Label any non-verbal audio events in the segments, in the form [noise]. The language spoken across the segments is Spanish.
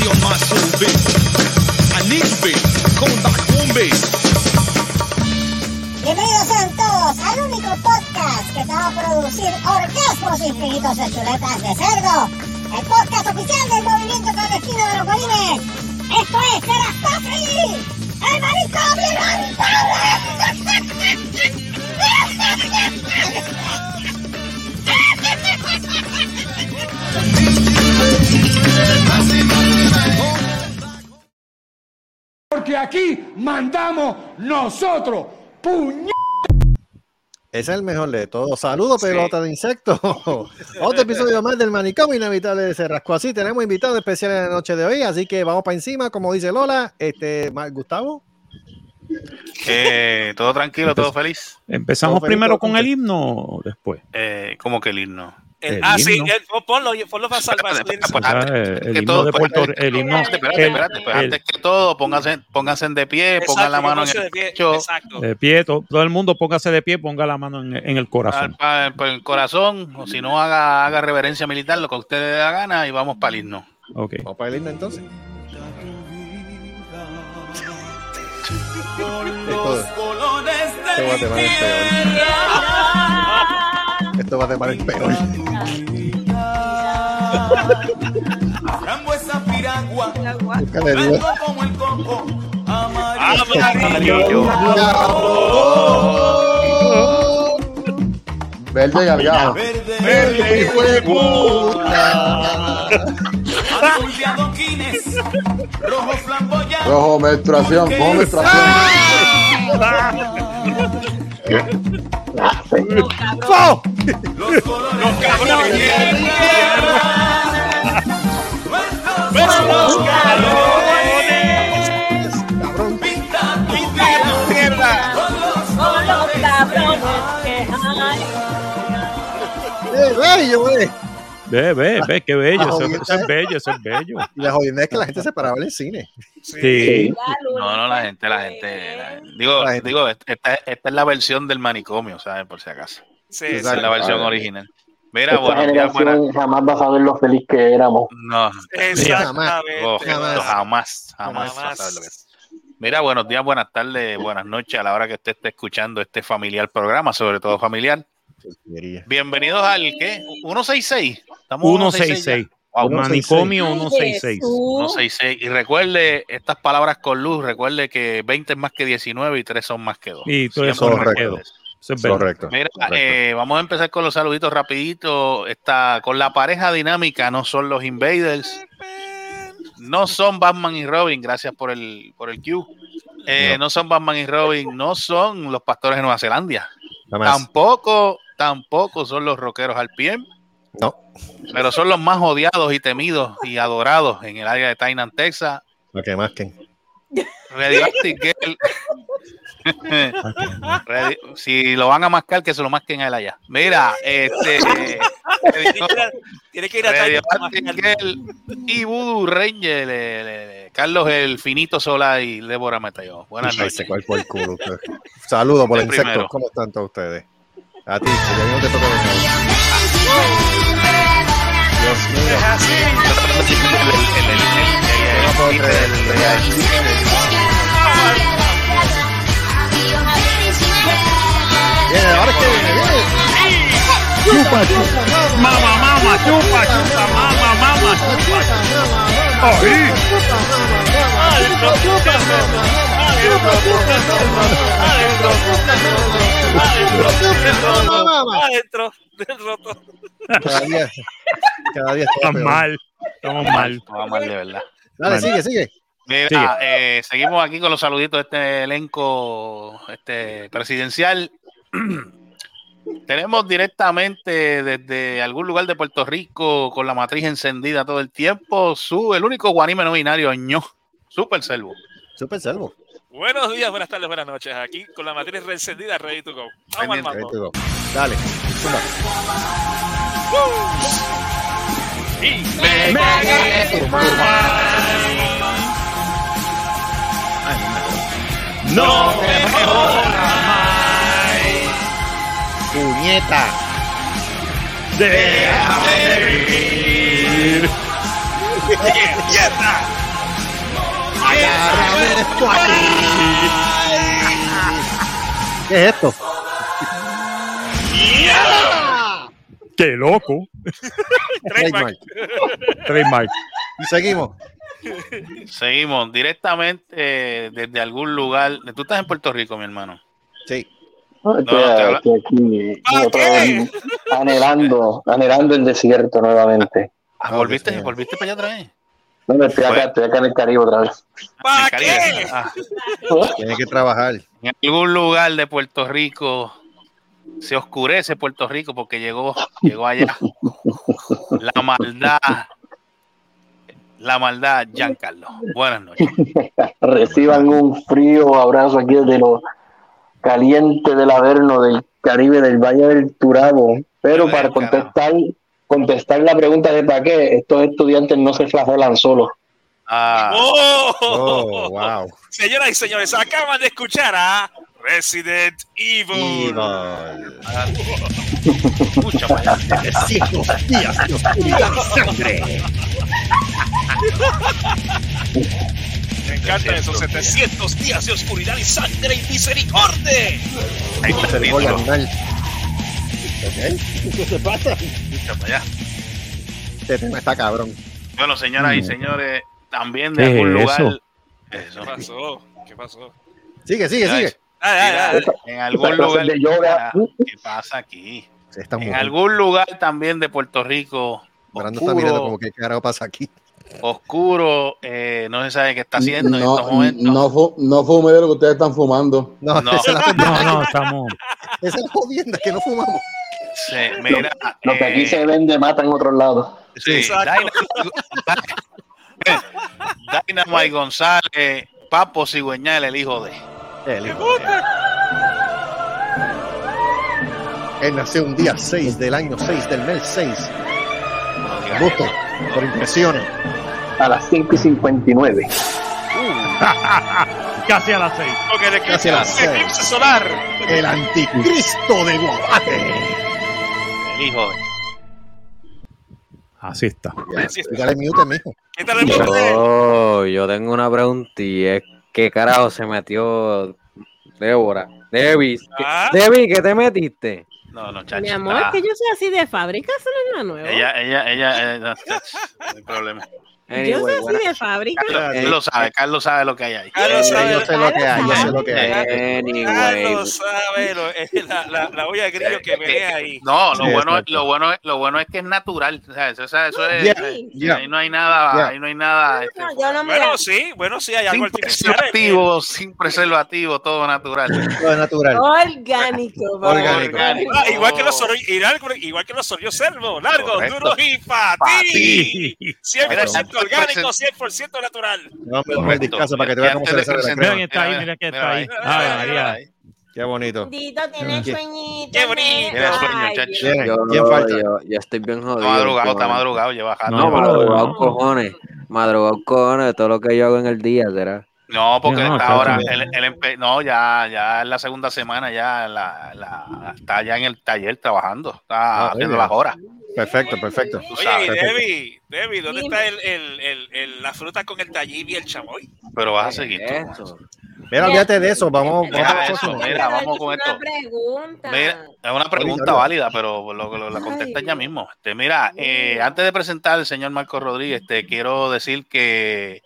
I need babe. Bienvenidos sean todos al único podcast que te va a producir orgasmos infinitos de chuletas de cerdo. El podcast oficial del movimiento clandestino de los bolines. Esto es Serastofri, el [laughs] Porque aquí mandamos nosotros. ¡Puñ! Ese es el mejor de todos. Saludos, pelota de insectos. [laughs] Otro episodio más del manicomio inevitable de Cerrasco. Así tenemos invitados especiales en la noche de hoy, así que vamos para encima, como dice Lola. Este, Gustavo. Eh, todo tranquilo, todo feliz. Empezamos Todo feliz, primero todo con el himno o después. Eh, ¿Cómo que el himno? El ah, sí, himno. eh, ponlo, ponlo para salvar. Espérate, salvar- espérate, Ah, espérate. el himno todo- de Puerto el himno. Espérate, espérate, el- espérate, pues, el- antes que todo, pónganse, pónganse de pie, pongan la mano en el pecho, Exacto. De pie, to- todo el mundo póngase de pie, ponga la mano en, en el corazón. pa- por el corazón, o si no, haga, haga reverencia militar, lo que a usted le dé la gana, y vamos para el himno. Ok. Vamos para el himno entonces. [laughs] El. Esto va a temar el peor. Frambuesa piragua, blanco como el coco, amarillo. Verde galgado. Verde, ¡Hijo de puta! azul de adoquines, rojo flamboyante. Rojo, menstruación, rojo, menstruación. Los cabrones de tierra. Nuestros cabrones. Cabrón. Pinta tu vida con los colores ¡Eh, bello, güey! Ve, ve, ve, qué bello. Eso, eso es bello, eso es bello. [laughs] Y la jodienda es que la gente se paraba en el cine. Sí. No, no, la gente, la gente. la- digo, La gente. digo esta, esta es la versión del manicomio, ¿sabes? Por si acaso. Sí, Esa es la versión original. Mira, Esta generación jamás va a saber lo feliz que éramos. No, Exactamente. Oh, Jamás. jamás, jamás, Jamás. lo que es. Mira, buenos días, buenas tardes, buenas noches a la hora que usted esté escuchando este familiar programa, sobre todo familiar. Bienvenidos al ¿qué? 166. Estamos 166. ya. Wow, Manicomio 166. 166. Y recuerde estas palabras con luz, recuerde que 20 es más que 19 y 3 son más que 2. Y todo eso Siempre me correcto. quedo. Eso es verdad. Correcto. Mira, correcto. eh, vamos a empezar con los saluditos rapidito. Está con la pareja dinámica, no son los Invaders, no son Batman y Robin, gracias por el por el Q. Eh, no. son Batman y Robin, no son los pastores de Nueva Zelanda. Tampoco, tampoco son los rockeros al pie, No. pero son los más odiados y temidos y adorados en el área de Tainan, Texas. Lo que más que. Radioactive Girl. Si lo van a mascar, que se lo masquen a él allá. Mira, este. Tiene que ir a- que ir a. Girl y Voodoo Ranger, le- le- le- Carlos el Finito Sola y Débora Metayo. Buenas noches. usted. Saludos por el insecto. ¿Cómo están todos ustedes? A ti, que ya no te toca de nuevo. Dios mío. Es así. El ahora que viene, viene. Chupa, chupa, mama, mama, chupa, chupa, mama, mama, chupa, chupa. Ay. Adentro, adentro, adentro, adentro, del roto. Cada día, cada día Estamos mal. Estamos mal. Vamos mal de verdad. Dale, sigue, sigue. Mira, Sigue. eh, seguimos aquí con los saluditos de este elenco este, presidencial. [clears throat] Tenemos directamente desde algún lugar de Puerto Rico con la matriz encendida todo el tiempo, su el único guanime no binario, ño, Super Selvo. Super Selvo. Buenos días, buenas tardes, buenas noches. Aquí con la materia reencendida, ready to go. Vamos al doy. Dale. zumba. No Puñeta. déjame vivir. [laughs] ¿Qué es esto? ¡Qué loco! Trademark. Trademark. Y seguimos. Seguimos directamente eh, desde algún lugar. Tú estás en Puerto Rico, mi hermano. Sí. No, estoy, No, no, te habla- estoy aquí ¿Para otra vez, anhelando, anhelando el desierto nuevamente. Ah, ¿volviste. ¿Volviste para allá otra vez? No, no, estoy acá, Bueno. estoy acá en el Caribe otra vez. ¿Para En Caribe. qué? Ah, [laughs] Tiene que trabajar. en algún lugar de Puerto Rico se oscurece Puerto Rico porque llegó, llegó allá la maldad. La maldad, Giancarlo. Buenas noches. [laughs] Reciban un frío abrazo aquí desde lo caliente del Averno, del Caribe, del Valle del Turabo. Pero para contestar, contestar la pregunta de para qué, estos estudiantes no se flagelan solos. Ah, ¡Oh! Oh, wow. Señoras y señores, acaban de escuchar a Resident Evil. Evil. mucha para allá. 300 días de oscuridad y sangre. Me encanta esos 700 días de oscuridad y sangre y misericordia. Ahí está el Misericordia. ¿Ok? [laughs] ¿Qué te pasa? Allá. Este tema está cabrón. Bueno, señoras y Mm. señores, también de ¿Qué algún lugar. eso? Eso. ¿Qué pasó? ¿Qué pasó? Sigue, sigue, sigue. Ah, ah, ah. En algún lugar. de yoga. ¿Qué pasa aquí? Se está En algún lugar también de Puerto Rico, Brando está mirando como oscuro, que carajo pasa aquí. oscuro, eh, no se sabe qué está haciendo en estos momentos. no, fu- no fume de lo que ustedes están fumando. No, No. esa es la No, no, estamos. Esa es la jodienda que no fumamos. Sí, mira, Lo que aquí eh, se vende mata en otros lados. sí, Dynamite [laughs] González, Papo Cigüeñal, el hijo de. El hijo de- Él nació un día 6 del año 6 del mes 6. Gusto, por impresiones. A las 5 y 59. [laughs] Casi a las seis. Con el Casi a las eclipse, seis. eclipse solar. El anticristo de Guabate. Hijo de. Así está. Dígale mute, mijo. ¿Qué tal el mundo? Yo, yo tengo una pregunta y es ¿qué carajo se metió Débora? Debbie, ¿qué- Ah. Debbie, ¿qué te metiste? No, no, chacho. Mi amor, está- que yo soy así de fábrica, no es nada nuevo. Ella, ella, ella, eh, no, chacho, no hay problema. Yo Anyway, soy buena- así de fábrica. Carlos, Eh, Carlos sabe, Carlos sabe lo que hay ahí. Carlos Eh, sabe, yo sé lo que hay, yo sé lo que hay. Anyway, Carlos sabe lo- es la, la, la olla de grillo que me ahí. No, lo Sí, bueno, lo bueno es, lo bueno es que es natural, o sea, eso, eso- eso es, Yeah, eh, yeah. ahí no hay nada, Yeah. ahí no hay nada, este, No, yo no Bueno, sí, bueno, sí, hay algo sin artificial. eh, preservativo, sin preservativo, todo natural. Todo natural. Orgánico, vamos. Orgánico. Ah, igual que los igual, que los sorollos servo, largos, duros y para Pa' ti. 100% Mira, orgánico, 100% natural. Vamos a poner discazo para que te veas cómo se le sale la Mira crema. quién está ahí, mira quién está ahí. Ay, María. Qué bonito. Dito sueñito. Qué bonito. sueño, chacho. Dios. ¿Quién, Yo, ¿Quién falta? yo, yo estoy bien jodido. Está madrugado, está madrugado, lleva jato. No, No, madrugado, no. cojones. Madrugado, cojones. Todo lo que yo hago en el día será. No, porque No, está ahora, él, él empe- no, ya, ya en la segunda semana ya la, la, está ya en el taller trabajando, está Ah, haciendo las horas. Perfecto, perfecto. Oye, sabes, y. Debbie, Debbie, ¿dónde está el, el, el, el- la fruta con el tallib y el chamoy? pero vas a seguir. tú. Eso. Mira, olvídate de eso. Vamos, vamos Mira a eso, próximo. mira, vamos con esto. pregunta. Mira, es una pregunta válida, pero lo, lo- la contesta ella mismo. Este, mira, eh, antes de presentar al señor Marco Rodríguez, te quiero decir que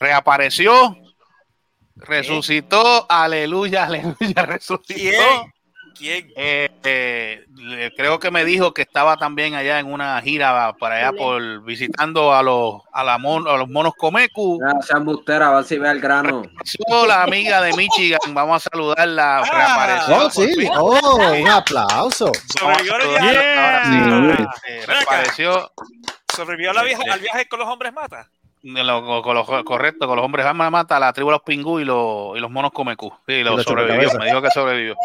reapareció, resucitó, aleluya, [laughs] aleluya, resucitó. Eh, eh, le- creo que me dijo que estaba también allá en una gira para allá por visitando a los a, la mon- a los monos Comecu. No, sean bustera, a ver si ve el grano. Reapareció la amiga de Michigan, vamos a saludarla. Ah. reapareció. Oh, sí. Oh, un aplauso. Sobrevivió. Yeah. Sobrevivió la viaje- al viaje con los hombres mata. lo- con los- correcto con los hombres mata la tribu de los pingú y los, y los monos Comecu. Sí, lo sobrevivió, me dijo que sobrevivió.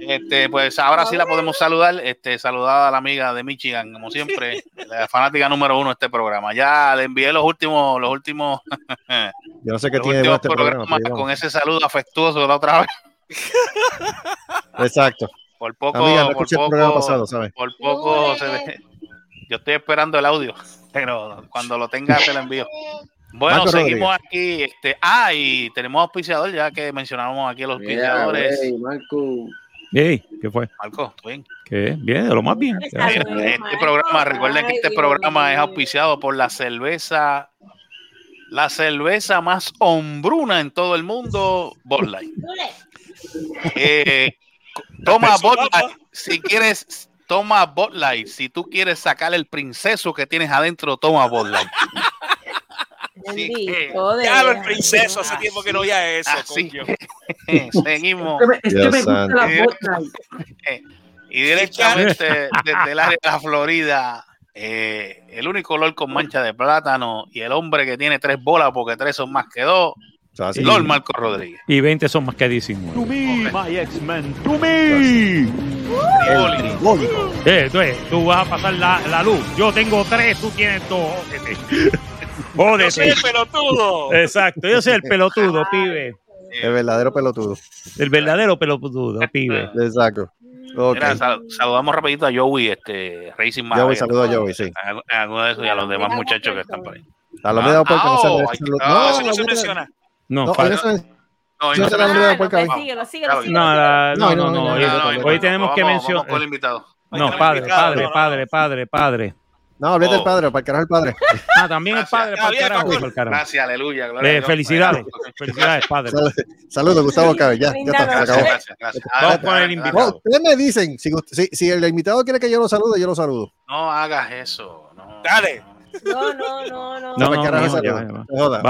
Este, pues ahora sí la podemos saludar. Este, saludada a la amiga de Michigan, como siempre, [laughs] la fanática número uno de este programa. Ya le envié los últimos, los últimos, Yo no sé qué tiene este programa. pero con ese saludo afectuoso de la otra vez. [laughs] Exacto. Por poco, Amiga, no por poco, pasado, ¿sabes? por poco se le- Yo estoy esperando el audio. pero cuando lo tenga te lo envío. Bueno, Marco seguimos aquí. Este, ah, y tenemos auspiciador, ya que mencionamos aquí a los auspiciadores. Ey, Marco. ¿Qué fue? Marco, ¿tú bien? ¿Qué? Bien, de lo más bien. Mira, este programa, recuerden que este programa es auspiciado por la cerveza, la cerveza más hombruna en todo el mundo, Bud Light. Eh, toma Bud Light, si quieres, toma Bud Light. Si tú quieres sacar el princeso que tienes adentro, toma Bud Light. Bendito de Ya lo el Dios. princeso, hace tiempo que no oía eso. Así. coño. Seguimos. Es que me- que gusta la Fortnite. [laughs] Y directamente desde el área de la Florida, eh, el único Lord con mancha de plátano y el hombre que tiene tres bolas porque tres son más que dos, Así. Lord Marco Rodríguez. Y 20 son más que 19. To me, my X-Men, to me. Eh, tú, eh, tú vas a pasar la, la luz. Yo tengo tres, tú tienes dos. Jódete. Jódete. Yo soy el pelotudo. Exacto, yo soy el pelotudo, pibe. El verdadero pelotudo. El verdadero pelotudo, pibe. Exacto. Ok. Mira, sal- saludamos rapidito a Joey, este Racing Joey, Maverick. saludo a Joey, sí. A, a alguno de esos y a los demás muchachos que están por ahí. A la media puerca no se Ah, oh, No, se menciona. No, No, no No, hoy no no hoy. síguelo, síguelo, Claro. síguelo, no, la- síguelo. no, No, no, no, no, no, hoy, no, no, no, hoy no, tenemos que mencionar. No, padre, padre, padre, padre, padre. No, Oh. del padre, para el carajo el padre. [laughs] Ah, también el padre, para el carajo. Gracias, aleluya. gloria Eh, felicidades, felicidades, padre. Sal- Saludos, Gustavo Cabez. Ya, ya está, se Gracias, acabó. gracias, gracias. Vamos con el invitado. No, ustedes me dicen, si, si, si el invitado quiere que yo lo salude, yo lo saludo. No hagas eso. No, Dale. No, no, no, no. No, no, no. No joda.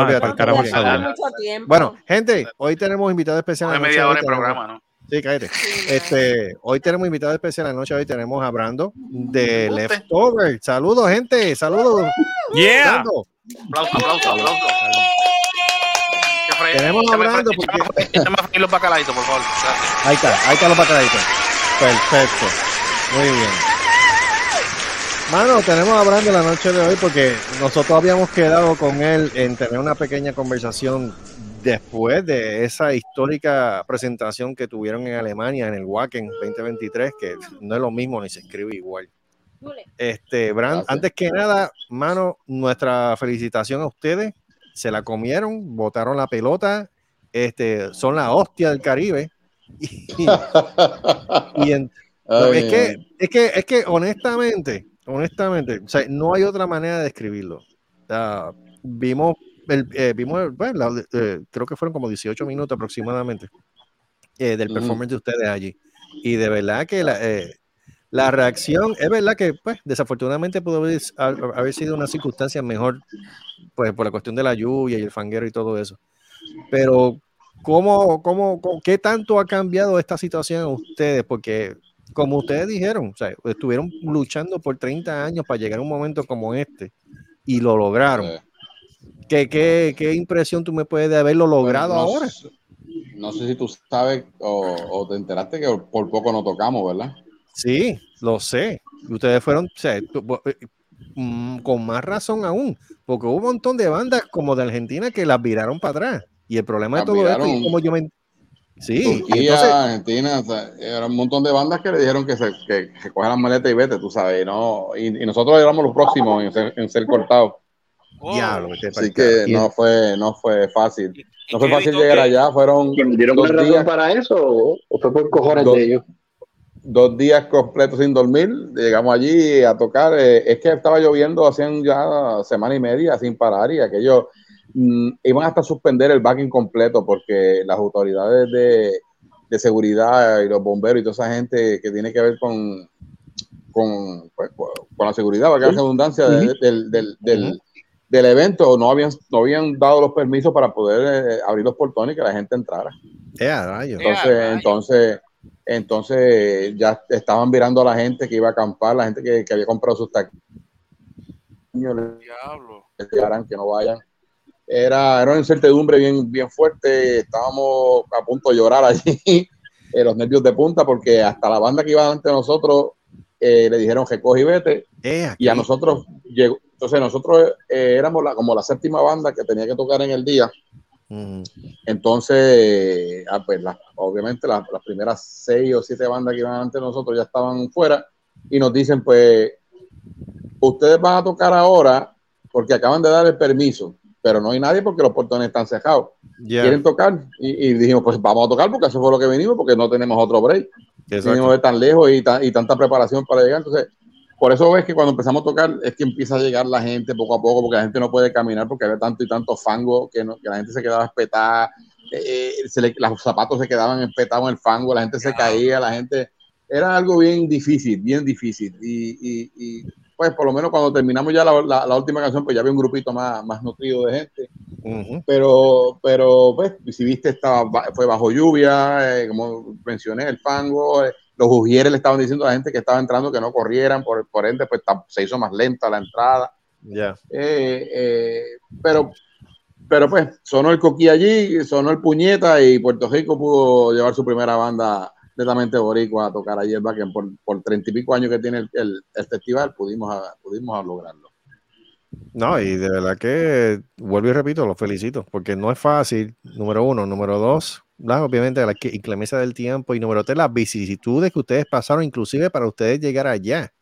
Bueno, gente, hoy tenemos invitado especial. Sí, cállate. Este, hoy tenemos invitado especial la noche de hoy. Tenemos a Brando de. Leftover. Saludos, gente. Saludos. Yeah. Brando. Aplauso, aplauso, aplauso. Échame- Tenemos porque- échame a freír los bacalaitos, por favor. Gracias. Ahí está, ahí está los bacalaitos. Perfecto. Muy bien. Mano, tenemos a Brando la noche de hoy porque nosotros habíamos quedado con él en tener una pequeña conversación después de esa histórica presentación que tuvieron en Alemania en el Wacken 2023, que no es lo mismo ni se escribe igual. Este, Brand, antes que nada, mano, nuestra felicitación a ustedes. Se la comieron, botaron la pelota, este, son la hostia del Caribe. Y, [laughs] y en- no, Ay, es, que, es que, es que honestamente, honestamente, o sea, no hay otra manera de describirlo. O sea, vimos, el, eh, vimos el- bueno, la- eh, creo que fueron como 18 minutos aproximadamente eh, del performance de ustedes allí. Y de verdad que la, eh, la reacción, es verdad que pues desafortunadamente pudo haber, haber sido una circunstancia mejor, pues por la cuestión de la lluvia y el fanguero y todo eso. Pero, ¿cómo, cómo, cómo- qué tanto ha cambiado esta situación a ustedes? Porque, como ustedes dijeron, o sea, estuvieron luchando por 30 años para llegar a un momento como este y lo lograron. ¿Qué, qué, qué impresión tú me puedes de haberlo logrado no ahora? No sé si tú sabes o, o te enteraste que por poco no tocamos, ¿verdad? Sí, lo sé. Ustedes fueron, o sea, tú- bo- eh, mm, con más razón aún, porque hubo un montón de bandas como de Argentina que las viraron para atrás. Y el problema de todo esto, viraron. como yo me... Sí, Turquía, entonces, Argentina, o sea, era un montón de bandas que le dijeron que se, que, que cojan las maletas y vete, tú sabes, y, no, y, y nosotros éramos los próximos en ser, en ser cortados. Diablo, pa'l Así que no fue, no fue fácil. No fue fácil llegar que- allá, fueron ¿Que me dieron dos una razón días, para eso o, fue por cojones Dos- de ellos? dos días completos sin dormir. Llegamos allí a tocar. eh, es que estaba lloviendo hacían ya semana y media sin parar y aquello mm, iban hasta a suspender el backing completo porque las autoridades de, de seguridad y los bomberos y toda esa gente que tiene que ver con con, pues, con la seguridad, va a quedar redundancia de- Ujú. del, del, del- Ujú. Del evento, no habían, no habían dado los permisos para poder eh, abrir los portones y que la gente entrara. Eh. Eh, Entonces, rayos. entonces, entonces ya estaban mirando a la gente que iba a acampar, la gente que, que había comprado sus taquillos, Diablo. que no vayan. Era, era una incertidumbre bien, bien fuerte, estábamos a punto de llorar allí, [laughs] eh, los nervios de punta, porque hasta la banda que iba delante de nosotros eh, le dijeron que coge y vete, Eh, y a nosotros llegó, entonces nosotros eh, éramos la, como la séptima banda que tenía que tocar en el día, entonces, ah, pues, la- obviamente las, las primeras seis o siete bandas que iban antes de nosotros ya estaban fuera y nos dicen, pues, ustedes van a tocar ahora porque acaban de dar el permiso, pero no hay nadie porque los portones están cejados. Ya. Quieren tocar y, y dijimos, pues vamos a tocar porque eso fue lo que venimos, porque no tenemos otro break. Venimos de tan lejos y, ta- y tanta preparación para llegar. Entonces, por eso ves que cuando empezamos a tocar es que empieza a llegar la gente poco a poco, porque la gente no puede caminar porque había tanto y tanto fango que, no- que la gente se quedaba espetada, eh, se le- los zapatos se quedaban espetados en el fango, la gente se caía, la gente... Era algo bien difícil, bien difícil. Y, y- y, pues por lo menos cuando terminamos ya la, la- la última canción, pues ya había un grupito más, más nutrido de gente. Pero, pero pues, si viste, estaba, ba- fue bajo lluvia, eh, como mencioné, el fango, eh, los ujieres le estaban diciendo a la gente que estaba entrando que no corrieran, por, por ende, pues se hizo más lenta la entrada. Ya. Eh, eh, pero, pero pues, sonó el coquí allí, sonó el puñeta y Puerto Rico pudo llevar su primera banda netamente boricua a tocar allí el backend por, por treinta y pico años que tiene el, el- el festival, pudimos, a- pudimos lograrlo. No, y de verdad que vuelvo y repito, los felicito, porque no es fácil, número uno, número dos, ¿verdad? obviamente la inclemencia del tiempo, y número tres, las vicisitudes que ustedes pasaron, inclusive para ustedes llegar allá.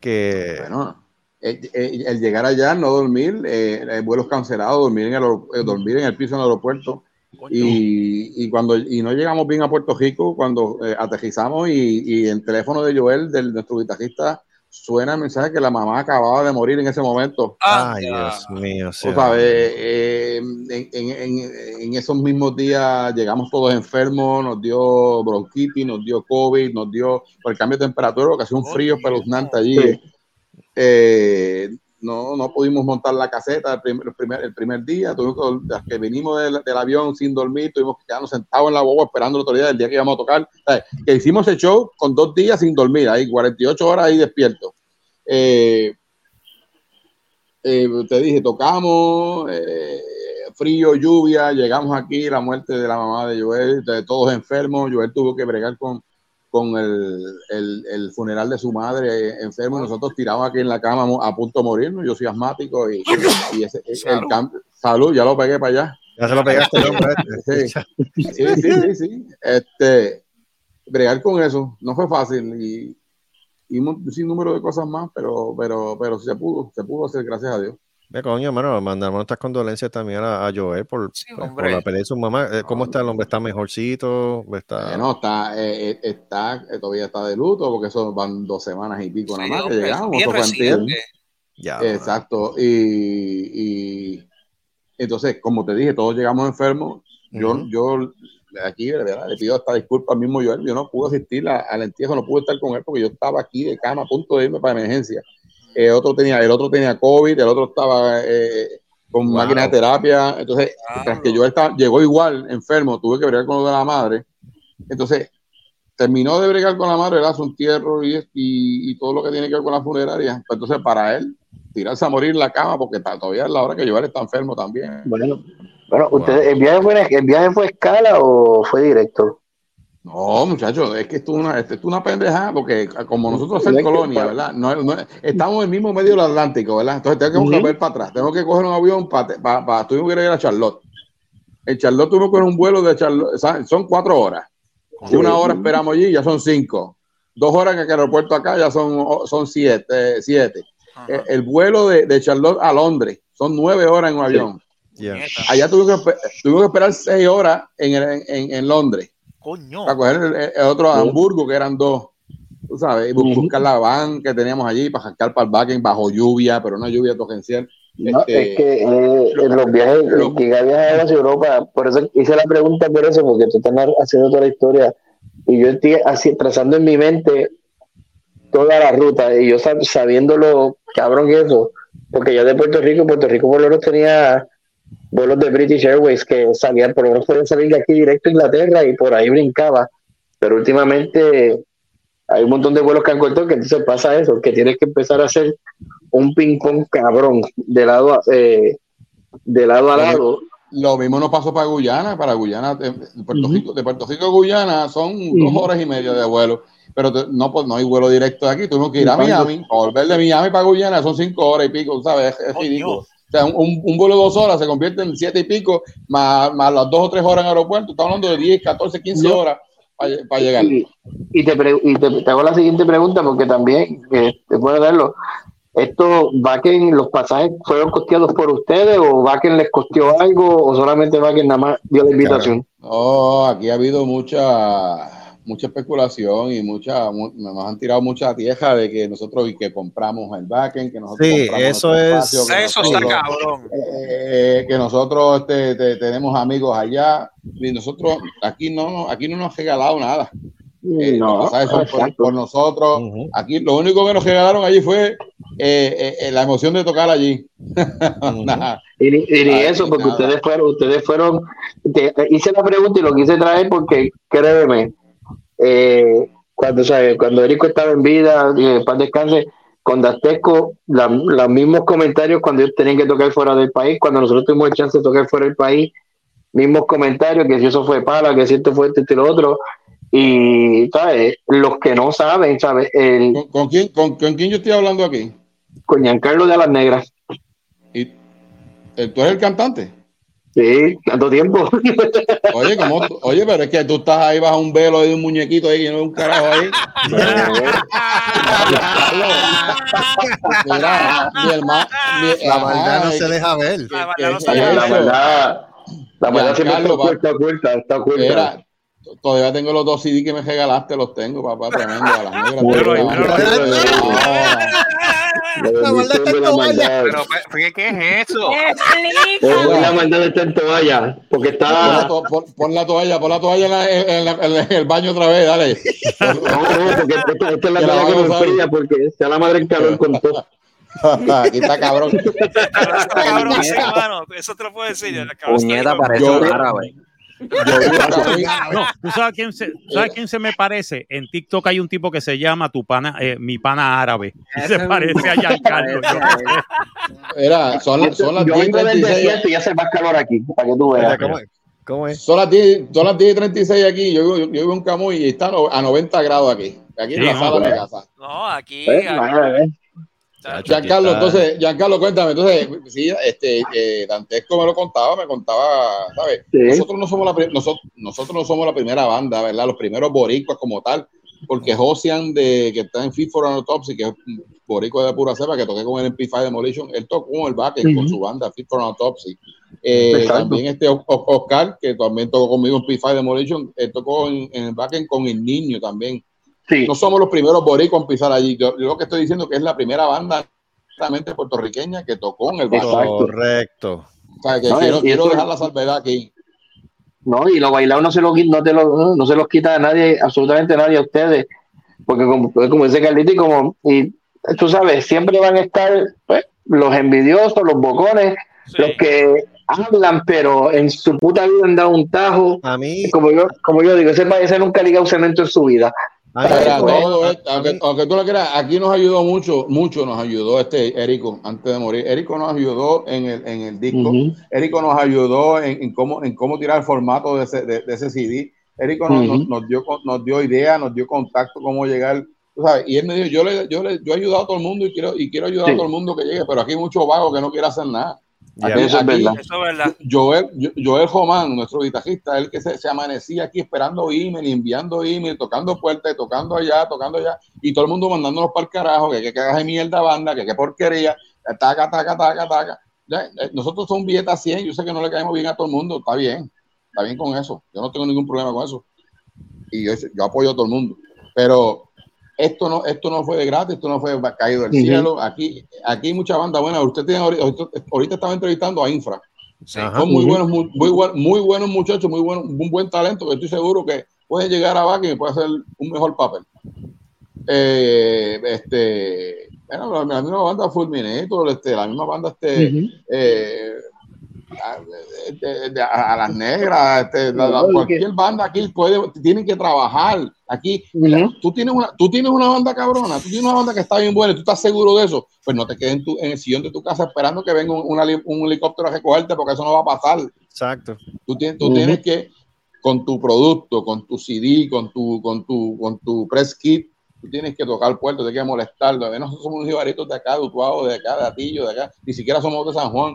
Que Bueno, el, el- el llegar allá, no dormir, eh, eh, vuelos cancelados, dormir en el, eh, dormir en el piso en el aeropuerto. Y, y cuando y no llegamos bien a Puerto Rico, cuando eh, aterrizamos y, y en teléfono de Joel, del, nuestro guitarrista, suena el mensaje que la mamá acababa de morir en ese momento. Ay, Dios mío. o sea, eh, en, en- en- en esos mismos días llegamos todos enfermos, nos dio bronquitis, nos dio COVID, nos dio por el cambio de temperatura, que hacía un frío espeluznante allí. Eh, no, no pudimos montar la caseta el primer, el primer, día, tuvimos que, que vinimos del, del avión sin dormir, tuvimos que quedarnos sentados en la boba esperando la autoridad del día que íbamos a tocar. Que hicimos el show con dos días sin dormir, ahí 48 horas ahí despierto. Eh, eh, te dije, tocamos, eh, frío, lluvia, llegamos aquí, la muerte de la mamá de Joel, de todos enfermos, Joel tuvo que bregar con, con el, el- el funeral de su madre eh, enfermo, y nosotros tiramos aquí en la cama a punto de morirnos, yo soy asmático y, y ese, el Salud. cambio- salud, ya lo pegué para allá. ya se lo pegaste, hombre. Sí, sí, sí, sí, sí. Este, bregar con eso no fue fácil y, y un sin número de cosas más, pero, pero, pero se pudo, se pudo hacer, gracias a Dios. Ve, coño, hermano, mandamos nuestras condolencias también a, a Joel por, pues, la pelea de su mamá. Eh, ¿Cómo está el hombre? ¿Está mejorcito? ¿Está... Bueno, está, eh, eh, está, eh, todavía está de luto porque eso van dos semanas y pico nada más que llegamos. eso. Ya, Exacto. Y, y entonces, como te dije, todos llegamos enfermos. Yo, Ujú. yo aquí de verdad, le pido hasta disculpas al mismo Joel. Yo no pude asistir a- al entierro, no pude estar con él porque yo estaba aquí de cama a punto de irme para emergencia. Eh, otro tenía, el otro tenía COVID, el otro estaba eh, con Wow. máquina de terapia. Entonces, tras que yo estaba, llegó igual enfermo, tuve que bregar con lo de la madre. Entonces, terminó de bregar con la madre, era su entierro y, y, y todo lo que tiene que ver con la funeraria. Pues entonces, para él, tirarse a morir en la cama, porque está- todavía es la hora que Joel está enfermo también. Bueno, bueno ustedes, ¿el, viaje fue, ¿el viaje fue escala o fue directo? No, muchachos, es que esto es una, esto es una pendejada, porque como nosotros que colonia, ¿verdad? No, no- estamos en el mismo medio del Atlántico, ¿verdad? Entonces tengo que Ujú. volver para atrás, tengo que coger un avión para, para, para tuvimos que ir a Charlotte. En Charlotte tuvimos que coger un vuelo de Charlotte, sea, son cuatro horas. Sí. Una hora esperamos allí, ya son cinco. Dos horas en el aeropuerto acá ya son, son siete. eh, siete. Eh, El vuelo de, de Charlotte a Londres son nueve horas en un avión. ya. Allá tuvimos que, tuvimos que esperar seis horas en, en, en Londres Coño. para coger el, el otro a Hamburgo, que eran dos. Tú sabes, y buscar la van que teníamos allí para sacar para el backend bajo lluvia, pero una lluvia torrencial. No, Este, es que eh, en los viajes, lo- que he viajado hacia Europa, por eso hice la pregunta por eso, porque tú estás haciendo toda la historia y yo estoy así, trazando en mi mente toda la ruta y yo sab- sabiendo lo cabrón que eso, porque yo de Puerto Rico, Puerto Rico por lo menos tenía vuelos de British Airways que salían, por lo menos podían salir de aquí directo a Inglaterra y por ahí brincaba, pero últimamente hay un montón de vuelos que han cortado que entonces pasa eso, que tienes que empezar a hacer un ping pong cabrón de lado a, eh, de lado a lado. Lo mismo nos pasó para Guyana, para Guyana, de de Puerto. Rico, de Puerto Rico a Guyana son dos horas y media de vuelo, pero te- no, pues, no hay vuelo directo de aquí, tuvimos que ir a. Miami, volver de Miami para Guyana son cinco horas y pico, ¿sabes? Es, es Coño. ridículo. O sea, un, un- vuelo de dos horas se convierte en siete y pico, más, más las dos o tres horas en aeropuerto, estamos hablando de 10, 14, 15 Yo- horas para, para llegar. Y, y te, pre- y te, te hago la siguiente pregunta porque también, eh, te puedo darlo, ¿Esto Bakken, los pasajes fueron costeados por ustedes o Bakken les costeó algo o solamente Bakken nada más dio la invitación? No, aquí ha habido mucha mucha especulación y mucha mu- nos han tirado mucha tierra de que nosotros y que compramos el backend, que nosotros Sí, compramos eso es- espacio, que Eso está nosotros- cabrón. eh, que nosotros este, te- tenemos amigos allá y nosotros aquí no aquí no nos han regalado nada Eh, No, por, nosotros aquí lo único que nos regalaron allí fue eh, eh, eh, la emoción de tocar allí. [laughs] Y ni, y Ay, eso, porque nada. ustedes fueron, ustedes fueron, te- te hice la pregunta y lo quise traer porque, créeme, eh, cuando, ¿sabes? cuando Erico estaba en vida, y en paz descanse, con Dastesco, los mismos comentarios cuando ellos tenían que tocar fuera del país, cuando nosotros tuvimos el chance de tocar fuera del país, mismos comentarios, que si eso fue pala, que si esto fue esto y lo otro, y, ¿sabes? Los que no saben, ¿sabes? El, ¿Con, con quién, con, con quién yo estoy hablando aquí? con Giancarlo de las Negras. ¿Y, ¿Tú eres el cantante? Sí, tanto tiempo. [laughs] Oye, como, oye, pero es que tú estás ahí bajo un velo de un muñequito ahí, no un carajo ahí. Mira, mi hermano. La maldad no se deja ver. La maldad no se deja la ver. verdad, la verdad siempre está oculta, está oculta. Todavía tengo los dos CD que me regalaste, los tengo, papá, tremendo. A las negras. Pero, ¿qué, es eso? [laughs] La maldad está en toalla, porque Pon la, está. to- pon- pon la toalla, pon la toalla en, la- en la- en el baño otra vez, dale. No, no, porque esta, es la toalla [laughs] que me a enfría, porque sea la madre en calor con todo. [laughs] Aquí está cabrón. Pero está cabrón. Eso te lo puedo decir. el Puñeta, Yo- un árabe. No, ¿tú sabes a quién se, ¿sabes quién se me parece? En TikTok hay un tipo que se llama tu pana, eh, mi pana árabe. Y se parece a Giancarlo. No. Mira, son, las- son las Yo 10 y vengo del 36. desierto y hace más calor aquí, para que tú veas. ¿Cómo es? ¿Cómo es? Son las 10, son las 10 y 36 aquí. Yo vivo, yo vivo en Camuy y está a 90 grados aquí. Aquí en Sí, la no, sala de mi bueno. casa. No, aquí. ¿Eh? aquí-. Giancarlo, entonces, Giancarlo, cuéntame. Entonces, sí, este, eh, Dantesco me lo contaba, me contaba, ¿sabes? Sí. Nosotros no somos la nosotros, nosotros no somos la primera banda, ¿verdad? Los primeros boricuas como tal, porque Josian de que está en Fit for an Autopsy, que es boricua de pura cepa, que toqué con el MP5 Demolition, él tocó el back con Ujú. su banda Fit for an Autopsy. Eh, también este Oscar, que también tocó conmigo en P5 Demolition, él tocó en, en el backend con el niño también. Sí. No somos los primeros boricuas en pisar allí. Yo, yo lo que estoy diciendo que es la primera banda netamente puertorriqueña que tocó en el. Exacto. Correcto. O sea, que No, quiero, dejar la salvedad aquí. No, y lo bailado no se lo, qui- no te lo, no se los quita a nadie, absolutamente nadie a ustedes. Porque como, como dice Carlito, y como, y tú sabes, siempre van a estar pues, los envidiosos, los bocones, Sí. los que hablan, pero en su puta vida han dado un tajo. A mí, Como yo, como yo digo, ese, ese nunca ha ligado cemento en su vida. Mira, todo a aunque, tú lo quieras, aquí nos ayudó mucho, mucho nos ayudó este Érico antes de morir. Érico nos ayudó en el, en el disco. Érico nos ayudó en, en cómo, en cómo tirar el formato de ese, de, de ese CD. Érico nos, nos, nos dio, nos dio ideas, nos dio contacto, cómo llegar. tú sabes, Y él me dijo, yo, le, yo, le, yo he ayudado a todo el mundo y quiero, y quiero ayudar Sí. a todo el mundo que llegue, pero aquí hay mucho vago que no quiere hacer nada. Aquí- Eso es aquí-. Eso es verdad. Joel, Joel Román, nuestro guitarrista, él que se, se amanecía aquí esperando email, enviando email, tocando puertas, tocando allá, tocando allá, y todo el mundo mandándonos para el carajo, que que cagas de mierda banda, que qué porquería, taca, taca, taca, taca. Ya, eh, Nosotros somos billetas 100, yo sé que no le caemos bien a todo el mundo, está bien, está bien con eso, yo no tengo ningún problema con eso, y yo, yo apoyo a todo el mundo, pero esto no, esto no fue de gratis, esto no fue caído del cielo, aquí, aquí hay mucha banda buena, usted tiene ahorita, ahorita- estaba entrevistando a Infra, Ajá. son muy buenos, muy, muy, buen- muy buenos muchachos, muy buenos, un buen talento que estoy seguro que pueden llegar a Bakken y puede hacer un mejor papel. Eh, este, bueno, la, la misma banda Fulminator, este, la misma banda este, eh, a, de- de- a- a las negras, este, la- la- No, cualquier banda aquí puede, tienen que trabajar. Aquí, Ujú. tú tienes una, tú tienes una banda cabrona, tú tienes una banda que está bien buena y tú estás seguro de eso, pues no te quedes en, tu- en el sillón de tu casa esperando que venga un, una li- un helicóptero a recogerte porque eso no va a pasar. Exacto. Tú tienes, tú tienes que, con tu producto, con tu CD, con tu, con tu, con tu press kit, tú tienes que tocar puertas, tienes que molestar. Nosotros somos unos jibaritos de acá, de Utuado, de acá, de Atillo, de acá, ni siquiera somos de San Juan.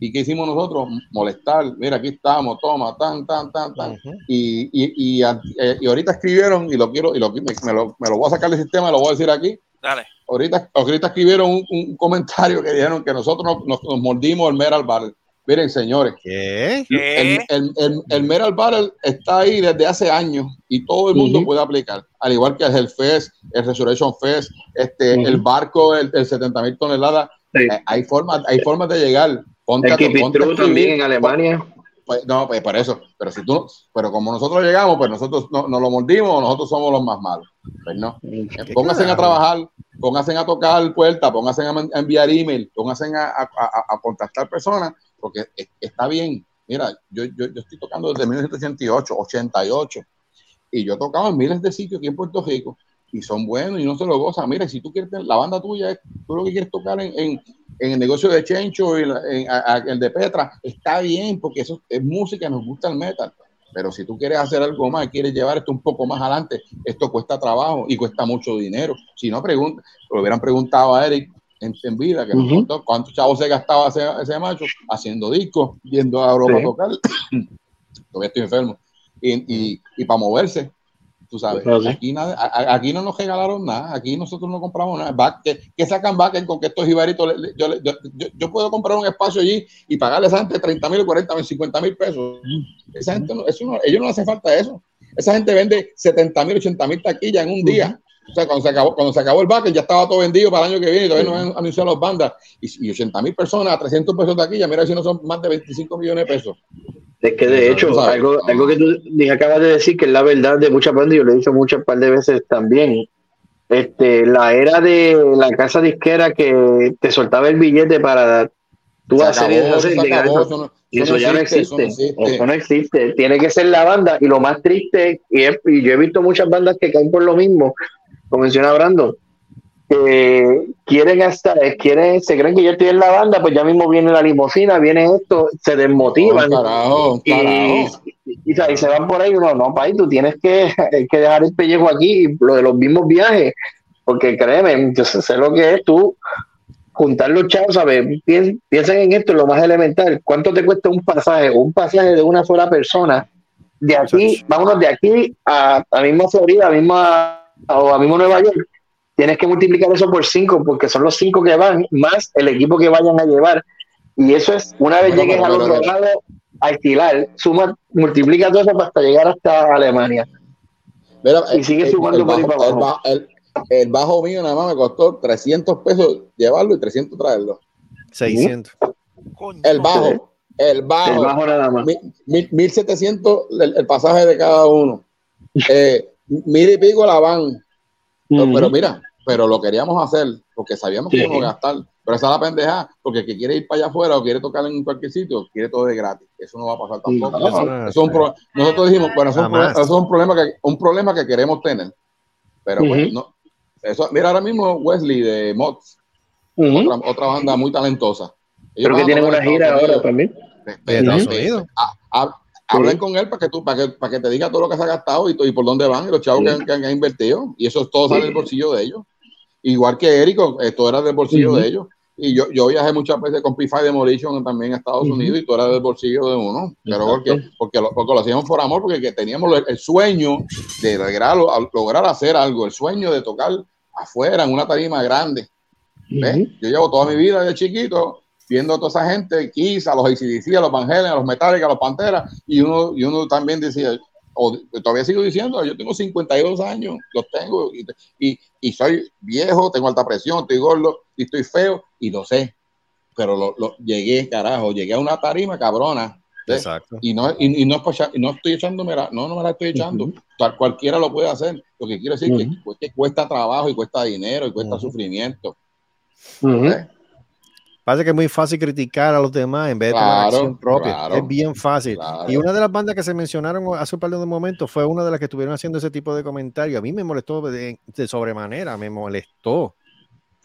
¿Y qué hicimos nosotros? Molestar. Mira, aquí estamos, toma, tan, tan, tan, tan. Y, y, y, a- eh, y ahorita escribieron, y lo quiero, y lo, me, me lo, me lo voy a sacar del sistema, lo voy a decir aquí. Dale. Ahorita, ahorita escribieron un, un comentario que dijeron que nosotros nos, nos, nos mordimos el Meral Battle. Miren, señores, ¿Qué? el, el, el, el Meral Battle está ahí desde hace años y todo el mundo puede aplicar. Al igual que el Hellfest, el Resurrection Fest, este, el barco, el, el 70 mil toneladas. Sí. Eh, hay, formas, hay formas de llegar. Ponte El escribir. también en Alemania. Pues, no, pues por eso. Pero si tú, pero como nosotros llegamos, pues nosotros no, nos lo mordimos, nosotros somos los más malos. Pues no. Eh, Pónganse a trabajar, pónganse a tocar puertas, pónganse a, enviar email, pónganse a, a- a- a contactar personas, porque es- está bien. Mira, yo, yo, yo estoy tocando desde 1988, 88, y yo he tocado en miles de sitios aquí en Puerto Rico, y son buenos y no se lo gozan. Mira, si tú quieres, la banda tuya, es- tú lo que quieres tocar en, en, en el negocio de Chencho y la- en, a- a- el de Petra, está bien, porque eso es música, nos gusta el metal. Pero si tú quieres hacer algo más, quieres llevar esto un poco más adelante, esto cuesta trabajo y cuesta mucho dinero. Si no, pregunta, lo hubieran preguntado a Eric en, en vida, que nos Ujú. contó cuántos chavos se gastaba ese, ese macho haciendo discos, yendo a Europa Sí. a tocar. [clears throat] Todavía estoy enfermo. Y, y, y para moverse, tú sabes, sí. aquí, nada, a- aquí no nos regalaron nada, aquí nosotros no compramos nada. Back- que, que sacan back con que estos le- yo, yo, yo, yo puedo comprar un espacio allí y pagarle a esa gente 30 mil, 40 mil, 50 mil pesos. Esa gente no, eso no, ellos no le hace falta eso. Esa gente vende 70 mil, 80 mil taquillas en un día. O sea, cuando se acabó, cuando se acabó el back, ya estaba todo vendido para el año que viene y todavía no han anunciado las bandas. Y, y 80 mil personas a 300 pesos taquilla, mira si no son más de 25 millones de pesos. Es que de hecho, algo, algo que tú acabas de decir que es la verdad de muchas bandas, yo lo he dicho muchas par de veces también. Este, la era de la casa disquera que te soltaba el billete para tú hacer Y eso ya no existe, eso no existe. Eso no existe. Tiene que ser la banda. Y lo más triste, y, es- y yo he visto muchas bandas que caen por lo mismo, como menciona Brando, que quieren hasta, eh, quieren, se creen que yo estoy en la banda, pues ya mismo viene la limosina, viene esto, se desmotivan. Carajo, y, carajo. y, y se van por ahí, no, no, país, tú tienes que, hay que dejar el pellejo aquí, lo de los mismos viajes, porque créeme, yo sé, sé lo que es tú juntar los chavos, ¿sabes? Pien- Piensen en esto, lo más elemental, ¿cuánto te cuesta un pasaje? Un pasaje de una sola persona, de aquí, vámonos de aquí a, a misma Florida, a misma, o a mismo Nueva York, tienes que multiplicar eso por cinco, porque son los cinco que van, más el equipo que vayan a llevar. Y eso es, una vez Bueno, llegues pero- al otro lado, a alquilar, suma, multiplica todo eso hasta llegar hasta Alemania. Mira, Y sigue el- sumando el por ahí bajo, para el, bajo- el- el bajo mío nada más me costó 300 pesos llevarlo y 300 traerlo. 600. El bajo, el bajo. El bajo nada más. Mi- mi- 1700 el, el pasaje de cada uno. Eh, mil y pico la van. Pero, Ujú. pero mira, pero lo queríamos hacer porque sabíamos que Sí. íbamos a gastar. Pero esa es la pendeja, porque el que quiere ir para allá afuera o quiere tocar en cualquier sitio, quiere todo de gratis. Eso no va a pasar tampoco. No, Eso- no, eso es un pro- nosotros dijimos, bueno, eso es, un eso es un problema que un problema que queremos tener. Pero pues, no. Eso, mira ahora mismo Wesley de Mods, otra, otra banda muy talentosa. Ellos Creo que tienen una gira ahora también. En Estados ve- Unidos. Ha- ha- Hablen con él para que tú, para que, para que te diga todo lo que se ha gastado y, por dónde van y los chavos que, han- que invertido. Y eso todo sale del bolsillo de ellos. Igual que Érico, esto era del bolsillo de ellos. Y yo, yo viajé muchas veces con P5 Demolition también a Estados. Unidos y todo era del bolsillo de uno. Pero porque, porque, lo, porque lo hacíamos por amor, porque que teníamos el, el sueño de lograr, lograr hacer algo, el sueño de tocar afuera en una tarima grande. ¿Ves? Yo llevo toda mi vida de chiquito viendo a toda esa gente, Kiss, a los ACDC, a los Van Halen, a los Metallica, a los Panteras, y uno, y uno también decía, o todavía sigo diciendo, yo tengo 52 años, los tengo, y, y, y soy viejo, tengo alta presión, estoy gordo, y estoy feo, y lo sé, pero lo, lo- llegué, carajo, llegué a una tarima cabrona. Exacto. Y no, y, y no, estoy echándome la, no, no me la estoy echando. Cualquiera lo puede hacer. Lo que quiero decir Ujú. que, que cuesta trabajo y cuesta dinero y cuesta sufrimiento. Parece que es muy fácil criticar a los demás en vez de tomar Claro, acción propia. claro, es bien fácil. claro. Y una de las bandas que se mencionaron hace un par de momentos fue una de las que estuvieron haciendo ese tipo de comentarios. A mí me molestó de, de sobremanera, me molestó.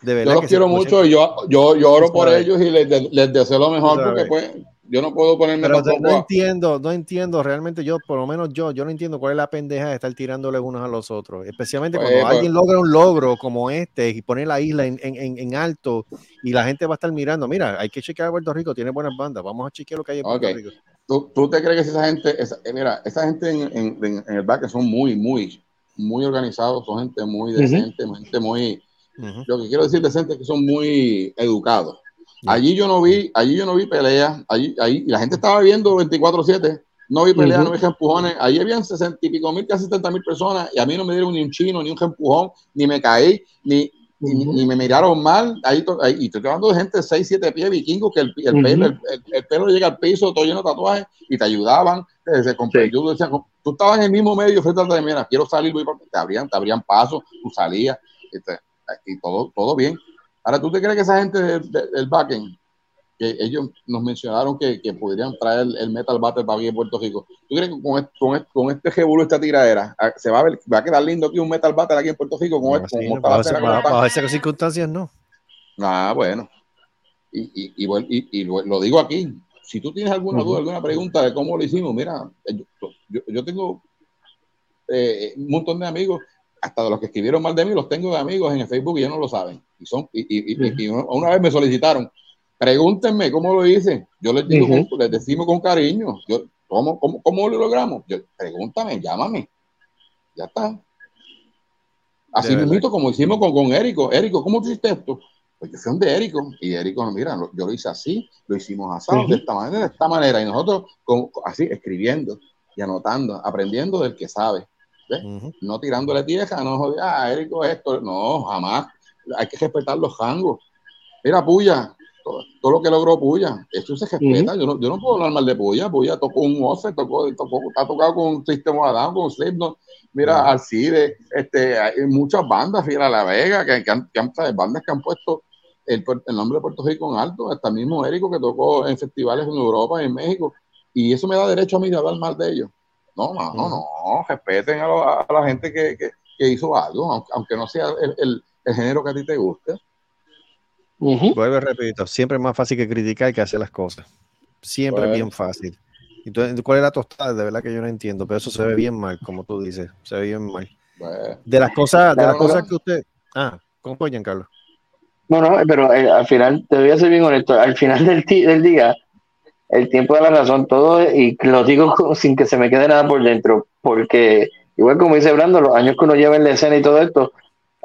De verdad Yo los que quiero mucho y yo, yo, yo oro por ellos y les, de- les deseo lo mejor porque pues yo no puedo ponerme Pero tampoco no a- entiendo, no entiendo realmente yo, por lo menos yo, yo no entiendo cuál es la pendeja de estar tirándole unos a los otros, especialmente Pues, cuando pues- alguien logra un logro como este y pone la isla en, en- en- en alto y la gente va a estar mirando, mira, hay que chequear a Puerto Rico, tiene buenas bandas, vamos a chequear lo que hay en Puerto Ok. Rico. ¿Tú, tú te crees que esa gente, esa- eh, mira, esa gente en, en- en- en el back son muy, muy, muy organizados, son gente muy decente, gente muy, Lo que quiero decir decente es que son muy educados. Allí yo no vi, allí yo no vi peleas, allí, ahí la gente estaba viendo 24-7, no vi peleas, no vi empujones, allí habían 60 y pico mil, casi 70 mil personas, y a mí no me dieron ni un chino, ni un empujón, ni me caí, ni, ni, ni me miraron mal, ahí, y estoy hablando de gente de 6, 7 pies vikingos, que el, el pelo, el, el- el pelo llega al piso, todo lleno de tatuajes, y te ayudaban, eh, se comp- yo decía, tú estabas en el mismo medio frente a la mira, quiero salir, voy por- te abrían, te abrían paso, tú salías, y, te- y todo, todo bien. Ahora, ¿tú te crees que esa gente del, del- backend, que ellos nos mencionaron que, que podrían traer el Metal Battle para aquí en Puerto Rico, ¿tú crees que con este, con este, con este revuelo, esta tiradera, ah, se va a, ver, va a quedar lindo aquí un Metal Battle aquí en Puerto Rico con esto? Sí, la bajo, esas circunstancias, no. Ah, bueno. Y, y, y, lo, lo digo aquí. Si tú tienes alguna duda, alguna pregunta de cómo lo hicimos, mira, yo, yo- yo tengo eh, un montón de amigos, hasta de los que escribieron mal de mí, los tengo de amigos en el Facebook y ellos no lo saben. Y, son, y, y- y- y una vez me solicitaron, pregúntenme cómo lo hice. Yo les digo, con- les decimos con cariño, yo, ¿cómo, cómo, cómo lo logramos? Yo, pregúntame, llámame. Ya está. Así De verdad. mismo como hicimos con, con Érico. Érico, ¿cómo tú hiciste esto? Pues yo fui donde Érico y Érico, mira, lo- yo lo hice así, lo hicimos así, de esta manera, de esta manera. Y nosotros con- así escribiendo y anotando, aprendiendo del que sabe. ¿ves? No tirándole tierra, no joder, ah, Érico esto, no, jamás. Hay que respetar los rangos. Mira, Puya, todo, todo lo que logró Puya, eso se respeta. yo, no, yo no puedo hablar mal de Puya. Puya tocó un Oce, tocó, tocó, ha tocado con System of a Down, con Slipknot, mira, Alcide, este, hay muchas bandas, Fiera La Vega, que, que han, que han- bandas que han puesto el, el nombre de Puerto Rico en alto, hasta el mismo Érico que tocó en festivales en Europa y en México, y eso me da derecho a mí de hablar mal de ellos. No, no, no, no, respeten a, lo- a la gente que, que- que hizo algo, aunque, aunque no sea el, el- el género que a ti te guste. Vuelvo y repito, siempre es más fácil que criticar que hacer las cosas. Siempre Bueno. es bien fácil. Entonces, ¿cuál es la tostada? De verdad que yo no entiendo, pero eso se ve bien mal, como tú dices, se ve bien mal. Bueno. De las cosas, de las cosas que usted. Ah, ¿cómo fue, Giancarlo? No, no, pero eh, al final, te voy a ser bien honesto, al final del, día, el tiempo da la razón, todo, y lo digo sin que se me quede nada por dentro, porque igual como dice Brando, los años que uno lleva en la escena y todo esto,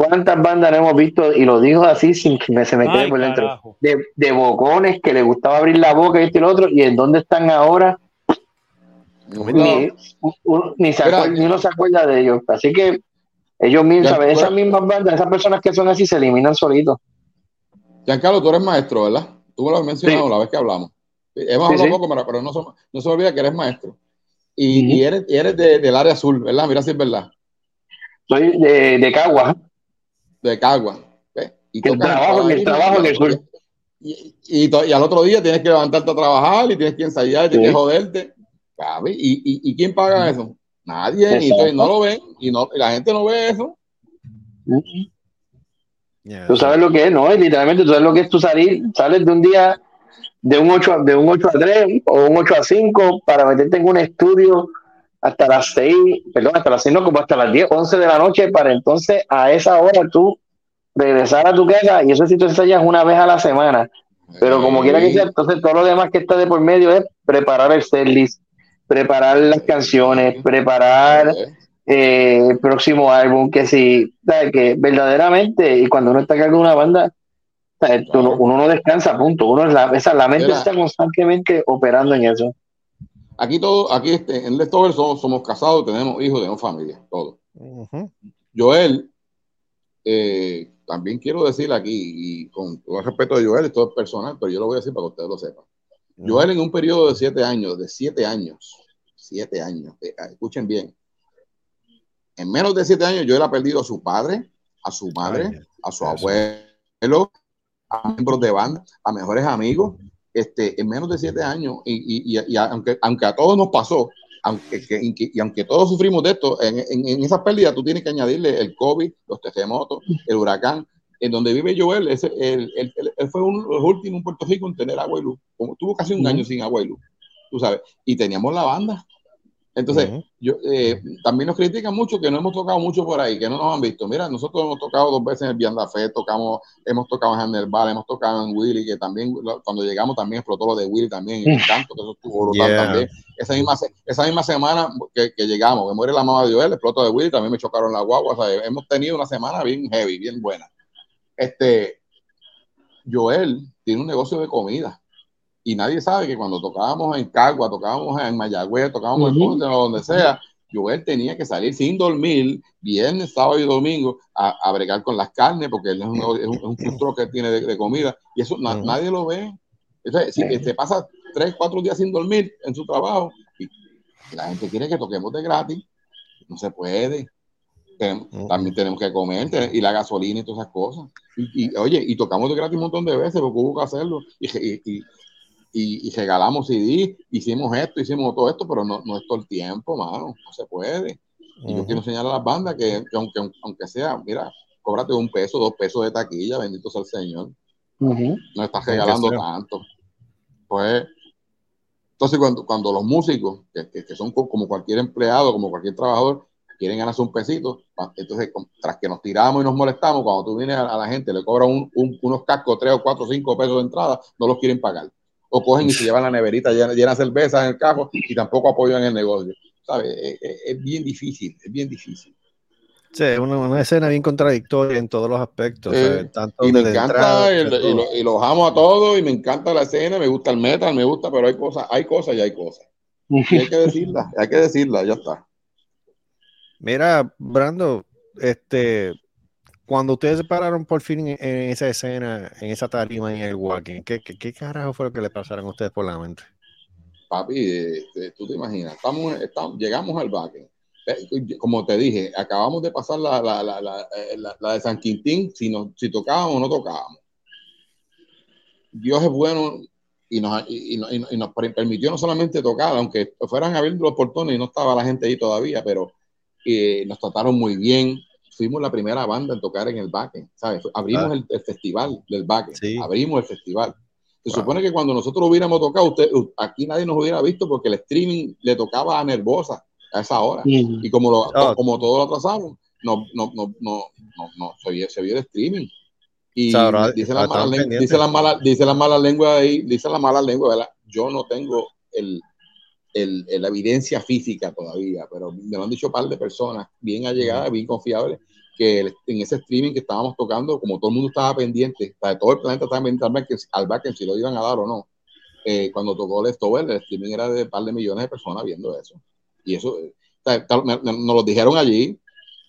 ¿cuántas bandas no hemos visto? Y lo digo así sin que me- se me quede Ay, por dentro, carajo. de, de bocones que le gustaba abrir la boca y esto y lo otro, y en dónde están ahora, ni, uno, ni, se Mira, acuer- ni uno se acuerda de ellos, así que ellos mismos, Ya, ¿sabes? esas mismas bandas, esas personas que son así se eliminan solitos. Giancarlo, tú eres maestro, ¿verdad? Tú me lo has mencionado Sí. la vez que hablamos. Hemos Sí, hablado sí. poco, pero, pero no, se, no se olvida que eres maestro. Y, y eres, y eres de- del área azul, ¿verdad? Mira si es verdad. Soy de, de Cagua. De Cagua. ¿ves? Y el trabajo, el trabajo en el sur. Y, y, y al otro día tienes que levantarte a trabajar y tienes que ensayar y tienes Sí. que joderte. ¿Y, y, y quién paga eso? Nadie. Y, entonces no lo ven y, no, y la gente no ve eso. Tú sabes lo que es, ¿no? Literalmente tú sabes lo que es tú salir, sales de un día de un 8 a, de un 8 a 3 o un 8 a 5 para meterte en un estudio hasta las 6, perdón, hasta las 6 no, como hasta las 10, 11 de la noche para entonces a esa hora tú regresar a tu casa y eso si tú ensayas una vez a la semana. Pero como quiera que sea, entonces todo lo demás que está de por medio es preparar el setlist, preparar las canciones, preparar eh, el próximo álbum, que si, ¿sabes? que verdaderamente, y cuando uno está cargando una banda, uno no descansa, punto. Uno es la, esa, la mente Mira. está constantemente operando en eso. Aquí todo, aquí este, en Leftover somos, somos casados, tenemos hijos, tenemos familia, todo. Joel, eh, también quiero decir aquí, y con todo el respeto de Joel, esto es personal, pero yo lo voy a decir para que ustedes lo sepan. Joel en un periodo de siete años, de siete años, siete años, eh, escuchen bien, en menos de siete años Joel ha perdido a su padre, a su madre, a su abuelo, a miembros de banda, a mejores amigos, este, en menos de siete años, y, y- y- y aunque, aunque a todos nos pasó, aunque, que- y, que- y aunque todos sufrimos de esto, en, en, en esas pérdidas tú tienes que añadirle el COVID, los terremotos, el huracán, en donde vive Joel, ese, él, él- él- él fue uno de los últimos en Puerto Rico en tener agua y luz, como tuvo casi un año sin agua y luz, tú sabes, y teníamos la banda. Entonces, yo, eh, también nos critican mucho que no hemos tocado mucho por ahí, que no nos han visto. Mira, nosotros hemos tocado dos veces en el Vianda Fe, tocamos, hemos tocado en Handelbal, hemos tocado en Willy, que también cuando llegamos también explotó lo de Willy también, el canto, que eso estuvo brutal Yeah. también. Esa misma, se- esa misma semana que, que llegamos, que muere la mamá de Joel, explotó de Willy, también me chocaron la guagua, o sea, hemos tenido una semana bien heavy, bien buena. este, Joel tiene un negocio de comida y nadie sabe que cuando tocábamos en Cagua, tocábamos en Mayagüez, tocábamos en Ponce, o donde sea, Joel tenía que salir sin dormir, viernes, sábado y domingo, a, a bregar con las carnes, porque él es un, es un, es que tiene de, de comida, y eso na- nadie lo ve. Entonces, si se pasa tres, cuatro días sin dormir en su trabajo, y la gente quiere que toquemos de gratis, no se puede. Tenemos- También tenemos que comer, y la gasolina y todas esas cosas. Y, y, oye, y tocamos de gratis un montón de veces, porque hubo que hacerlo, y, y, y, regalamos CD, hicimos esto, hicimos todo esto, pero no, no es todo el tiempo, mano, no se puede. Y yo quiero enseñar a las bandas que, que aunque, aunque sea, mira, cóbrate un peso, dos pesos de taquilla, bendito sea el Señor. No estás regalando tanto. Pues, entonces cuando, cuando los músicos, que, que- que son co- como cualquier empleado, como cualquier trabajador, quieren ganarse un pesito, entonces tras que nos tiramos y nos molestamos, cuando tú vienes a, a la gente, le cobran un- un- unos cascos, tres o cuatro o cinco pesos de entrada, no los quieren pagar. O cogen y se llevan la neverita llena, llena de cerveza en el carro y tampoco apoyan el negocio. ¿Sabes? Es, es- es bien difícil, es bien difícil. Sí, es una, una escena bien contradictoria en todos los aspectos. Eh. Tanto y me encanta entrada, el- de y, lo- y los amo a todos y me encanta la escena, me gusta el metal, me gusta, pero hay cosas, hay cosas y hay cosas. Y hay que [laughs] decirlas, hay que decirlas, ya está. Mira, Brando, este, cuando ustedes se pararon por fin en, esa escena, en esa tarima en el walking, ¿qué, carajo fue lo que le pasaron a ustedes por la mente? Papi, este, tú te imaginas, estamos, llegamos al baque. Eh, Como te dije, acabamos de pasar la, la, la, la, eh, de San Quintín, si, nos, si tocábamos o no tocábamos. Dios es bueno y nos, y, y y nos- permitió no solamente tocar, aunque fueran abriendo los portones y no estaba la gente ahí todavía, pero eh, nos trataron muy bien. Fuimos la primera banda en tocar en el baque, ¿sabes? Abrimos Ah. el, el festival del Sí. abrimos el festival. Se Wow. supone que cuando nosotros hubiéramos tocado, usted, aquí nadie nos hubiera visto porque el streaming le tocaba a Nervosa a esa hora. Ujú. Y como, lo, Oh. como todo lo atrasaron, no, no, no, no, no, no, se, vio, se vio el streaming. Y dice, la mala dice, la mala, dice la mala lengua ahí, dice la mala lengua, ¿verdad? Yo no tengo el, el, el- la evidencia física todavía, pero me lo han dicho un par de personas bien allegadas, bien confiables, que el- en ese streaming que estábamos tocando, como todo el mundo estaba pendiente, o sea, todo el planeta estaba pendiente al backend, si lo iban a dar o no. Eh, cuando tocó el Stover, el streaming era de un par de millones de personas viendo eso. Y eso, eh, o sea, nos lo dijeron allí.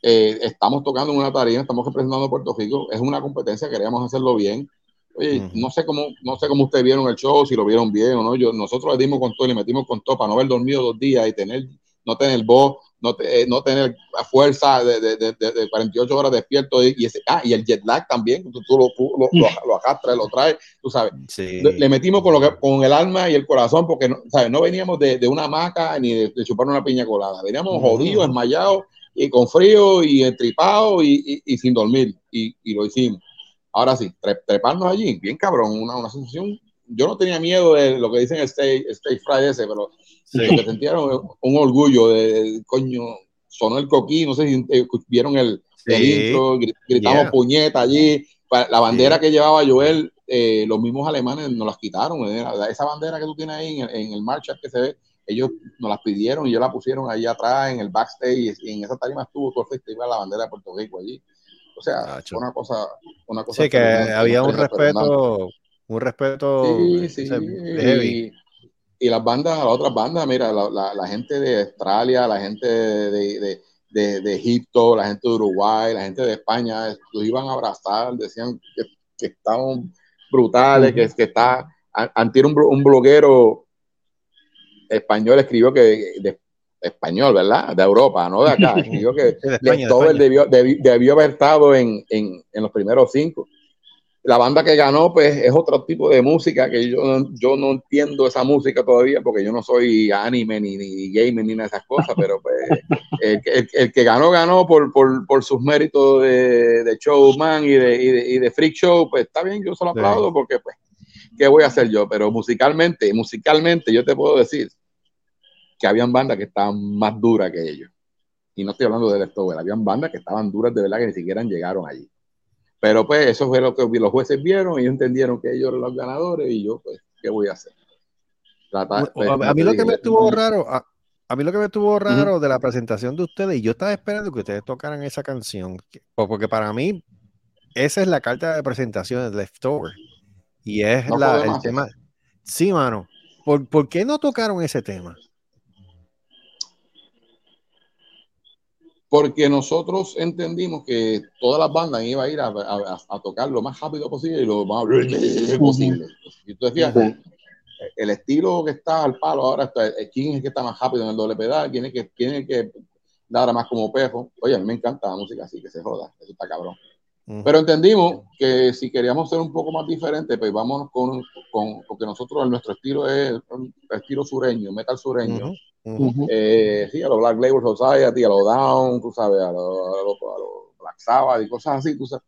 eh, estamos tocando en una tarima, estamos representando a Puerto Rico. Es una competencia, queríamos hacerlo bien. Oye, no sé cómo, no sé cómo ustedes vieron el show, si lo vieron bien o no. Yo, nosotros le dimos con todo y le metimos con todo para no haber dormido dos días y tener, no tener voz, no, te- eh, no tener la fuerza de, de, de, de- de 48 horas despierto y, y ese, ah, y el jet lag también, tú, tú lo, lo, lo, lo arrastras, lo traes, tú sabes. Sí. Le, le metimos con, lo que, con el alma y el corazón porque no, ¿sabes? no veníamos de, de una hamaca ni de, chupar una piña colada, veníamos jodidos, enmayados y con frío y entripados y, y, y sin dormir y lo hicimos. Ahora sí, tre- treparnos allí, bien cabrón, una, una sensación. Yo no tenía miedo de lo que dicen el stage, stage fright ese, pero Sí. lo que sentía era un, orgullo de, coño, sonó el coquí, no sé si eh, vieron el, el Sí. intro, gri- gritamos Yeah. puñeta allí, la bandera Sí. que llevaba Joel, eh, los mismos alemanes nos las quitaron, eh, esa bandera que tú tienes ahí en, el- en el marcha que se ve, ellos nos las pidieron y ellos la pusieron ahí atrás en el backstage y en esa tarima estuvo todo el festival la bandera de Puerto Rico allí. O sea, Nacho. una cosa, una cosa Sí, que había un respeto, un respeto Sí, sí. heavy. Y, y las bandas, las otras bandas, mira, la, la- la gente de Australia, la gente de, de- de- de Egipto, la gente de Uruguay, la gente de España, los iban a abrazar, decían que, que estaban brutales, que, que está. Antier un, un bloguero español escribió que de, español, ¿verdad? De Europa, no de acá. [laughs] Escribió que de España, Stover debió, debi- debió haber estado en, en, en los primeros cinco. La banda que ganó, pues, es otro tipo de música que yo, no- yo no entiendo esa música todavía porque yo no soy anime ni, ni gamer ni nada de esas cosas, pero pues [laughs] el, que- el- el que ganó, ganó por, por, por sus méritos de, de showman y de, y, de, y de freak show, pues está bien, yo se lo aplaudo porque pues, ¿qué voy a hacer yo? Pero musicalmente, musicalmente yo te puedo decir que habían bandas que estaban más duras que ellos. Y no estoy hablando de Stover, habían bandas que estaban duras de verdad que ni siquiera llegaron allí. Pero pues eso fue lo que los jueces vieron y entendieron que ellos eran los ganadores y yo pues, ¿qué voy a hacer? Pues, a, mí lo que me estuvo raro, a, a mí lo que me estuvo raro de la presentación de ustedes, y yo estaba esperando que ustedes tocaran esa canción, po- porque para mí, esa es la carta de presentación de Leftover. Y es No la, el tema. Sí, mano. ¿Por, por qué no tocaron ese tema? Porque nosotros entendimos que todas las bandas iban a ir a, a- a tocar lo más rápido posible y lo más posible. Y tú decías, el estilo que está al palo ahora, está, eh, ¿quién es el que está más rápido en el doble pedal? ¿Quién es que, quién es el que da más como perro? Oye, a mí me encanta la música así, que se joda, eso está cabrón. Pero entendimos que si queríamos ser un poco más diferentes, pues vámonos con, con porque nosotros nuestro estilo es un estilo sureño, metal sureño. Eh, sí, a los Black Label Society, a los Down, tú sabes, a los, a los- a los Black Sabbath y cosas así, tú sabes.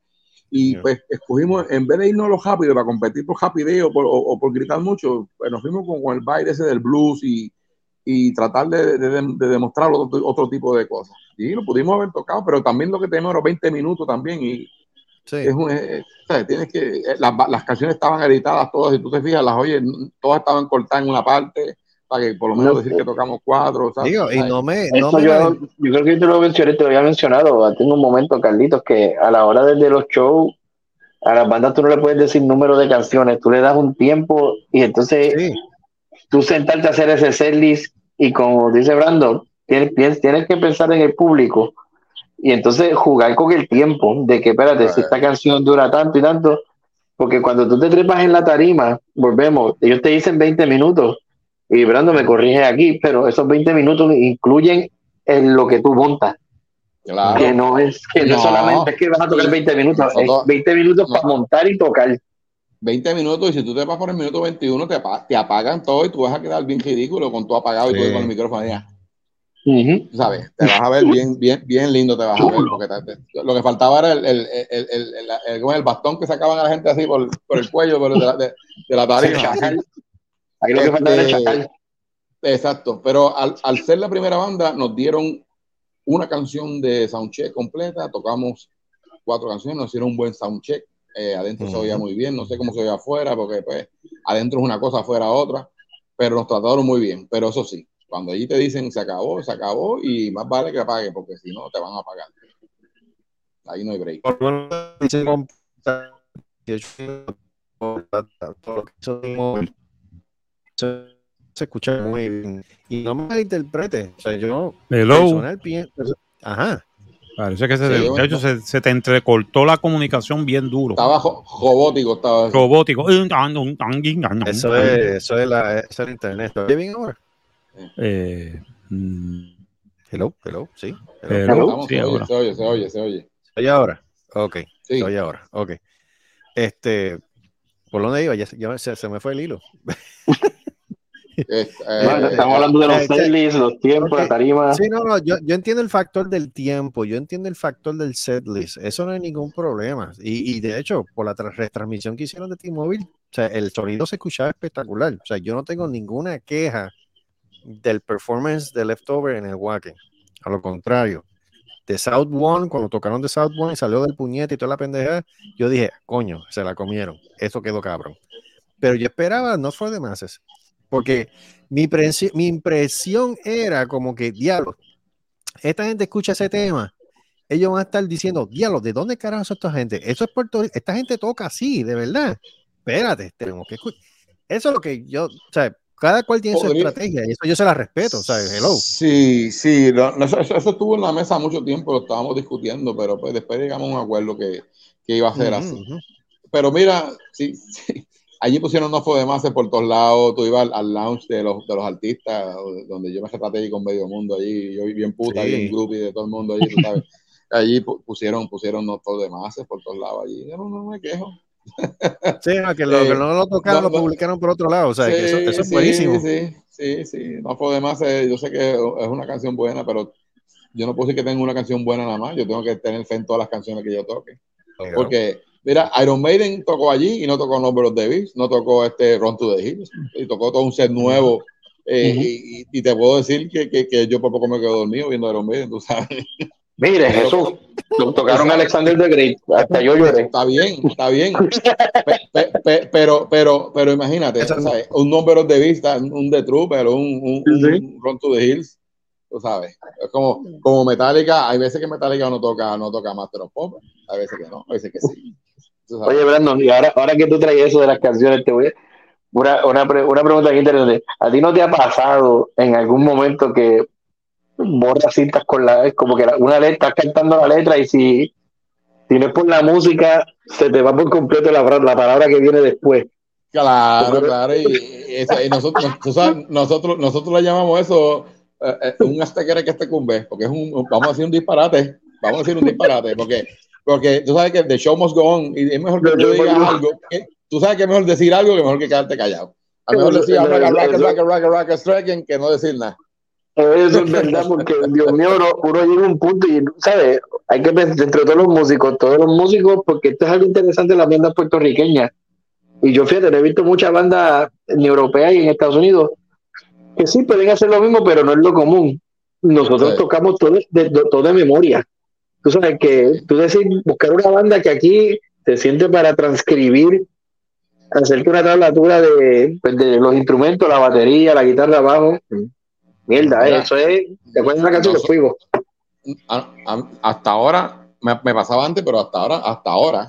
Y pues escogimos, en vez de irnos a lo rápido para competir por rapidez o o- o por gritar mucho, pues nos fuimos con, con el baile ese del blues y, y tratar de, de- de demostrar otro, otro tipo de cosas. Y lo pudimos haber tocado, pero también lo que tenemos eran 20 minutos también. Y es un, eh, ¿sabes? Tienes que, eh, las, las canciones estaban editadas todas, si tú te fijas, las oyes, todas estaban cortadas en una parte, para que por lo menos No. decir que tocamos cuatro. ¿sabes? Digo, y no me. No me yo, yo creo que te lo mencioné, te lo había mencionado. Tengo un momento, Carlitos, que a la hora de, de los shows, a las bandas tú no le puedes decir número de canciones, tú le das un tiempo y entonces tú sentarte a hacer ese set list y como dice Brandon, tienes, tienes, tienes que pensar en el público y entonces jugar con el tiempo de que, espérate, si esta canción dura tanto y tanto, porque cuando tú te trepas en la tarima, volvemos, ellos te dicen 20 minutos y Brandon me corrige aquí, pero esos 20 minutos incluyen en lo que tú montas. Claro. Que no es que no, No. solamente es que vas a tocar 20 minutos, es Nosotros- 20 minutos para montar y tocar. 20 minutos y si tú te vas por el minuto 21 te, te apagan todo y tú vas a quedar bien ridículo con todo apagado y Sí. todo con el micrófono allá. ¿Sabes? Te vas a ver bien, bien, bien lindo, te vas a ver. Porque te- te- lo que faltaba era el, el, el, el, el- el- el- el bastón que sacaban a la gente así por, por el cuello por de, la, de, de la tarima. Lo que faltaba era Este, chacal. Exacto, pero al, al ser la primera banda nos dieron una canción de soundcheck completa, tocamos cuatro canciones, nos hicieron un buen soundcheck, eh, adentro se oía muy bien, no sé cómo se oía afuera, porque pues adentro es una cosa, afuera otra, pero nos trataron muy bien, pero eso sí, cuando allí te dicen se acabó, se acabó y más vale que apague, porque si no te van a pagar. Ahí no hay break. Por lo menos dice con- 18 por todo lo que hizo Tim Mobile. se, se escucha muy bien. Y no me malinterprete. O sea, yo Hello. personal. Ajá. Parece que se, Sí, de bueno. hecho, se, se te entrecortó la comunicación bien duro. Estaba robótico, estaba Robótico. Eso es, eso es, la, eso es el internet. ¿Lo oye bien ahora? Eh, mm, Hello, hello, sí. Hello, Vamos, sí, se, oye, ahora. se oye, se oye, se oye. ¿Se oye ahora? Ok. Sí. Se oye ahora. Ok. Este, ¿por dónde iba? Ya, se- ya se, se me fue el hilo. Eh, Bueno, estamos hablando de los eh, setlists, los tiempos, la tarima. Sí, no, no, yo, yo entiendo el factor del tiempo, yo entiendo el factor del setlist, eso no hay ningún problema. Y, y de hecho, por la tra- retransmisión que hicieron de T-Mobile, o sea, el sonido se escuchaba espectacular. O sea, yo no tengo ninguna queja del performance de Leftover en el Wacken. A lo contrario, de South One, cuando tocaron de South One y salió del puñete y toda la pendeja, yo dije, coño, se la comieron. Eso quedó cabrón. Pero yo esperaba no for the masses. Porque mi impresión era como que, diablo, esta gente escucha ese tema, ellos van a estar diciendo, diablo, ¿de dónde carajo son esta gente? Eso es Puerto Rico, esta gente toca así, de verdad. Espérate, tenemos que escuchar. Eso es lo que yo, o sea, cada cual tiene su Podría- estrategia y eso yo se la respeto, o sea, hello. Sí, sí, no, eso, eso- estuvo en la mesa mucho tiempo, lo estábamos discutiendo, pero pues después llegamos a un acuerdo que, que iba a ser Ujú, así. ujú. Pero mira, sí, sí, allí pusieron no de más por todos lados, tú ibas al, al lounge de los, de los artistas, donde yo me retraté allí con medio mundo allí, yo vi bien puta, Sí. bien groupie de todo el mundo allí, tú sabes. Allí pu- pusieron, pusieron no de más por todos lados allí. Yo no, no me quejo. Sí, no, que, lo, Eh, que no lo tocaron, no, lo publicaron por otro lado, o sea, que eso, Sí, eso es sí, buenísimo. Sí, sí, sí. No fue de más. eh, yo sé que es una canción buena, pero yo no puedo decir que tengo una canción buena nada más. Yo tengo que tener fe en todas las canciones que yo toque. Claro. Porque, mira, Iron Maiden tocó allí y no tocó Number of Beast, no tocó este Run to the Hills, y tocó todo un set nuevo. eh, Ujú. y, y- y te puedo decir que, que, que yo por poco me quedo dormido viendo Iron Maiden, tú sabes. Mire, Jesús, lo tocaron Alexander the Great, hasta yo lloré. Está bien, está bien. Pe- pe- pe- pero, pero, pero imagínate. ¿sabes? un of the Beast, un The Trooper, un, un, un Run to the Hills. tú sabes. Es como, como Metallica, hay veces que Metallica no toca, no toca Master of Pop, hay veces que no, hay veces que sí. Oye, Brandon, y ahora, ahora que tú traes eso de las canciones, te voy a... Una, una, pre- una pregunta aquí interesante. ¿A ti no te ha pasado en algún momento que borras cintas con la... como que la- una letra, estás cantando la letra y si, si no es por la música, se te va por completo la, la palabra que viene después? Claro, claro, y, y eso- y nosotros, nosotros, nosotros le llamamos eso eh, eh, un hasta que este cumbe, porque es un, vamos a decir un disparate, vamos a decir un disparate, porque, porque tú sabes que the show must go on, y es mejor que tú digas algo, que- tú sabes que es mejor decir algo que mejor que quedarte callado. A mejor decir raga, raga, striking que no decir nada. Eso es verdad, porque Dios mío, uno, uno llega a un punto y, ¿sabes? Hay que pensar entre todos los músicos, todos los músicos, porque esto es algo interesante las bandas puertorriqueñas. Y yo, fíjate, he visto muchas bandas en Europa y en Estados Unidos que sí pueden hacer lo mismo, pero no es lo común. Nosotros Sí. tocamos todo de, de- todo de memoria. Tú sabes que tú decir, buscar una banda que aquí te siente para transcribir, hacerte una tablatura de, pues, de los instrumentos, la batería, la guitarra abajo. Mierda, eh, eso es. ¿Te acuerdas de la canción a- hasta ahora, me, me pasaba antes, pero hasta ahora, hasta ahora,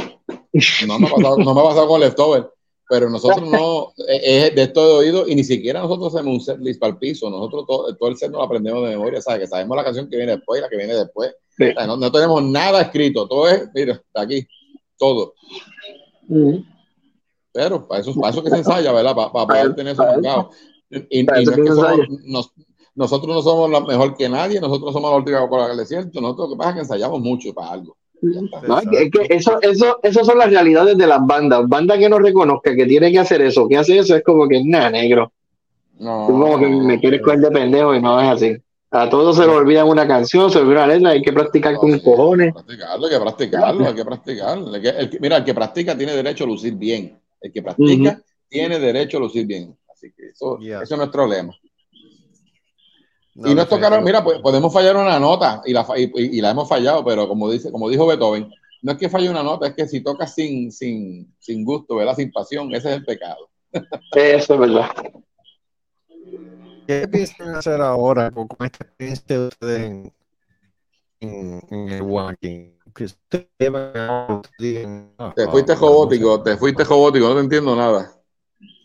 no me ha pasado, no me ha pasado con Leftover, pero nosotros no, eh, es de esto de oído y ni siquiera nosotros hacemos un set list para el piso, nosotros todo, todo el set nos lo aprendemos de memoria, ¿sabes? Que sabemos la canción que viene después y la que viene después, Sí. O sea, no, no tenemos nada escrito, todo es, mira, está aquí, todo. Pero para eso, para eso que se ensaya, ¿verdad? Para, para poder tener eso marcado. Y, y no es que somos- nos- nosotros no somos la mejor que nadie, nosotros somos la última Coca-Cola del desierto, nosotros lo que pasa es que ensayamos mucho para algo. No, es que, es que eso, eso, eso son las realidades de las bandas. Banda que no reconozca que tiene que hacer eso, que hace eso, es como que nada, negro. No, Tú como que me quieres coger de pendejo y no es así. A todos se le olvida una canción, se olvida una letra, hay que practicar con cojones. practicarlo, hay que practicarlo, hay que practicarlo. El que- el que- mira, el que practica tiene derecho a lucir bien. El que practica tiene derecho a lucir bien. Así que eso, eso es nuestro lema. No, y nos tocaron, mira, pues podemos fallar una nota y la, y, la hemos fallado, pero como dice, como dijo Beethoven, no es que falle una nota, es que si tocas sin, sin, sin gusto, ¿verdad? Sin pasión, ese es el pecado. Eso es verdad. ¿Qué piensan hacer ahora con, esta experiencia de ustedes en, en, en el walking? Que ustedes llevan a- digan, "Ah, Te fuiste robótico, te fuiste robótico, no te entiendo nada.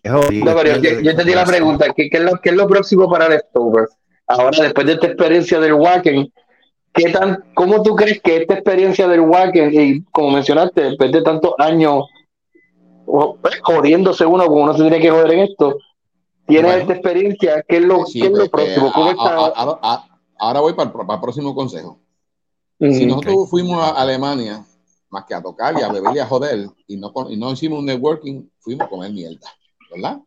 No, pero yo, yo entendí la pregunta. ¿Qué, qué es lo, qué es lo próximo para Leftover? Ahora, después de esta experiencia del Wacken, ¿qué tan, ¿cómo tú crees que esta experiencia del Wacken, y como mencionaste, después de tantos años o- jodiéndose uno, como uno se tiene que joder en esto, tiene Bueno. esta experiencia? ¿Qué es lo, Sí, qué es lo pues, próximo? A- a- ahora voy para el, para el próximo consejo. Si nosotros fuimos a Alemania, más que a tocar y a beber y a joder, y no, y no hicimos un networking, fuimos a comer mierda, ¿verdad?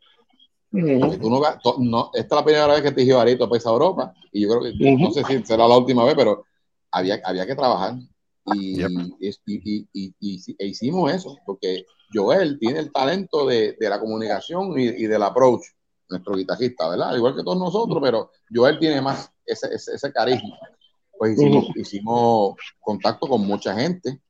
Porque tú no, esta es la primera vez que te dije Barito para a Europa, y yo creo que, no sé si será la última vez, pero había, había que trabajar. Y, y, y- y- y- e hicimos eso, porque Joel tiene el talento de, de la comunicación y, y del approach, nuestro guitarrista, ¿verdad? Igual que todos nosotros, pero Joel tiene más ese, ese, ese carisma. Pues hicimos, hicimos contacto con mucha gente,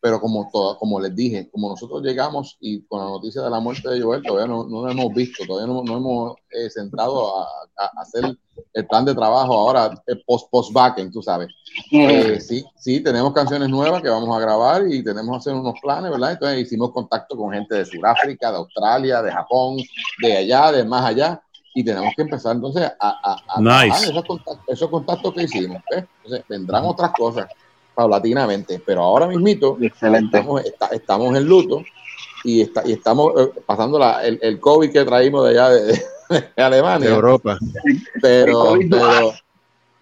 pero como, todo, como les dije, como nosotros llegamos y con la noticia de la muerte de Joel, todavía no, no lo hemos visto, todavía no, no hemos eh, sentado a, a hacer el plan de trabajo ahora, el post, post backend, tú sabes. Eh, sí, sí, tenemos canciones nuevas que vamos a grabar y tenemos que hacer unos planes, ¿verdad? Entonces hicimos contacto con gente de Sudáfrica, de Australia, de Japón, de allá, de más allá, y tenemos que empezar entonces a, a, a Nice. esos, contactos, esos contactos que hicimos. Entonces vendrán otras cosas paulatinamente, pero ahora mismito estamos, está- estamos en luto y, está, y estamos eh, pasando la, el, el COVID que traímos de allá de, de Alemania. de Europa. Pero, El pero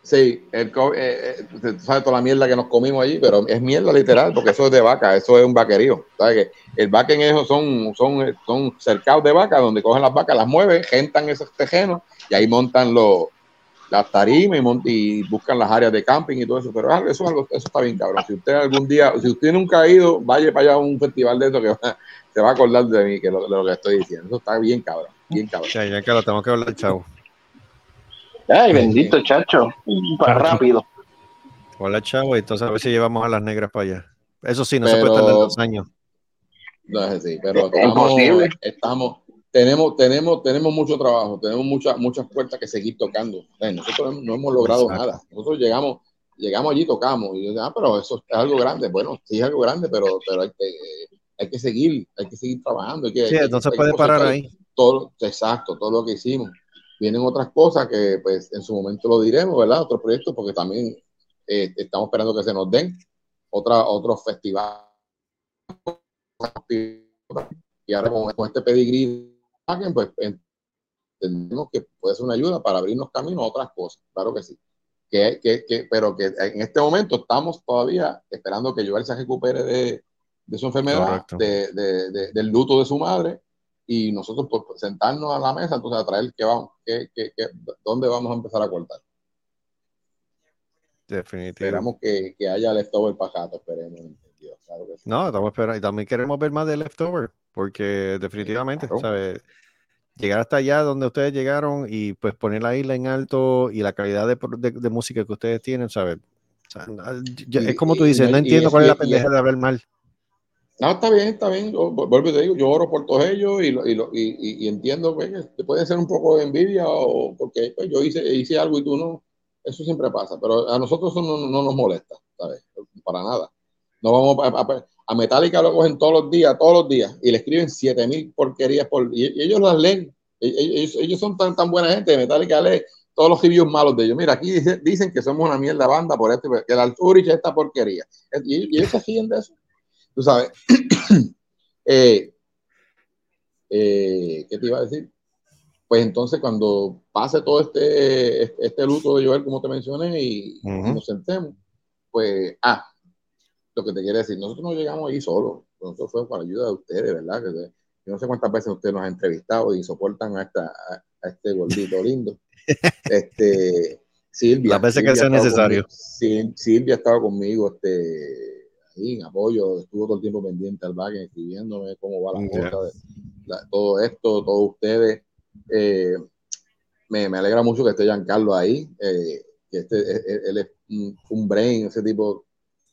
sí, el COVID, eh, eh, tú sabes toda la mierda que nos comimos allí, pero es mierda literal, porque eso es de vaca, eso es un vaquerío. ¿Sabes que El vaca en eso son, son, son cercados de vaca, donde cogen las vacas, las mueven, gentan esos tejenos y ahí montan los las tarimas y, buscan las áreas de camping y todo eso, pero ah, eso, es algo, eso está bien cabrón. Si usted algún día, si usted nunca ha ido, vaya para allá a un festival de eso que va- se va a acordar de mí, que lo, de lo que estoy diciendo. Eso está bien cabrón, bien cabrón. Ya, ya que lo tengo que hablar, chavo. Ay, bendito, chacho. Para rápido. Hola, chavo, y entonces a ver si llevamos a las negras para allá. Eso sí, no se Pero- puede tardar dos años. No es así, pero Es imposible. estamos, tenemos, tenemos, tenemos mucho trabajo, tenemos muchas, muchas puertas que seguir tocando. Nosotros no, hemos logrado Exacto. nada. Nosotros llegamos, llegamos allí, tocamos, y yo ah, pero eso es algo grande. Bueno, sí es algo grande, pero, pero hay, que, hay que seguir, hay que seguir trabajando. Hay que, Sí, hay no se puede parar ahí. Todo, exacto, todo lo que hicimos. Vienen otras cosas que, pues, en su momento lo diremos, ¿verdad? Otros proyectos, porque también eh, estamos esperando que se nos den otra, otros festivales. Y ahora con, con este pedigrí, pues entendemos que puede ser una ayuda para abrirnos camino a otras cosas, claro que sí. Que, que, que, pero que en este momento estamos todavía esperando que Joel se recupere de, de su enfermedad, de, de- de- del luto de su madre, y nosotros pues, sentarnos a la mesa, entonces a traer qué vamos, qué, qué- qué- dónde vamos a empezar a cortar. Definitivo. Esperamos que, que haya leftover para jato, esperemos. Dios, claro que sí. No, estamos esperando. Y también queremos ver más de Leftover, porque definitivamente, Claro. ¿sabes? Llegar hasta allá donde ustedes llegaron y pues poner la isla en alto y la calidad de, pro- de- de música que ustedes tienen, ¿sabes? O sea, no, yo- Y- es como tú y- dices, y- no y entiendo es- cuál es y- la y pendeja de hablar mal. No, está bien, está bien. Yo vu- vuelvo y te digo, yo oro por todos ellos y, lo- y, lo- y, y- y entiendo pues, que puede ser un poco de envidia o porque pues, yo hice, hice algo y tú no. Eso siempre pasa, pero a nosotros eso no, no nos molesta, ¿sabes? Para nada. No vamos a, a, a Metallica lo cogen todos los días, todos los días, y le escriben 7000 porquerías por y, y ellos las leen. E- e- Ellos, ellos son tan, tan buena gente, Metallica lee todos los reviews malos de ellos. Mira, aquí dice- dicen que somos una mierda banda por esto, que el Alturich es esta porquería. Y, y ellos se ríen de eso. Tú sabes. [coughs] Eh, eh, ¿Qué te iba a decir? Pues entonces cuando pase todo este, este, luto de Joel, como te mencioné, y, nos sentemos, pues, ah, lo que te quiero decir, nosotros no llegamos ahí solos, nosotros fue para ayuda de ustedes, ¿verdad? Que yo no sé cuántas veces ustedes nos han entrevistado y soportan a, esta, a, a este gordito lindo. [laughs] Este, Silvia. Las veces que sea necesario. conmigo. Sil- Silvia ha estado conmigo, este, ahí en apoyo, estuvo todo el tiempo pendiente al back, escribiéndome cómo va la cosa, de- la- todo esto, todos ustedes. Eh, me, me alegra mucho que esté Giancarlo ahí, eh, que este, él, él es un, un brain, ese tipo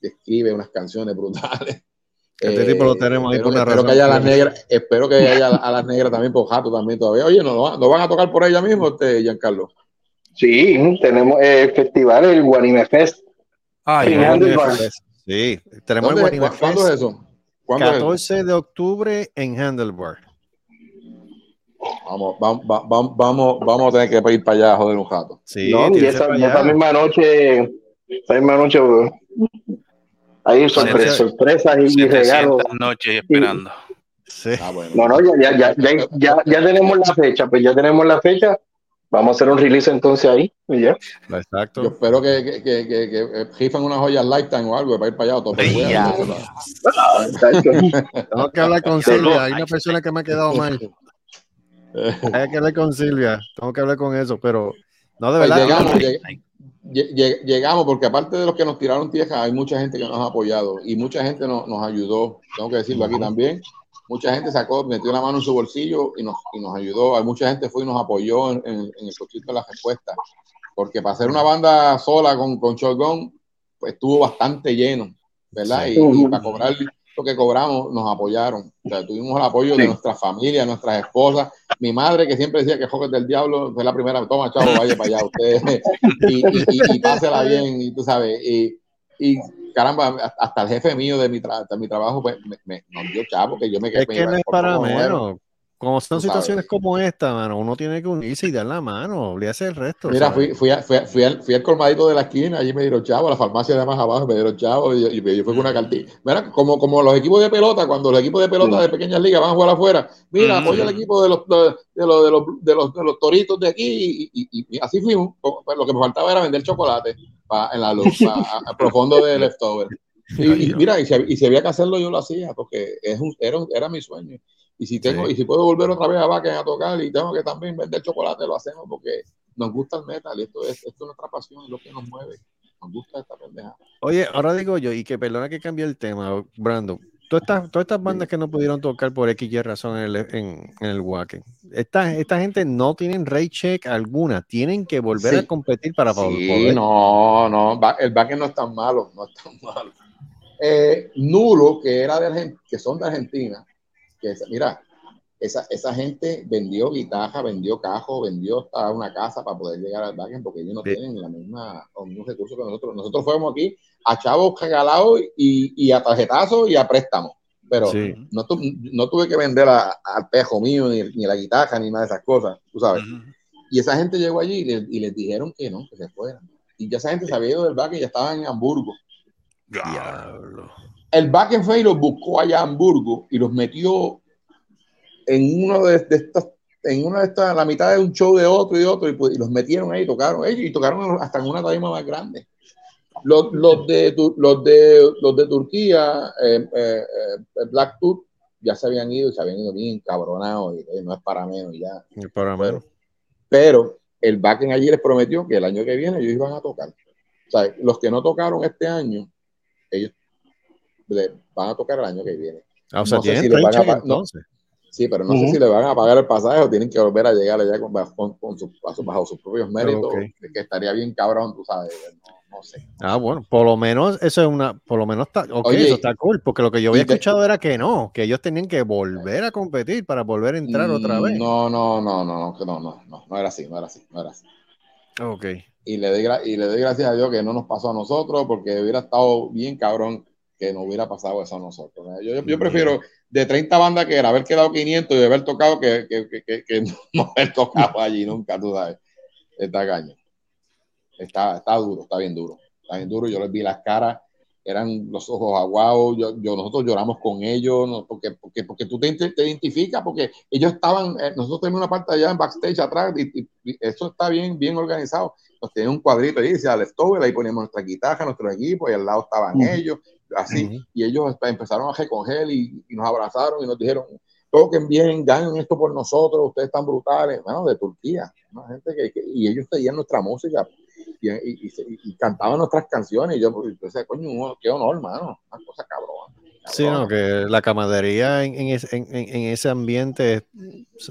escribe unas canciones brutales. [laughs] Este tipo lo tenemos ahí espero, por una espero razón. que haya a las negras, espero que haya a las negras también por Jato también todavía. Oye, ¿no, no, no van a tocar por ella mismo, este Giancarlo? Sí, tenemos el festival, el Guanime Fest. Handlebar. Sí, tenemos el ¿Dónde- Guanime cu- ¿Cuándo Fest, es eso? ¿Cuándo es eso? 14 de octubre en Handlebar. Vamos, vamos, vamos, vamos, vamos a tener que ir para allá a joder un jato. Sí, no, y esa, misma noche, esa misma noche, bro, hay sorpresas, sorpresas y 700 regalos. noches esperando. Sí. Ah, bueno. No, no, ya, ya, ya, ya, ya, ya tenemos la fecha, pues ya tenemos la fecha. Vamos a hacer un release entonces ahí. Y ya. Yo Exacto. espero que, que, que, que, que rifan unas joyas Lifetime o algo para ir para allá. Todo. [laughs] Tengo que hablar con Silvia. Hay una persona que me ha quedado mal. [laughs] Hay que hablar con Silvia. Tengo que hablar con eso, pero no, de Pues verdad. llegamos, lleg- lleg- lleg- llegamos, porque aparte de los que nos tiraron tierra, hay mucha gente que nos ha apoyado y mucha gente nos, nos ayudó. Tengo que decirlo aquí también. Mucha gente sacó, metió la mano en su bolsillo y nos, y nos ayudó. Hay mucha gente fue y nos apoyó en, en- en el proceso de la respuesta. Porque para hacer una banda sola con, con Shotgun, pues estuvo bastante lleno, ¿verdad? Sí. Y, y para cobrar lo que cobramos, nos apoyaron. O sea, tuvimos el apoyo de nuestra familia, nuestras esposas. Mi madre, que siempre decía que Joker del Diablo, fue la primera, toma, chavo, vaya para allá, usted, [laughs] y, y, y, y pásela bien, y tú sabes, y, caramba, hasta el jefe mío de mi, tra- de mi trabajo, pues, me, me- nos dio chavo, que yo me Es que no es para menos. Como son situaciones como esta, mano, uno tiene que unirse y dar la mano, olvídese del resto. Mira, ¿sabes? fui, fui, a- fui, a- fui al, fui al colmadito de la esquina, allí me dieron chavo, a la farmacia de más abajo me dieron chavo, y, yo- y yo fui con una cartilla. Mira, como, como los equipos de pelota, cuando los equipos de pelota de pequeñas ligas van a jugar afuera, mira, apoya al equipo de los, de, de los, de, los, de, los, de los toritos de aquí, y, y- y así fuimos. Pues Lo que me faltaba era vender chocolate pa- en la luz, pa- a, a profundo de leftover. [laughs] Y, y mira, y si, y si había que hacerlo, yo lo hacía, porque es un, era, era mi sueño. Y si tengo, Sí. y si puedo volver otra vez a Bakken a tocar y tengo que también vender chocolate, lo hacemos porque nos gusta el metal y esto es, esto es nuestra pasión, es lo que nos mueve. Nos gusta esta pendeja. Oye, ahora digo yo, y que perdona que cambie el tema, Brando. Todas estas, todas estas bandas que no pudieron tocar por X y razón en el, en, en el Wacken, esta, esta gente no tienen rate check alguna, tienen que volver Sí. a competir para Sí, poder. no, no, el Bakken no es tan malo, no es tan malo. Eh, Nulo, que era de Argen- que son de Argentina, que es- mira, esa, esa gente vendió guitarra, vendió cajo, vendió hasta una casa para poder llegar al backend porque ellos no tienen la misma, los mismos recursos que nosotros. Nosotros fuimos aquí a chavos regalados y, y a tarjetazos y a préstamos. Pero Sí. no, tu- no tuve que vender a- al pejo mío, ni, ni la guitarra, ni nada de esas cosas, tú sabes. Y esa gente llegó allí y, le- y les dijeron que no, que se fueran. Y ya esa gente se había ido del backend y ya estaba en Hamburgo. El y los buscó allá a Hamburgo y los metió en uno de, de estas, en una de estas, la mitad de un show de otro y de otro, y, pues, y los metieron ahí, tocaron ellos y tocaron hasta en una tarima más grande. Los, los, de, los, de, los de Turquía, eh, eh, eh, Black Tour, ya se habían ido y se habían ido bien cabronados, y eh, no es para menos ya. Para menos. Pero el backend allí les prometió que el año que viene ellos iban a tocar. O sea, los que no tocaron este año, ellos le- van a tocar el año que viene. Ah, o sea, No sé tienen si van a no, entonces. Sí, pero no sé si le van a pagar el pasaje o tienen que volver a llegar allá con, con, con sus- bajo, bajo sus propios méritos. Ok. Que estaría bien cabrón, tú sabes. No, no sé. Ah, bueno, por lo menos eso es una, por lo menos está, ok, Oye, eso está cool, porque lo que yo había te- escuchado era que no, que ellos tenían que volver a competir para volver a entrar otra vez. Mm, No, no, no, no, no, no, no, no, no era así, no era así, no era así. Ok. Y le, doy y le doy gracias a Dios que no nos pasó a nosotros, porque hubiera estado bien cabrón que no hubiera pasado eso a nosotros. Yo, yo, yo prefiero de 30 bandas que era haber quedado 500 y haber tocado que, que, que, que- que no [laughs] haber tocado allí nunca, tú sabes. Está caño. Está, está duro, está bien duro. Está bien duro. Yo les vi las caras, eran los ojos aguados. Yo, yo, nosotros lloramos con ellos, ¿no? porque, porque, porque tú te, te identificas, porque ellos estaban, eh, nosotros tenemos una parte allá en backstage atrás y, y- y eso está bien, bien organizado. Nos tienen un cuadrito ahí, decía Leftover, ahí poníamos nuestra guitarra, nuestro equipo, y al lado estaban ellos, así. Y ellos empezaron a recoger y, y nos abrazaron y nos dijeron, toquen bien, ganen esto por nosotros, ustedes están brutales, bueno, de Turquía, una gente que, que- y ellos seguían nuestra música y, y- y y- y cantaban nuestras canciones y yo, pues, decía, coño, qué honor, mano, una cosa cabrón. Sí, no, que la camaradería en, en ese, en- en- en ese ambiente,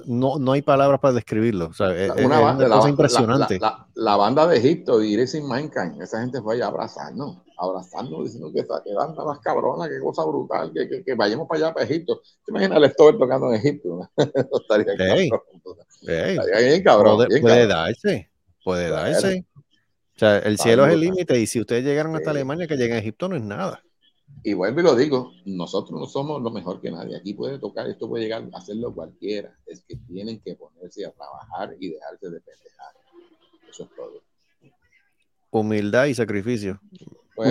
no, no hay palabras para describirlo. O sea, es, Una, banda- cosa la- impresionante. la- la- la banda de Egipto, de Iris in Mankind, esa gente fue allá a abrazarnos, abrazarnos, diciendo que esa que más cabrona, qué cosa brutal, que, que, que vayamos para allá, para Egipto. ¿Te imaginas el Stover tocando en Egipto? [laughs] estaría cabrón. Estaría bien cabrón, puede, bien puede cabrón. darse, puede darse. O sea, el cielo es el límite y si ustedes llegaron hasta. Alemania, que lleguen a Egipto no es nada. Y vuelvo y lo digo, nosotros no somos lo mejor que nadie. Aquí puede tocar, esto puede llegar a hacerlo cualquiera. Es que tienen que ponerse a trabajar y dejarse de pendejar. Eso es todo. Humildad y sacrificio. Pues,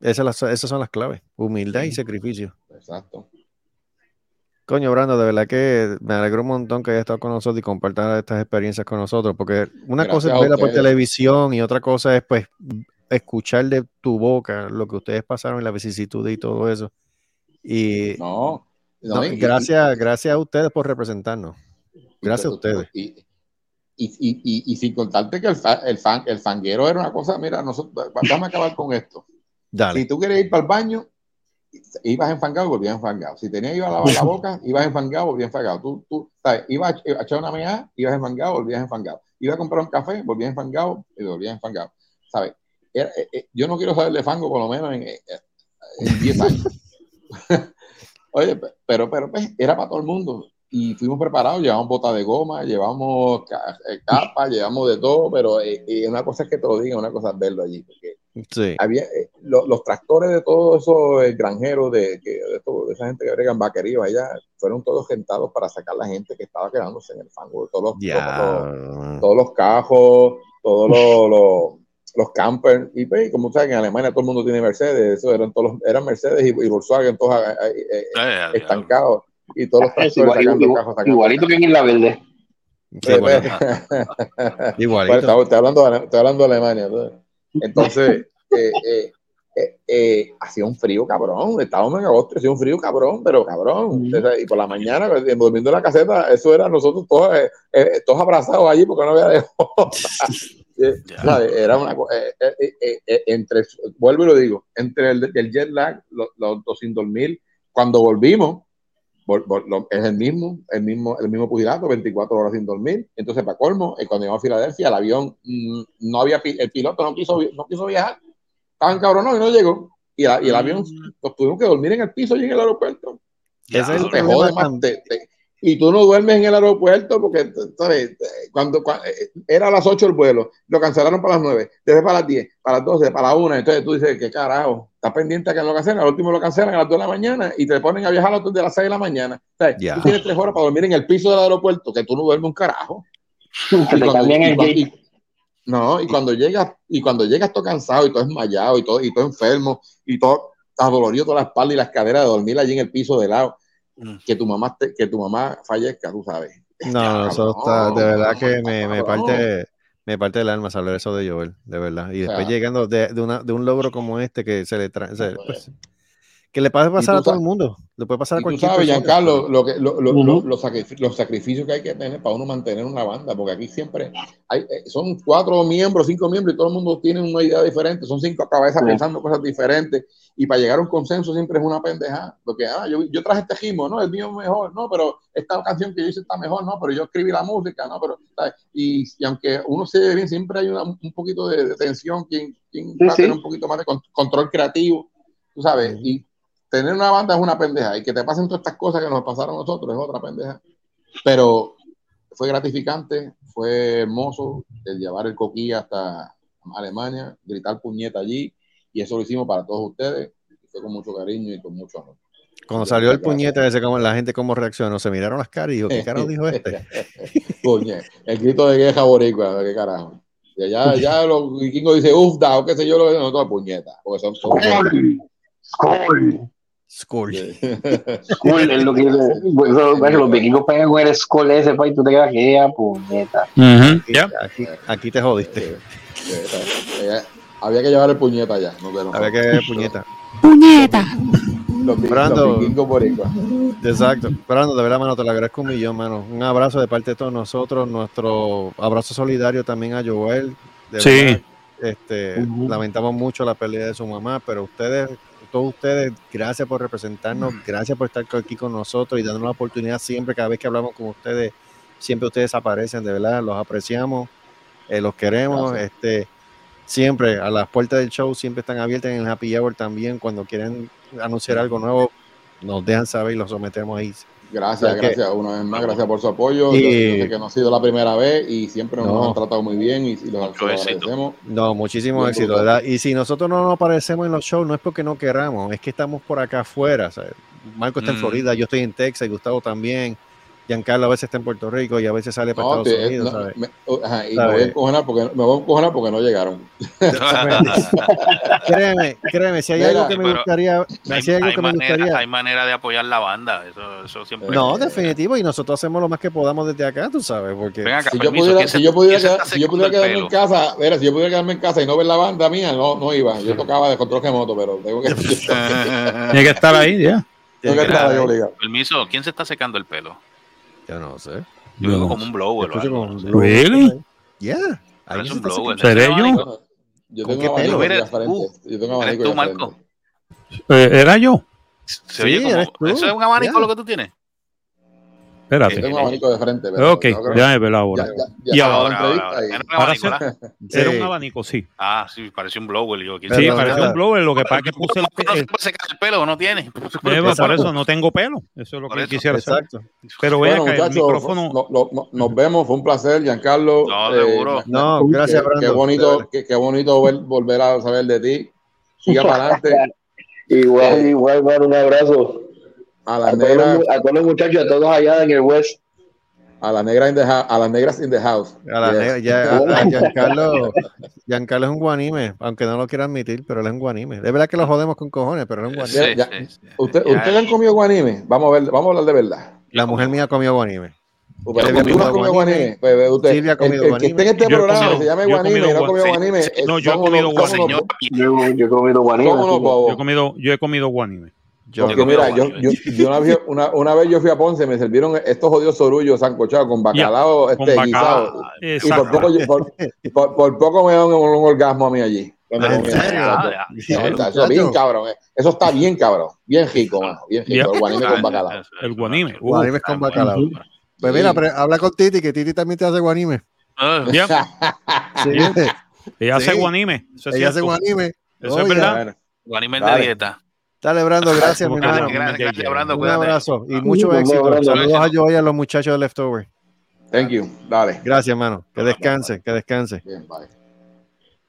Esas, las- esas son las claves. Humildad y sacrificio. Exacto. Coño, Brando, de verdad que me alegro un montón que hayas estado con nosotros y compartas estas experiencias con nosotros, porque una cosa Gracias es verla por televisión y otra cosa es pues escuchar de tu boca lo que ustedes pasaron en la vicisitud y todo eso. Y no, no, no, y- gracias, gracias a ustedes por representarnos. Gracias a ustedes. Y, y, y, sin contarte que el, el, fan, el fanguero era una cosa, mira, nosotros, vamos a acabar con esto. Dale. Si tú querías ir para el baño, ibas enfangado y volvías enfangado. Si tenías que ir a lavar la [laughs] boca, ibas enfangado, volvías enfangado. Tú, tú, ¿sabes? Ibas a, echar una meada, ibas enfangado, volvías enfangado. Ibas a comprar un café, volvías enfangado y volvías enfangado. ¿Sabes? Era- eh, eh, yo no quiero saber de fango por lo menos en, eh, en 10 años. [laughs] Oye, pe- pero, pero pues, era para todo el mundo. Y fuimos preparados, llevamos botas de goma, llevamos eh, capas, [laughs] llevamos de todo, pero eh, eh, una cosa es que te lo digan, una cosa es verlo allí. Porque Sí. había eh, lo- los tractores de todos esos granjeros de, que, de, todo- de esa gente que bregan vaqueríos allá fueron todos gentados para sacar la gente que estaba quedándose en el fango todos los, todos los, todos los cajos todos los, [laughs] los, los campers y pues, como saben en Alemania todo el mundo tiene Mercedes eso eran todos los- eran Mercedes y, y Volkswagen todos eh, estancados y todos los [laughs] tractores igual- sacando igual- cajos sacando igualito que en Isla Verde. Eh, bueno. [laughs] eh, Igualito. bueno, estoy, hablando estoy hablando de Alemania. Entonces, entonces, [laughs] eh, eh, eh, eh, hacía un frío cabrón. Estábamos en agosto, hacía un frío cabrón, pero cabrón. Y por la mañana, eh, durmiendo en la caseta, eso era nosotros todos, eh, eh, todos abrazados allí porque no había de. Era una eh, eh, eh, eh, eh, entre, vuelvo y lo digo, entre el, el jet lag, los, los 200 mil, cuando volvimos, es el mismo, el mismo, el mismo pugilato, 24 horas sin dormir. Entonces, para colmo, eh, cuando llegamos a Filadelfia, el avión mm, no había, pi- el piloto no quiso, no quiso viajar, estaba encabronado y no llegó. Y, la- y el avión, nos tuvimos que dormir en el piso y en el aeropuerto. Ese es el te jode más, tam- te, te- y tú no duermes en el aeropuerto porque, ¿sabes? Cuando, cua- era a las 8 el vuelo, lo cancelaron para las 9, después para las 10, para las 12, para las 1. Entonces tú dices, ¿qué carajo? Estás pendiente a que lo cancelen. Al último lo cancelan a las 2 de la mañana y te ponen a viajar a las 2 de las 6 de la mañana. ¿Sabes? Tú tienes 3 horas para dormir en el piso del aeropuerto, que tú no duermes un carajo. Cuando- y no, y cuando llegas, y cuando llegas todo cansado y todo desmayado y todo, y todo enfermo y todo adolorido toda la espalda y las caderas de dormir allí en el piso de lado. Que tu mamá te- que tu mamá fallezca, tú sabes. No, no, eso está, de verdad que me, me parte, me parte el alma saber eso de Joel, de verdad. Y después sea. llegando de, de, una, de un logro como este que se le trae, se- pues, que le puede pasar a todo el mundo, le puede pasar a Y tú cualquier sabes, persona. Giancarlo, lo que, lo- lo- Ujú. lo- los, sacrifi- los sacrificios que hay que tener para uno mantener una banda, porque aquí siempre hay, eh, son cuatro miembros, cinco miembros y todo el mundo tiene una idea diferente, son cinco cabezas Sí. pensando cosas diferentes y para llegar a un consenso siempre es una pendejada, porque ah, yo, yo traje este ritmo, no, el mío es mejor, no, pero esta canción que yo hice está mejor, no, pero yo escribí la música, no, pero y, y aunque uno se ve bien, siempre hay una- un poquito de, de tensión, quien, quien Sí, va a sí. tener un poquito más de con- control creativo, tú sabes, y tener una banda es una pendeja y que te pasen todas estas cosas que nos pasaron a nosotros es otra pendeja. Pero fue gratificante, fue hermoso el llevar el coquilla hasta Alemania, gritar puñeta allí y eso lo hicimos para todos ustedes. y Fue con mucho cariño y con mucho amor. Cuando salió el puñete ese, como la gente cómo reaccionó, se miraron las caras y dijo, ¿qué [laughs] carajo dijo este? [laughs] Puñe, el grito de queja boricua, qué carajo. Y ya, ya los vikingos dicen, uff, da, o qué sé yo, lo de nosotros puñeta, porque son, son Skull. Skull. Skull [laughs] es lo que dice. Bueno, bueno, los vikingos pegan con el skull ese, pa, y tú te quedas que ya, puñeta. Aquí, aquí, aquí te jodiste. Eh, había que llevar el puñeta allá. No, no, Había que puñeta. ¡Puñeta! Los, Brando. los. Exacto. Brando, de verdad, mano, te lo agradezco un millón, mano. Un abrazo de parte de todos nosotros, nuestro abrazo solidario también a Joel. De Sí. verdad, este, lamentamos mucho la pérdida de su mamá, pero ustedes, todos ustedes, gracias por representarnos, gracias por estar aquí con nosotros y darnos la oportunidad siempre, cada vez que hablamos con ustedes, siempre ustedes aparecen, de verdad, los apreciamos, eh, los queremos, Gracias. este, siempre a las puertas del show siempre están abiertas en el happy hour también, cuando quieren anunciar algo nuevo, nos dejan saber y lo sometemos ahí. Gracias, O sea que- gracias. Una vez más, gracias por su apoyo. Y- Yo, yo sé que no ha sido la primera vez y siempre nos No. han tratado muy bien y, y los agradecemos. No, muchísimo Bien éxito, brutal. ¿verdad? Y si nosotros no nos aparecemos en los shows, no es porque no queramos, es que estamos por acá afuera. ¿sabes? Marco está en Mm. Florida, yo estoy en Texas, Gustavo también. Giancarlo a veces está en Puerto Rico y a veces sale para No, Estados te- Unidos, no, ¿sabes? me- uh, ajá, y me ¿Sabes? voy a encojonar porque, me voy a encojonar porque no llegaron. [laughs] créeme, créeme, si hay Mira, algo que me gustaría, Hay, si hay algo hay que me manera, gustaría. hay manera de apoyar la banda. Eso, eso siempre. No, definitivo, y nosotros hacemos lo más que podamos desde acá, tú sabes, porque acá, Si yo pudiera, ¿quién se- si yo pudiera, quedar- si yo quedarme en casa, mira, si yo pudiera quedarme en casa y no ver la banda mía, no, no iba. Yo tocaba de control remoto, pero tengo que, [laughs] Tiene que estar ahí, ya. tengo que estar ahí obligado. Permiso, ¿quién se está secando el pelo? Yo no sé. Yo Yo no como un blower. o Escucho algo, como no un sé. blower. Really? Yeah. Ahí un blower. ¿Seré ¿Ese yo? yo ¿Con tengo un abanico frente. Yo. Eh, ¿Era yo? Se oye como-. ¿Eso es un abanico lo que tú tienes? Espérate. tengo un abanico de frente. pero Ok, ya me veo ahora. ya, ya, Y ahora, acabó la ahora, entrevista ahora. y- Era un abanico, sí. Era un abanico, sí. Ah, sí, parecía un blower. Yo, ¿quién Pero Sí, parecía nada. un blower, lo que pasa es que puse el... ¿Cómo no se el- puede secar el pelo o no tiene? eh, por eso no tengo pelo. Eso es lo Por que eso. quisiera hacer. Exacto. Pero ven Bueno, acá, el muchachos, micrófono... no- no- no- nos vemos. Fue un placer, Giancarlo. No, Eh, seguro. me- No, gracias, qué, Brando. qué bonito, qué, qué bonito ver- volver a saber de ti. Siga [laughs] para adelante. Igual, igual, mano, un abrazo. A A las todos, a todos los muchachos, a todos allá en el West. a las negras in the house, a las negras in the house. A la Yes. negra- ya, a- a [laughs] Giancarlo, Giancarlo es un guanime, aunque no lo quiera admitir, pero él es un guanime. Es verdad que lo jodemos con cojones, pero él es un guanime. Sí, Ya- sí, sí. ¿Usted. ¿Ustedes han comido guanime? Vamos a ver, vamos a hablar de verdad. La mujer mía guanime. Pero Silvia ¿tú ha no has comido comido guanime. guanime? Pues, usted, Silvia ha el- comido el, que esté en este Yo programa comido- se llame yo he guanime y no ha comido comido guan- guanime. sí, no, yo he comido Yo, he comido, yo he comido guanime. Yo, Porque mira, yo, yo, yo una, vez, una, una vez yo fui a Ponce, me sirvieron estos jodidos sorullos sancochados con bacalao con este, guisado. Y por poco, yo- por, por- por poco me da un, un orgasmo a mí allí. cuando ¿En comí. serio? Ah, ya. No, está- eso es bien cabrón. eh. Eso está bien cabrón. Bien rico, mano. Bien rico. El guanime con bacalao. El guanime. Uh, Guanime con bacalao. Pues mira, pre- habla con Titi, que Titi también te hace guanime. Ah, [laughs] bien. Sí. Ella hace guanime. Eso es Ella hace guanime. Eso es Oye, verdad. Guanime de dieta. Dale, Brando, gracias, mi hermano. gracias, gracias, Brando, Un abrazo y mucho éxito. Brando. Saludos a Joey y a los muchachos de Leftover. Thank you. Dale. Gracias, hermano. Que descanse, que descanse.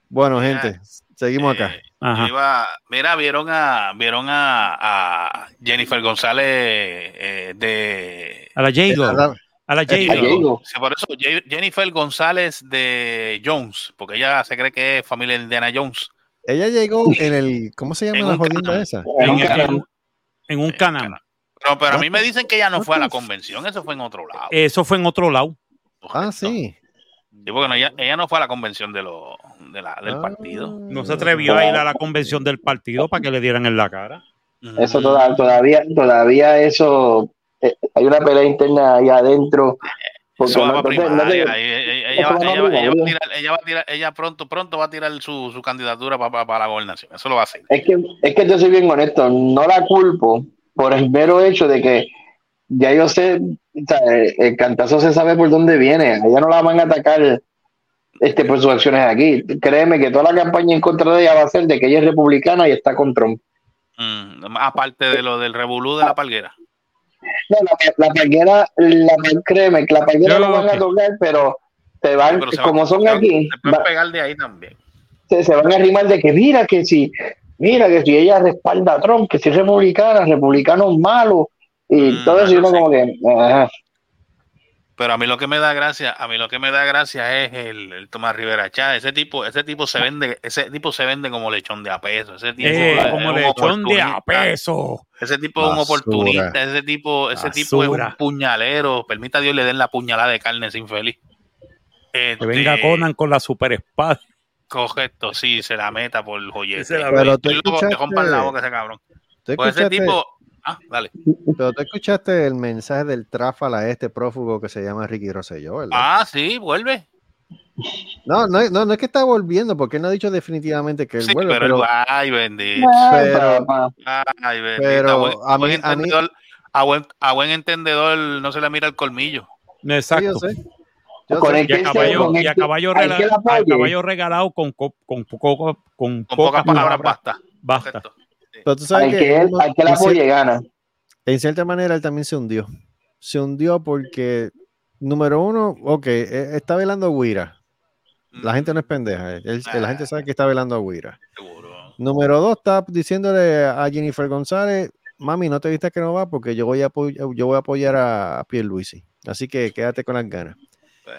Bueno, gente, seguimos acá. Eh, yo iba- mira, vieron a vieron a, a Jennifer González eh, de A la J-Lo. A la. Sí, por eso Je- Jennifer González de Jones, porque ella se cree que es familia de Indiana Jones. Ella llegó en el. ¿Cómo se llama En la jodienda esa? En, en- en un canal. Pero, pero a mí me dicen que ella no fue a la convención, eso fue en otro lado. Eso fue en otro lado. Ah, sí. Sí, porque no, ella, ella no fue a la convención de lo, de la, Ah. del partido. No se atrevió a ir a la convención del partido para que le dieran en la cara. Eso toda- todavía, todavía eso, eh, hay una pelea interna ahí adentro. Ella, pronto, pronto va a tirar su, su candidatura para, para la gobernación. Eso lo va a hacer. Es que, es que yo soy bien honesto, no la culpo por el mero hecho de que ya yo sé, el cantazo se sabe por dónde viene, ella no la van a atacar este, por sus acciones aquí. Créeme que toda la campaña en contra de ella va a ser de que ella es republicana y está con Trump. Mm, aparte de lo del revolú de la palguera. No, la, la la, créeme que la palguera lo van a tocar, pero se van, Pero se va- como son se aquí, Se pueden va- pegar de ahí también. se, se van a arrimar de que mira que si, mira que si ella respalda a Trump, que si es republicana, republicanos malos, y Mm, todo eso, y uno como que, ajá. Pero a mí lo que me da gracia, a mí lo que me da gracia es el, el Tomás Rivera Chá. Ese tipo, ese tipo se vende, ese tipo se vende como lechón de a peso. Ese tipo Eh, es como un lechón de a oportunista. peso. Ese tipo es un oportunista, ese tipo, ese tipo es un puñalero. Permita a Dios le den la puñalada de carne sin feliz. Que venga Este, Conan con la super espada. Correcto, sí, se la meta por el joyete. Pero tú que escuchaste- rompan la boca ese cabrón. ¿Tú Pues ese tipo. Ah, dale. Pero tú escuchaste el mensaje del tráfala este prófugo que se llama Ricky Rosselló, ¿verdad? Ah, sí, vuelve. No, no, no, no es que está volviendo, porque él no ha dicho definitivamente que él Sí, vuelve, pero, pero, ay, bendito. pero, Ay, bendito. pero a buen, a buen mí- a mí- entendedor, a buen, a buen entendedor no se le mira el colmillo. Exacto. Sí, yo sé. Yo y a caballo, y a caballo, a regalado con, co- con, poco- con, Con pocas palabras. basta. Basta. Pero tú sabes Al que, que, él- al que la apoye gana. en cierta manera él también se hundió. Se hundió porque, número uno, ok, eh, está velando a Guira. La gente no es pendeja. él- la gente sabe que está velando a Guira. Número dos, está diciéndole a Jennifer González, mami, no te viste que no va porque yo voy a, yo voy a apoyar a Pierluisi. Así que quédate con las ganas.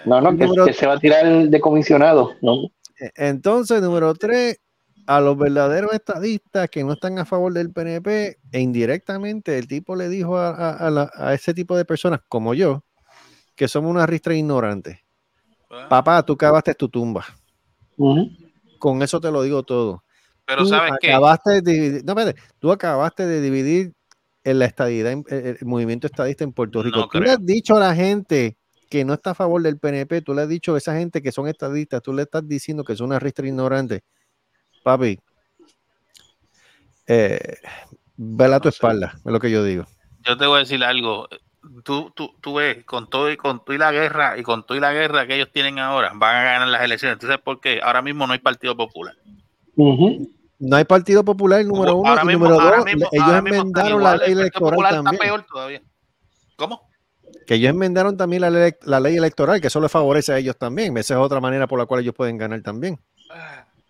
No, no, que, Número- que se va a tirar de comisionado. ¿no? E- Entonces, número tres, a los verdaderos estadistas que no están a favor del PNP, e indirectamente el tipo le dijo a, a- a la- a ese tipo de personas como yo, que somos una ristra ignorante. Papá, tú cavaste tu tumba. Con eso te lo digo todo. Pero Tú ¿sabes qué? acabaste de dividir, no, espérate, tú acabaste de dividir en la estadidad, en- el, el movimiento estadista en Puerto Rico. No tú le has dicho a la gente que no está a favor del PNP, tú le has dicho a esa gente que son estadistas, tú le estás diciendo que son una ristra ignorante. Papi, eh, vela a tu espalda, es lo que yo digo. Yo te voy a decir algo. Tú, tú, tú ves, con todo y con todo y la guerra, y con todo y la guerra que ellos tienen ahora, van a ganar las elecciones. ¿Tú sabes por qué? Ahora mismo no hay partido popular. No hay Partido Popular número uno Ahora y mismo- número ahora dos. mismo- ellos ahora mismo están enmendaron la ley el electoral Popular está también. peor todavía. ¿Cómo? Que ellos enmendaron también la ley, la ley electoral, que eso les favorece a ellos también. Esa es otra manera por la cual ellos pueden ganar también.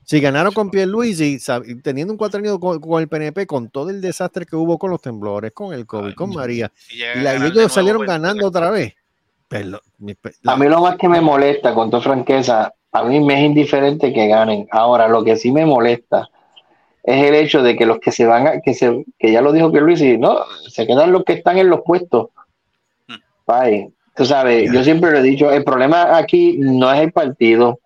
Si ganaron con Pierluisi, sab- teniendo un cuatrenio con, con el PNP, con todo el desastre que hubo con los temblores, con el COVID, con María, Y y, la- y ellos nuevo, salieron pues, ganando otra vez. Pero, mi pe- A mí lo más que me molesta, con toda franqueza, a mí me es indiferente que ganen. Ahora, lo que sí me molesta es el hecho de que los que se van a, que se, que ya lo dijo que Luis, y no, se quedan los que están en los puestos. Bye. Tú sabes, yo siempre lo he dicho, el problema aquí no es el partido,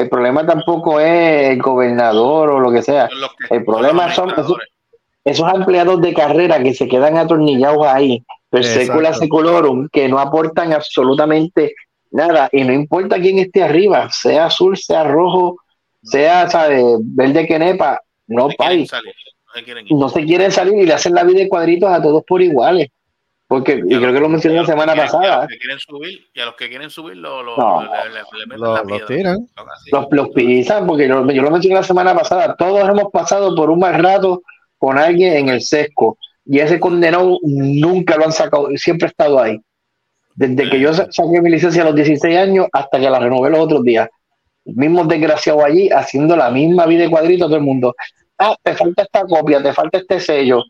el problema tampoco es el gobernador o lo que sea. El problema son esos, esos empleados de carrera que se quedan atornillados ahí, per secula seculorum, que no aportan absolutamente nada. Y no importa quién esté arriba, sea azul, sea rojo, sea sabe, verde que nepa, no no se quieren ir. No se quieren salir y le hacen la vida de cuadritos a todos por iguales. Porque, y creo que lo mencioné la semana Y a los pasada, que quieren subir, y a los que quieren subir lo, lo, No. le, le- le meten Lo- la lo piedra. tiran. los, los pisan, porque yo, yo lo mencioné la semana pasada, todos hemos pasado por un mal rato con alguien en el sesco y ese condenado nunca lo han sacado, siempre ha estado ahí. Desde que yo sa- saqué mi licencia a los 16 años hasta que la renové los otros días. El mismo desgraciado allí haciendo la misma vida de cuadrito a todo el mundo. Ah, te falta esta copia, te falta este sello.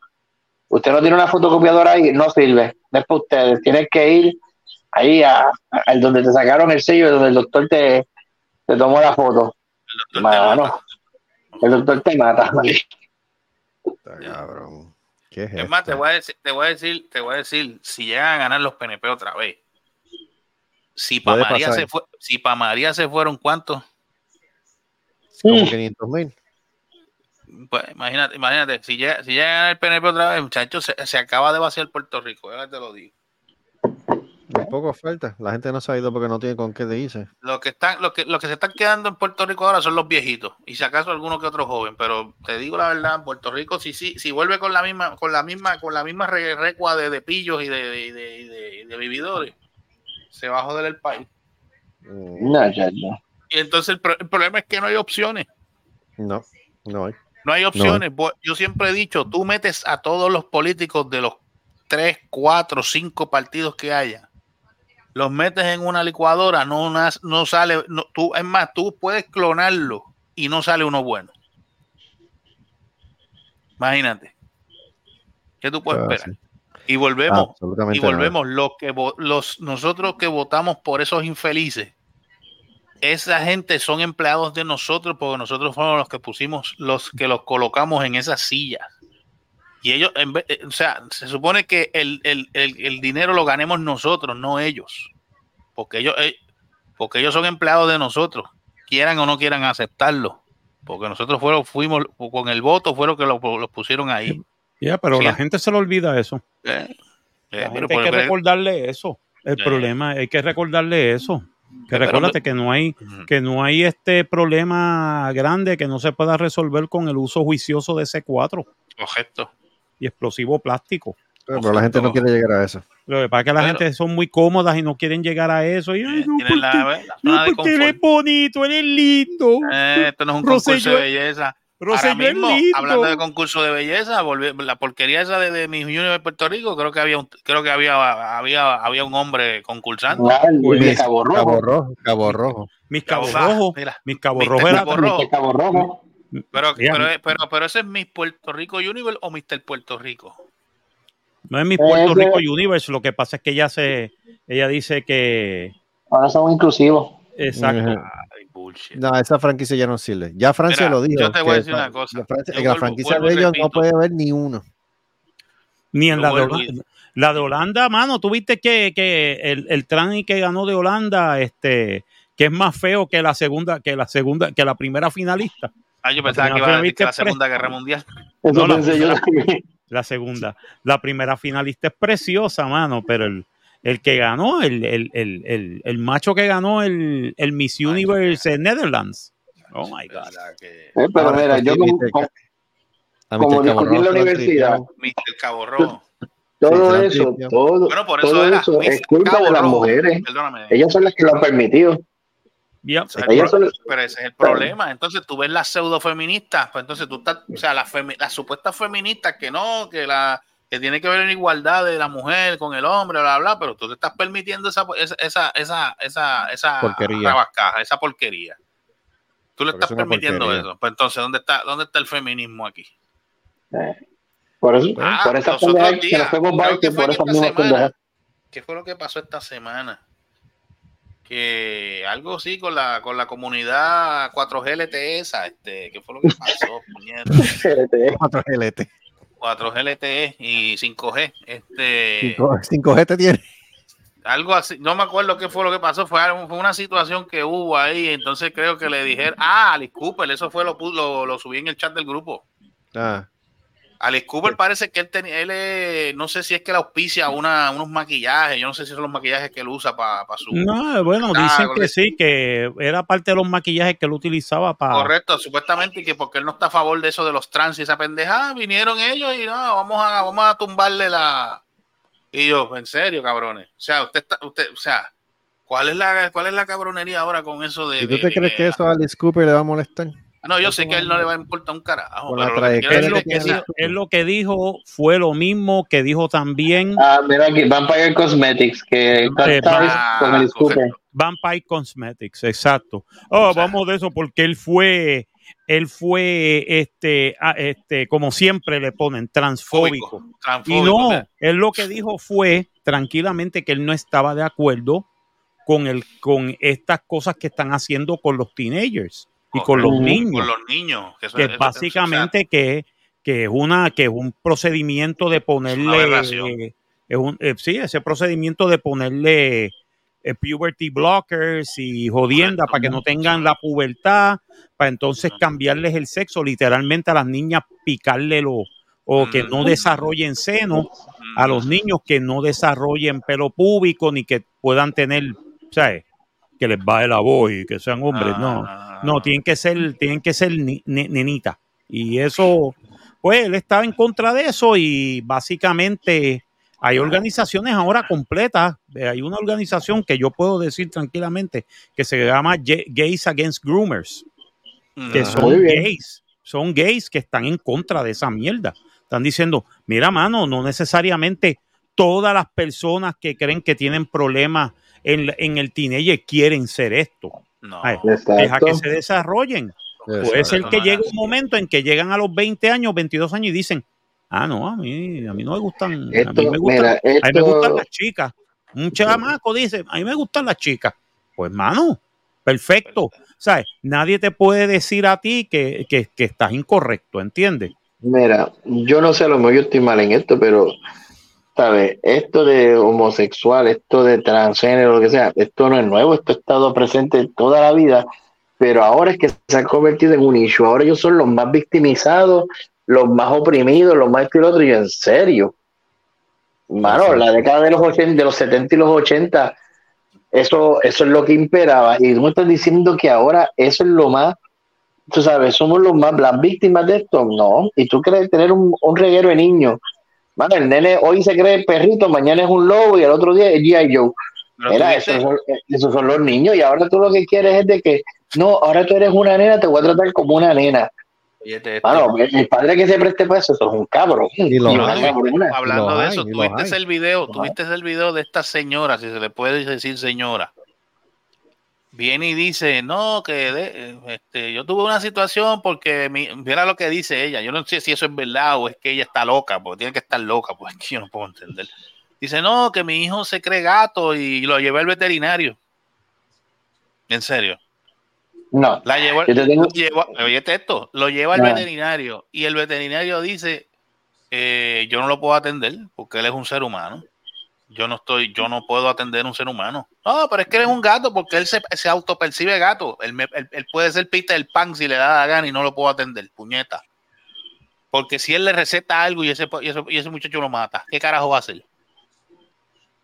Usted no tiene una fotocopiadora ahí, no sirve. No es para ustedes. Tienes que ir ahí a, a- donde te sacaron el sello, donde el doctor te, te tomó la foto. Mano, el doctor te mata. [laughs] Cabrón. ¿Qué es Es más, te voy, a decir, te voy a decir, te voy a decir, si llegan a ganar los PNP otra vez, si para María pasar. se fue, si para María se fueron cuántos, Como 500 mil. Pues imagínate, imagínate, si llega, si llega a ganar el PNP otra vez, muchachos, se, se acaba de vaciar Puerto Rico, ya te lo digo. Un poco falta. La gente no se ha ido porque no tiene con qué irse. Los que están, los que, los que se están quedando en Puerto Rico ahora son los viejitos, y si acaso alguno que otro joven, pero te digo la verdad, Puerto Rico si si, si vuelve con la misma, con la misma, con la misma re- recua de, de pillos y de, de, de- de- de vividores, se va a joder el país. No, ya, ya. Y entonces el, pro- el problema es que no hay opciones. No, no hay. No hay opciones. Yo siempre he dicho, tú metes a todos los políticos de los tres, cuatro, cinco partidos que haya, los metes en una licuadora, no, no sale, no, tú, es más, tú puedes clonarlo y no sale uno bueno. Imagínate. ¿Qué tú puedes Ah, esperar? Y volvemos, y volvemos, los que los nosotros que votamos por esos infelices, esa gente son empleados de nosotros porque nosotros fuimos los que pusimos, los que los colocamos en esas sillas. Y ellos, en vez- eh, o sea, se supone que el, el- el- el dinero lo ganemos nosotros, no ellos. Porque ellos, eh, porque ellos son empleados de nosotros, quieran o no quieran aceptarlo. Porque nosotros fueron, fuimos, con el voto, fueron que los los pusieron ahí. Ya, pero Sí. la gente se le olvida eso. Eh, La pero gente hay que pero- recordarle eso. El problema hay que recordarle eso. Que recuérdate que no hay que no hay este problema grande que no se pueda resolver con el uso juicioso de C4 Correcto. y explosivo plástico. Pero, pero la gente no quiere llegar a eso. Lo que pasa es que la Pero- gente son muy cómodas y no quieren llegar a eso. Y, ay, no, tienen la- porque, la no, porque eres confort. bonito, eres lindo. Eh, esto no es un Rosselló- concurso de belleza. Ahora mismo, lindo. hablando de concurso de belleza, volví- la porquería esa de, de Miss Universe de Puerto Rico, creo que había un, creo que había, había, había un hombre concursando. Ah, el Pues, Cabo Rojo. Cabo Rojo. Cabo Rojo. Mis cabos Ah, rojos. mira, Mis era. Cabo Rojo. De Cabo Rojo. Pero, pero, pero, pero ese es Miss Puerto Rico Universe o Mr. Puerto Rico. No es mi Puerto Rico Universe. Lo que pasa es que ella se, ella dice que Ahora somos inclusivos. exacto. Bullshit. No, esa franquicia ya no sirve. Ya Francia Mira, lo dijo. yo te voy a decir una cosa. La, Francia- Yo la franquicia vuelvo de ellos repito. no puede haber ni uno. Ni en Yo la de Holanda. La de Holanda, mano, tú viste que, que el, el tranny que ganó de Holanda, este, que es más feo que la segunda, que la segunda, que la primera finalista. Ah, yo pensaba que iba a decir que la Segunda Guerra Mundial. Eso No, la-. [laughs] La segunda. La primera finalista es preciosa, mano, pero el, el que ganó, el, el, el, el, el macho que ganó el, el Miss Universe en Netherlands. Oh my God. Eh, pero Ahora, mira, yo como, como- discutí en la universidad. Mr. Cabo Rojo. todo eso, todo, Bueno, por eso todo era eso es culpa Cabo de las Rojo. mujeres. Perdóname. Ellas son las que lo han permitido. Yep. O sea, pero, son- pero ese es el problema. Entonces tú ves las pseudo feministas, pues entonces tú estás, o sea, las, femi- las supuestas feministas que no, que la que tiene que ver en igualdad de la mujer con el hombre, bla, bla, pero tú te estás permitiendo esa esa esa esa esa, esa Porquería. rabascaja, esa porquería. Tú le Porque estás es permitiendo porquería. eso. Pues entonces, ¿dónde está dónde está el feminismo aquí? Por eso, Ah, por que días, que por semana. ¿Qué fue lo que pasó esta semana? Que algo así con la con la comunidad 4G LTE esa, este, ¿qué fue lo que pasó? puñeta? [laughs] 4 GLT. 4G LTE y 5G, este, 5G te tiene. algo así, no me acuerdo qué fue lo que pasó, fue, una situación que hubo ahí, entonces creo que le dijeron, ah, Alice Cooper, eso fue lo, lo subí en el chat del grupo. Ah, Alice Cooper parece que él tenía, él eh, no sé si es que le auspicia una, unos maquillajes, yo no sé si son los maquillajes que él usa para su... No, bueno, Ah, dicen que sí, que era parte de los maquillajes que él utilizaba para. Correcto, supuestamente que porque él no está a favor de eso de los trans y esa pendeja, vinieron ellos y no, vamos a, vamos a tumbarle la. Y yo, en serio, cabrones. O sea, usted está, usted, o sea, ¿cuál es la, cuál es la cabronería ahora con eso de. ¿Y tú de- te de crees que eso a Alice Cooper le va a molestar? No, yo sé que a él no le va a importar un carajo. Pero lo que decir lo, es que dijo, él lo que dijo fue lo mismo que dijo también Ah, mira aquí, Vampire Cosmetics, que Eh, con el. Vampire Cosmetics, exacto. Oh, vamos de eso porque él fue, él fue, este, este, como siempre le ponen, transfóbico. Y transfóbico, no, él lo que dijo fue tranquilamente que él no estaba de acuerdo con el, con estas cosas que están haciendo con los teenagers y con los niños. Con los niños. Que, eso- que eso- básicamente que, que es una que es un procedimiento de ponerle es un, eh, sí ese procedimiento de ponerle eh, puberty blockers y jodienda para que no tengan la pubertad para entonces cambiarles el sexo literalmente a las niñas picarle lo o que no desarrollen seno a los niños que no desarrollen pelo púbico ni que puedan tener ¿sabes? Que les baje la voz y que sean hombres no. No tienen que ser tienen que ser ni- ne- nenitas. Y eso pues él estaba en contra de eso y básicamente hay organizaciones ahora completas. Eh, hay una organización que yo puedo decir tranquilamente que se llama Gays Against Groomers que son Muy bien. gays, son gays que están en contra de esa mierda. Están diciendo, mira, mano, no necesariamente todas las personas que creen que tienen problemas en, en el teenager quieren ser esto. Ay, Exacto. deja que se desarrollen. Puede ser que Exacto. llegue un momento en que llegan a los 20 años, 22 años y dicen, ah, no, a mí, a mí no me gustan, a mí Esto, me gustan, mira, a mí me esto- gustan las chicas. Un chamaco dice, a mí me gustan las chicas. Pues, mano, perfecto. ¿Sabes? Nadie te puede decir a ti que, que- que estás incorrecto, ¿entiendes? Mira, yo no sé, a lo mejor yo estoy mal en esto, pero, ¿sabes? Esto de homosexual, esto de transgénero, lo que sea, esto no es nuevo, esto ha estado presente toda la vida, pero ahora es que se ha convertido en un issue. Ahora ellos son los más victimizados, los más oprimidos, los más esto y lo otro, y en serio. Mano, la década de los 80, de los 70 y los 80, eso, eso es lo que imperaba. Y tú me estás diciendo que ahora eso es lo más tú sabes, somos los más, las víctimas de esto, no. Y tú crees tener un, un reguero de niños. Mano, el nene hoy se cree perrito, mañana es un lobo y el otro día es G.I. Joe. Mira, tú esos son, esos son los niños y ahora tú lo que quieres es de que, no, ahora tú eres una nena, te voy a tratar como una nena. Mano, el el padre que se preste para eso, eso es un cabrón. Y lo Y una hay. cabrona. Hablando de eso, tuviste el video, tuviste el video de esta señora, si se le puede decir señora. Viene y dice, no, que de- este, yo tuve una situación porque, mi, mira lo que dice ella, yo no sé si eso es verdad o es que ella está loca, porque tiene que estar loca, [laughs] pues que yo no puedo entender. Dice, no, que mi hijo se cree gato y lo llevé al veterinario. En serio. No, La llevó, yo te tengo, lo llevó- óyete esto, lo lleva al veterinario y el veterinario dice, eh, yo no lo puedo atender porque él es un ser humano. Yo no estoy, yo no puedo atender a un ser humano. No, pero es que él es un gato porque él se, se autopercibe gato. Él, me- él- él puede ser Peter Pan si le da la gana y no lo puedo atender, puñeta. Porque si él le receta algo y ese, y ese, y ese muchacho lo mata, ¿qué carajo va a hacer?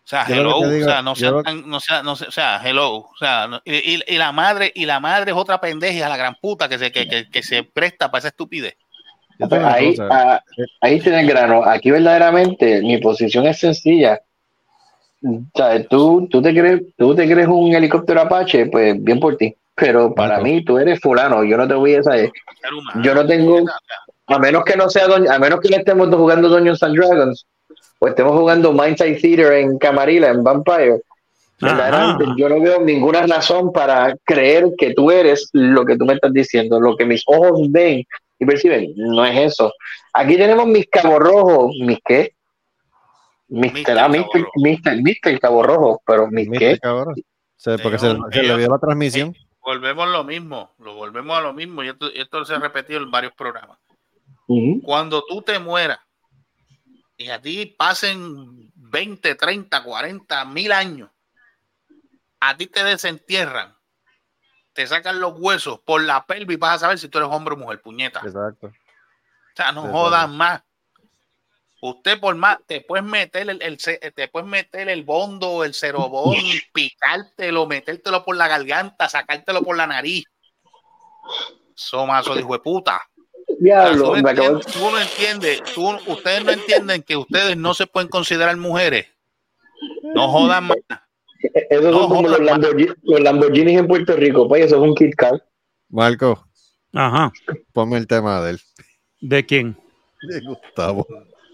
O sea, hello, digo- o sea, no lo- tan- no sea, no sea, o sea, hello, o sea, no- y, y- y la madre, y la madre es otra pendeja, la gran puta que se, que, que- que se presta para esa estupidez. Ahí, ah, ahí tiene el grano. Aquí verdaderamente mi posición es sencilla. ¿Sabes? Tú, tú, te crees, tú te crees un helicóptero Apache, pues bien por ti. Pero para mí tú eres fulano. Yo no te voy a saber. Yo no tengo, a menos que no sea, a menos que no estemos jugando Dungeons and Dragons, o estemos jugando Mindside Theater en Camarilla, en Vampire. Yo no veo ninguna razón para creer que tú eres lo que tú me estás diciendo, lo que mis ojos ven y perciben. No es eso. Aquí tenemos mis cabos rojos. ¿Mis qué? Mister, ah, Mister, Mister, Mister Cabo Rojo, pero mis ¿Viste, qué? Se- porque se, le vio la transmisión. Volvemos a lo mismo, lo volvemos a lo mismo, y esto, y esto se ha repetido en varios programas. Cuando tú te mueras y a ti pasen 20, 30, 40, mil años, a ti te desentierran, te sacan los huesos por la pelvis, vas a saber si tú eres hombre o mujer, puñeta. Exacto. O sea, no Exacto. jodas más. Usted por más, te puedes meter el, el te puedes meter el bondo, el cerobón, [laughs] picártelo, metértelo por la garganta, sacártelo por la nariz. Somazo de hijo de puta. Diablo, tú, no entiendes, tú no entiendes, tú- ustedes no entienden que ustedes no se pueden considerar mujeres. No jodan más. Esos No, son como los, Lamborghini, los Lamborghinis en Puerto Rico, pues eso es un Kit Kat. Marco, Ajá. Ponme el tema de él. ¿De quién? De Gustavo.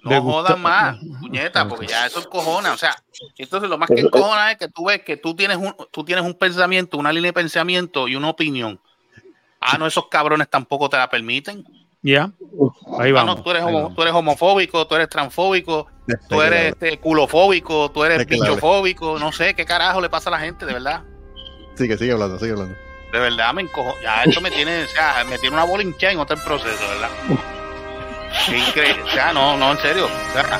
No jodan más, puñeta, porque ya eso encojona. O sea, entonces lo más que encojona es que tú ves que tú tienes un, tú tienes un pensamiento, una línea de pensamiento y una opinión. Ah, no, esos cabrones tampoco te la permiten. Ya. Ahí Ah, vamos. no, tú eres, ahí homo- vamos. tú eres homofóbico, tú eres transfóbico, tú eres este, culofóbico, tú eres bichofóbico, no sé qué carajo le pasa a la gente, de verdad. Sigue, sigue hablando, sigue hablando. De verdad me encojo. Ya esto me tiene, o sea, me tiene una bola hinchada en otro proceso, ¿verdad? Qué increíble. O sea, no, no, en serio. O sea,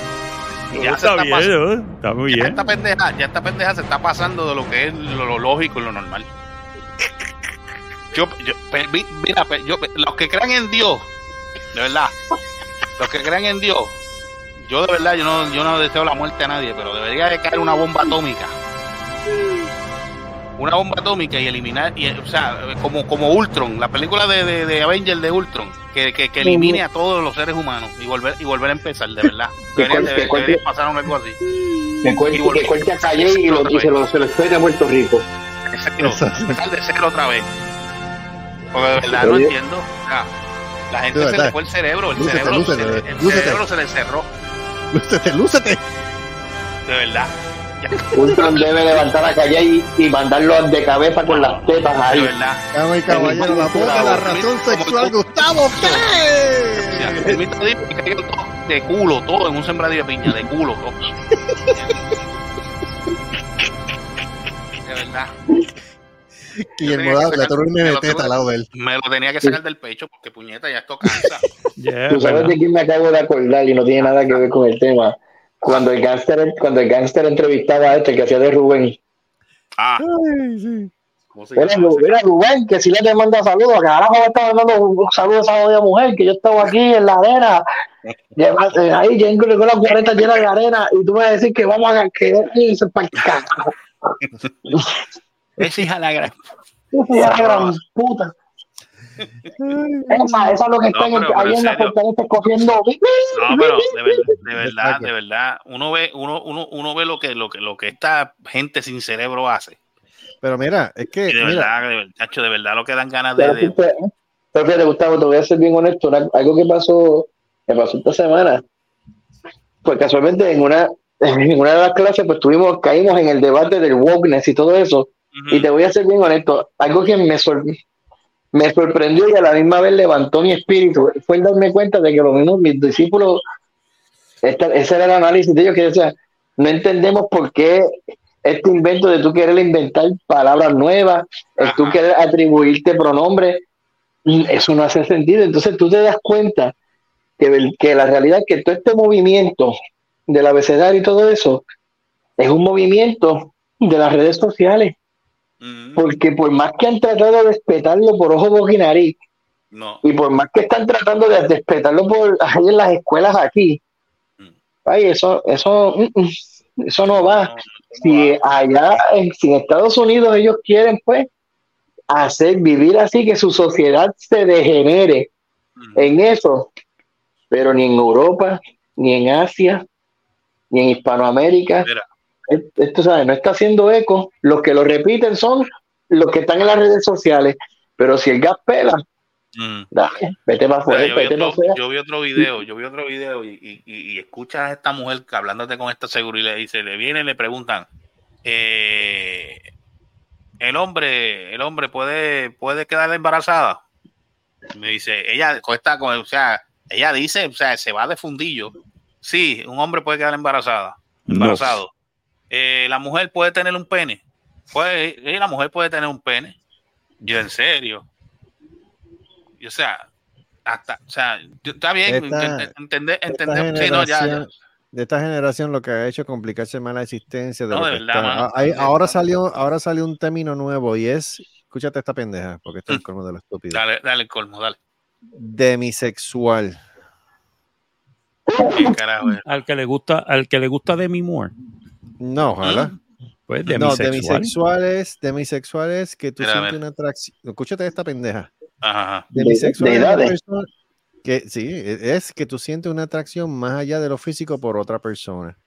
ya se está está bien, pasando. ¿no? Está muy Ya bien. esta pendeja, ya esta pendeja se está pasando de lo que es lo, lo lógico y lo normal. Yo, yo, mira, yo, los que crean en Dios, de verdad, los que crean en Dios, yo de verdad, yo no, yo no deseo la muerte a nadie, pero debería de caer una bomba atómica. Una bomba atómica y eliminar, y, o sea, como, como Ultron, la película de, de, de Avenger de Ultron, que, que, que elimine a todos los seres humanos y volver, y volver a empezar, de verdad. [laughs] Que Debería, pasar algo así. Que corte a Calle y, lo, y se lo, se lo a Puerto Rico. Exacto. Empezar de cero otra vez. Porque de verdad no entiendo. La gente se le fue el cerebro, el Lúcete, cerebro, lúcete, se, le- el lúcete. cerebro se le cerró, Lúcete, lúcete. de verdad. Ultron debe levantar a Calle y, y mandarlo de cabeza con las tetas De ahí. verdad. Dame caballero, la de la razón sexual, Gustavo. O sea, el mito dice que de culo, todo en un sembradío de piña, de culo, todo. De verdad. Tú eres un me lo MBT tengo- al lado de él. Me lo tenía que sacar del pecho porque puñeta, ya esto cansa. [laughs] Tú sabes de quién me acabo de acordar y no tiene nada que ver con el tema. Cuando el gángster, cuando el gángster entrevistaba a este que hacía de Rubén. Ah, ¿cómo se Mira, llama? Ru- mira, Rubén, que si le te manda saludos, carajo me está mandando un saludo a esa jodida mujer, que yo estaba aquí en la arena, [laughs] eh, ahí lleno con las 40 llenas de arena, y tú me vas a decir que vamos a que irse para el carajo. [laughs] Esa hija de la gran. Esa es la gran puta. Esa, esa es lo que está en el- pero- ahí en la fortaleza. No, pero de, ver- de [laughs] verdad, de verdad, uno ve, uno, uno, uno ve lo que, lo que, lo que esta gente sin cerebro hace. Pero mira, es que, Y de mira, verdad, de verdad, de verdad lo que dan ganas de, Pero, de- fíjate, pero fíjate, Gustavo, te voy a ser bien honesto. una- algo que pasó, que pasó esta semana, pues casualmente en una, [laughs] en una de las clases, pues tuvimos, caímos en el debate del wokeness y todo eso. Y te voy a ser bien honesto, algo que me, sor- me sorprendió y a la misma vez levantó mi espíritu fue el darme cuenta de que lo mismo mis discípulos, esta- ese era el análisis de ellos, que decían, no entendemos por qué este invento de tú querer inventar palabras nuevas, el tú querer atribuirte pronombres, eso no hace sentido. Entonces tú te das cuenta que, la realidad es que todo este movimiento del abecedario y todo eso es un movimiento de las redes sociales. Porque por más que han tratado de respetarlo por ojo, boca y nariz, no. y por más que están tratando de respetarlo por ahí en las escuelas aquí, ay, eso, eso, mm, mm, eso no va. Si allá en, si en Estados Unidos ellos quieren, pues, hacer vivir así que su sociedad se degenere en eso, pero ni en Europa, ni en Asia, ni en Hispanoamérica. Esto ¿sabes? no está haciendo eco. Los que lo repiten son los que están en las redes sociales. Pero si el gas pela, Mm. dale, vete para afuera, yo, vi vete para otro, yo vi otro video, yo vi otro video y, y, y- y escuchas a esta mujer que hablándote con esta seguridad y se le viene y le preguntan, eh, el hombre, el hombre puede, puede quedar embarazada. Me dice, ella con esta, con- o sea, ella dice, o sea, se va de fundillo. Sí, un hombre puede quedar embarazada, embarazado. Eh, la mujer puede tener un pene. Puede, eh, la mujer puede tener un pene. Yo, en serio. Y, o sea, hasta, o sea, yo- está bien, entender, entender, sí, no, ya, ya. generación- de esta generación lo que ha hecho es complicarse más la existencia de No, lo de verdad, mano. Ah, ahora salió ahora salió un término nuevo y es escúchate esta pendeja porque esto es el colmo de lo estúpido Dale, dale el colmo, dale. demisexual ¿Qué carajo es? Al que le gusta, al que le gusta Demi Moore. No ojalá [gasps] Pues no demisexual. demisexual es demisexual es que tú Mira, sientes una atracción escúchate esta pendeja Ajá, de persona que sí es que tú sientes una atracción más allá de lo físico por otra persona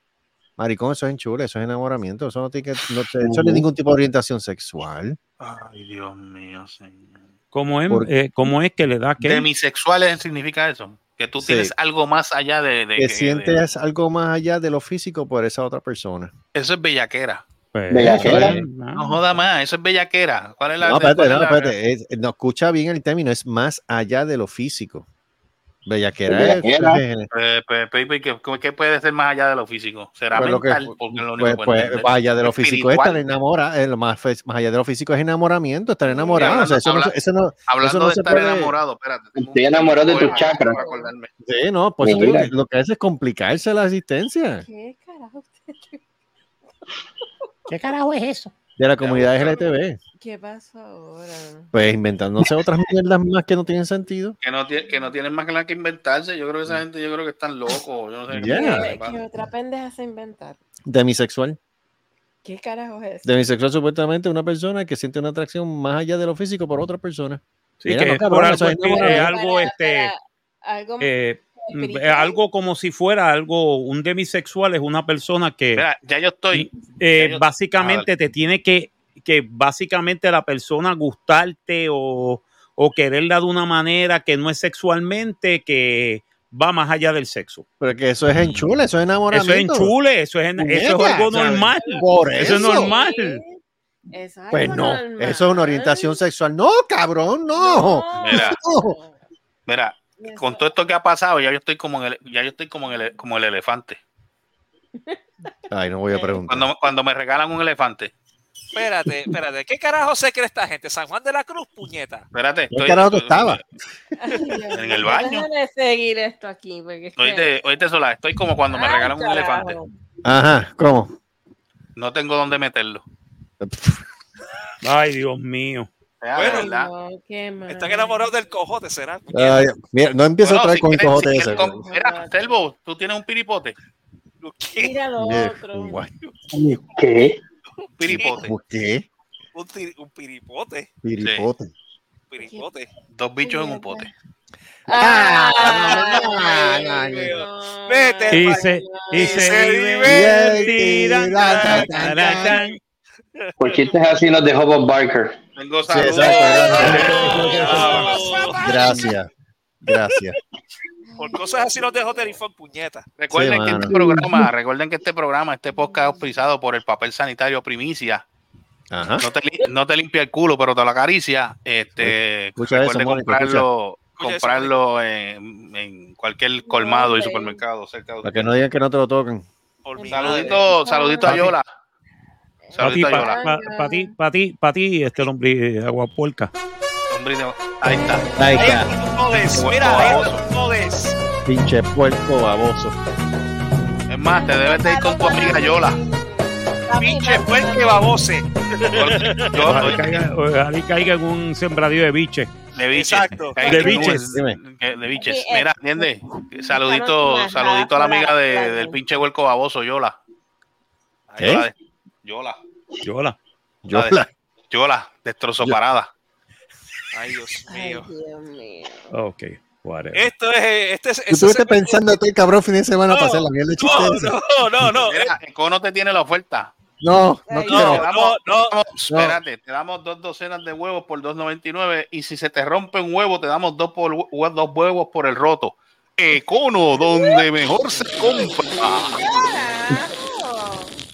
Maricón, eso es enchule, eso es enamoramiento, eso no tiene que, no, te- eso no es ningún tipo de orientación sexual. Ay, Dios mío, señor. ¿Cómo es, eh, cómo es que le da que Demisexuales significa eso. Que tú Sí. tienes algo más allá de. de Que que- sientes algo más allá de lo físico por esa otra persona. Eso es bellaquera. Pues, Bellaquera. eso es- No joda más, eso es bellaquera. ¿Cuál es la.? No, espérate, no, espérate. es- no escucha bien el término, es más allá de lo físico. Bellaquera es. Bellaquera. es- Eh, pe- pe- ¿qué, qué puede ser más allá de lo físico? ¿Será Pues lo que- mental? Porque lo único Pues, que pues, más allá de lo físico es estar enamorado, eh, lo más, más allá de lo físico es enamoramiento, estar enamorado. o sea, eso no, habla- se- eso no, Hablando eso no de se estar puede- enamorado, espérate. Estoy enamorado de tu poema chakra. para acordarme. Sí, no, pues lo que hace es complicarse la existencia ¿Qué carajo? [laughs] [laughs] ¿Qué carajo es eso? de la comunidad LGTB. ¿Qué pasó ahora? Pues inventándose otras mierdas más que no tienen sentido. Que no, tiene, que no tienen más nada que inventarse. Yo creo que esa gente, yo creo que están locos. Yo no sé qué Yeah. les ¿Qué, pasa. qué otra pendeja se inventar? Demisexual. ¿Qué carajo es eso? Demisexual supuestamente una persona que siente una atracción más allá de lo físico por otra persona. Sí, Mira, que no, es cabrón, por eso algo, es algo, Para- este, para algo eh, espiritual. eh, algo como si fuera algo, un demisexual es una persona que Mira, ya yo estoy. eh, ya yo- básicamente te tiene que, que básicamente la persona gustarte o, o quererla de una manera que no es sexualmente, que va más allá del sexo. Pero que eso es enchule, eso es Eso enamoramiento. es enchule, eso es, eso es algo normal. Por Eso es eso. normal. Eso es Pues algo no, normal. eso es una orientación sexual. No, cabrón, no. Mira, No. mira, con todo esto que ha pasado, ya yo estoy como en el, ya yo estoy como en el, como el elefante. [laughs] Ay, no voy a preguntar. Cuando, cuando me regalan un elefante. Espérate, espérate. ¿Qué carajo se cree esta gente? ¿San Juan de la Cruz, puñeta? Espérate. ¿Qué carajo tú estabas? [laughs] En el baño. Déjame seguir esto aquí. Porque Oíste, oíste, Sola, estoy como cuando me regalan un elefante. Ajá, ¿cómo? No tengo dónde meterlo. [laughs] Ay, Dios mío. Ya, Bueno. No. Están enamorados del cojote, ¿será? Ay, mira, no empiezo Bueno, otra vez si con el cojote si ese. Mira, Selvo, tú tienes un piripote. ¿Qué? Mira lo otro. ¿Qué? Un piripote. ¿Por qué? Un, piripote. Piripote. Piripote. Dos bichos en un pote. Ah, Ah, no, no. Y se, Y se se divertirán. Por chistes así nos dejó Bob Barker. Tengo Sí, exacto. Gracias. Gracias. Por cosas así los dejo Terifón, puñeta. Recuerden Sí, que mano. este programa, recuerden que este programa, este podcast es auspiciado por el papel sanitario Primicia. Ajá. No te, no te limpia el culo, pero te lo acaricia. Este, Escucha eso, recuerde Mónica, comprarlo, Escucha comprarlo en, en cualquier colmado y supermercado cerca de Para que no digan que no te lo toquen. Saludito, saludito a Para ti, Saludito a pa- Yola. pa- pa ti, pa ti, pa ti, este hombre, agua puerca. Hombre, ahí está. Ahí Ahí está. están todes, Buen mira, ahí están todes. Pinche puerco baboso. Es más, te debes de ir con tu amiga Yola. Pinche puerque babose. [laughs] Yo, Ojalá caiga, en un sembradío de biche. de biches. Exacto. Ahí De biches. De biches. Eh, Mira, ¿entiendes? Saludito, más saludito a la amiga de- del pinche huerco baboso, Yola. A Yola, Yola. Yola. Yola, destrozó parada. Ay, Dios Ay, mío. Dios mío. Ok, whatever. Esto es. Este es ese estuviste pensando todo el cabrón fin de semana No, para hacer la mierda de chiste No, no, no, no. Mira, Econo te tiene la oferta. No, no Ay, damos- no, no. damos- Espérate, te damos dos docenas de huevos por 2.99 y si se te rompe un huevo, te damos dos, por, dos huevos por el roto. Econo, donde mejor se compra.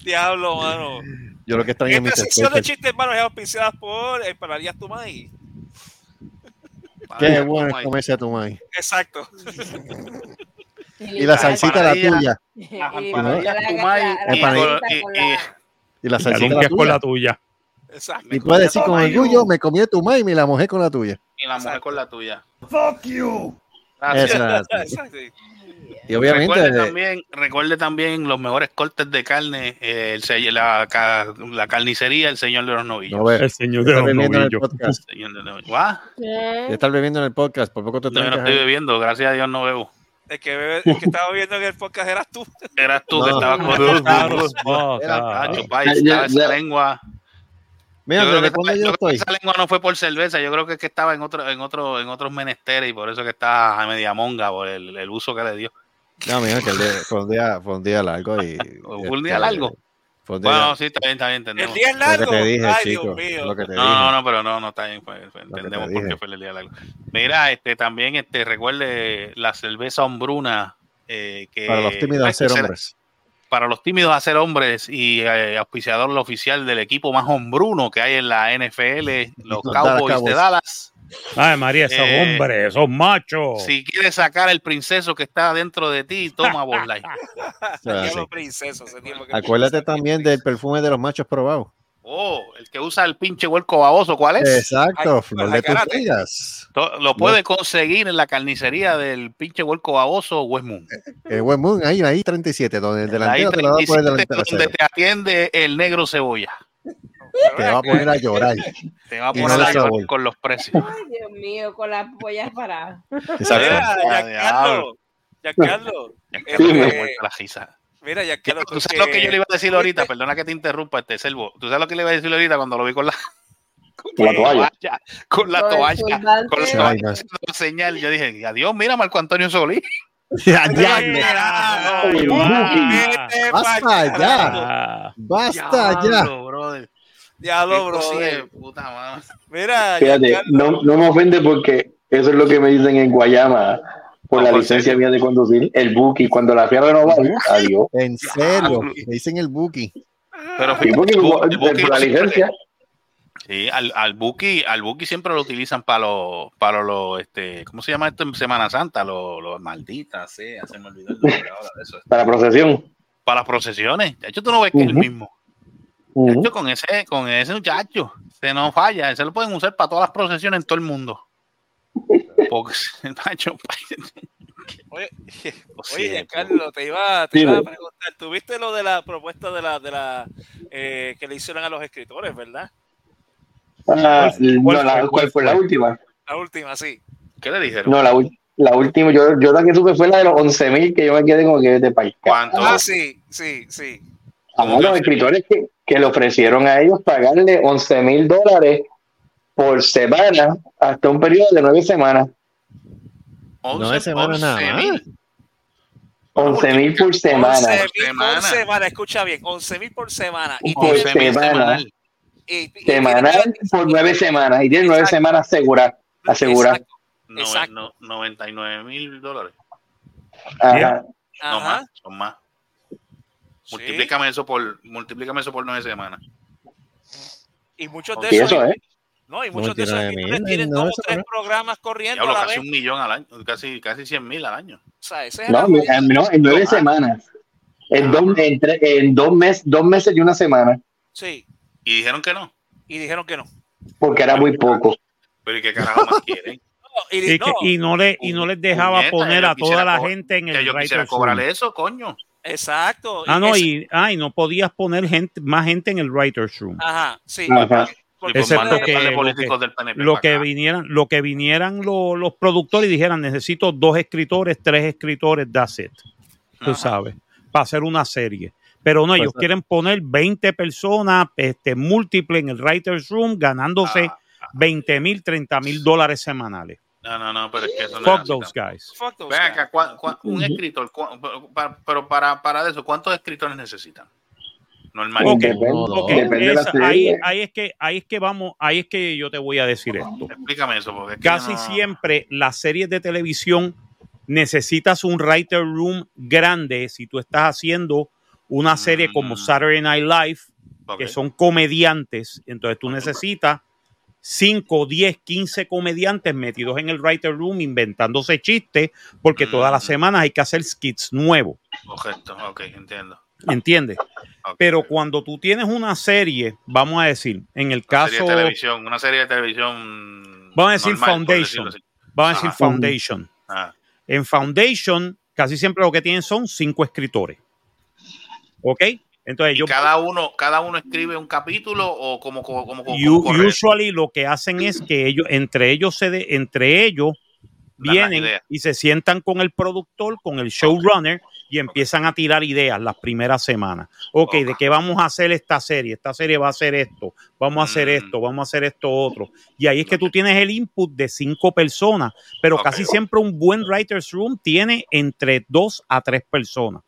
Diablo, mano. Yo lo que extraño es mi sección de chistes, hermano, es auspiciada por Empanaderías Tumay. Qué bueno es comerse a tu maíz. Exacto. Y la salsita la tuya. Y- la- Tumay salsita la- con tuya. la tuya. Exacto. Y puedes decir con orgullo, me comí tu maíz y me la mojé con la tuya. y la mujer con la tuya. Fuck you. Gracias. Exacto. [laughs] Y obviamente, recuerde, eh, también, recuerde también los mejores cortes de carne, eh, el, la, la carnicería, el señor de los novillos. no. El señor de Está los bebiendo en el novillos. los. Estás bebiendo en el podcast, por poco te No, yo no estoy bebiendo, gracias a Dios no bebo. El que, bebe- el que estaba viendo en el podcast eras tú. Eras tú que No. estabas con oh, Era- pa, Ya, estaba esa ya. lengua. Mira, Yo creo, ¿desde que, yo yo creo que esa lengua no fue por cerveza, yo creo que es que estaba en otro, en otro, en otros menesteres y por eso que está a media monga por el, el uso que le dio. No, mira, que el día- fue, un día, fue un día largo y. [laughs] ¿Fue un día este, largo? Fue un día Bueno, sí, está bien, está bien, entendemos. El día es Lo largo. que te dije, Ay, chico. Dios mío. Lo que te No, dije. no, no, pero no, no está bien. pues, pues, entendemos te por qué fue el día largo. Mira, este también este recuerde la cerveza hombruna eh, que Para los tímidos ser- hombres. Para los tímidos hacer hombres y eh, auspiciador oficial del equipo más hombruno que hay en la NFL, [laughs] los Cowboys de. Dallas. Ay, María, esos Eh, hombres, esos machos. Si quieres sacar el princeso que está dentro de ti, toma [laughs] tipo que- Acuérdate también del perfume de los machos probados. Oh, el que usa el pinche huerco baboso, ¿cuál es? Exacto, Ay, flor de tus Lo puede conseguir en la carnicería del pinche huerco baboso West Moon. El buen Moon, ahí, ahí 37, donde el delantero te lo por el 37, delantero. donde te atiende el negro cebolla. Te va a poner a llorar. Te va a poner no a llorar sabor. con los precios. Ay, Dios mío, con las pollas paradas. Exacto. Mira, Ah, Giancarlo, Giancarlo, Ya Sí, me me- muerto la risa. Mira, Ya, Giancarlo, ¿Tú sabes lo que yo le iba a decir ahorita? Perdona que te interrumpa, este selvo. ¿Tú sabes lo que le iba a decir ahorita cuando lo vi con la, [laughs] Con la toalla. Con la Con toalla. Con la toalla señal. Yo dije, adiós, mira Marco Antonio Solís. [laughs] Ya, ya, Basta ya. Basta ya. Brother. puta madre. Mira, Fíjate, no, no me ofende porque eso es lo que me dicen en Guayama por No, la licencia mía de conducir. El Buki, cuando la fui a renovar, adiós. En serio, me dicen el Buki. Pero el Bu- el Buki la licencia. Sí, al, al Buki, al Buki siempre lo utilizan para los, para los, este, ¿cómo se llama esto en Semana Santa? Los, los malditas, sí, se me olvidó el nombre ahora de eso. Para procesión. Para las procesiones. De hecho, tú no ves que es el mismo. De hecho, con ese, con ese muchacho, se no falla. Ese lo pueden usar para todas las procesiones en todo el mundo. Porque [laughs] el macho, Oye. [laughs] Giancarlo, te iba, te iba a preguntar, ¿tuviste lo de la propuesta de la, de la eh, que le hicieron a los escritores, verdad? Ah, ¿Cuál no, la, fue? ¿Cuál fue la última? La última, sí. ¿qué le dijeron? No, la, la última, yo, yo la que supe fue la de los 11.000 que yo me quedé como que de país. ¿Cuánto? Ah, sí, sí, sí. A los escritores que, que le ofrecieron a ellos pagarle 11 mil dólares por semana hasta un periodo de nueve semanas. Nueve semanas nada más. 11 mil por semana. 11 mil semana. por semana, escucha bien, 11 mil por semana. Y Por semana. semanal. y- y Semanal gratis- por nueve semanas. Y tiene nueve semanas aseguradas. Aseguradas. Exacto. No, Exacto. no, 99 mil dólares. Ajá. No Ajá. más, son más. Sí. Multiplícame eso por, multiplícame eso por nueve semanas. Y muchos de Y esos, eso, ¿eh? No, y muchos de esos 99.000, escritores tienen no, dos o tres no. programas corriendo Diablo, a la casi vez. un millón al año, casi, casi 100 mil al año. O sea, ese es No, el en, no, en nueve semanas. En dos, en, tre- en dos, meses, dos meses y una semana. Sí, Y dijeron que no. y dijeron que no. Porque era muy poco. Pero ¿y qué carajo más quieren? [laughs] No, y, y, no, que- y no le y no les dejaba Puñeta, poner a toda la gente en Que el yo quisiera writer's room. cobrarle eso, coño. exacto. Ah, no, ese- y, ah, y no podías poner gente, más gente en el writer's room. Ajá, sí. Ajá. Porque que par de lo políticos que- del PNP Lo pa' que vinieran, lo que vinieran lo- los productores y dijeran necesito dos escritores, tres escritores, that's it. Tú Ajá. sabes, para hacer una serie. Pero no, ellos Pues, quieren poner 20 personas, este, múltiples en el writer's room, ganándose Ah, 20 mil, 30 mil dólares semanales. No, no, no, pero es que eso no es Fuck those guys. Fuck those Ven guys. acá, ¿cuá- cuá- un escritor, pero para, para eso, ¿cuántos escritores necesitan? Normal. Depende esa- ahí, ahí es que, ahí es que vamos, ahí es que yo te voy a decir esto. Explícame eso, porque es que Casi no- siempre las series de televisión necesitas un writer room grande si tú estás haciendo una serie como Mm. Saturday Night Live, que son comediantes, entonces tú necesitas 5, 10, 15 comediantes metidos en el writer room inventándose chistes, porque todas las Mm. semanas hay que hacer skits nuevos, Correcto, ok, entiendo. ¿Entiendes? Ok. Pero cuando tú tienes una serie, vamos a decir, en el Una caso, serie de televisión, una serie de televisión. Vamos a decir normal, Foundation. vamos a decir. Foundation. Ah, En Foundation, casi siempre lo que tienen son cinco escritores. ¿Ok? Entonces, ¿Y yo, cada uno, cada uno escribe un capítulo o como, como, como, como usually lo que hacen es que ellos, entre ellos, se de- entre ellos vienen y se sientan con el productor, con el showrunner, y empiezan a tirar ideas las primeras semanas. Ok, ¿de qué vamos a hacer esta serie? Esta serie va a hacer esto, vamos a hacer esto, vamos a hacer esto otro. Y ahí es que tú tienes el input de cinco personas, pero casi siempre un buen writer's room tiene entre dos a tres personas.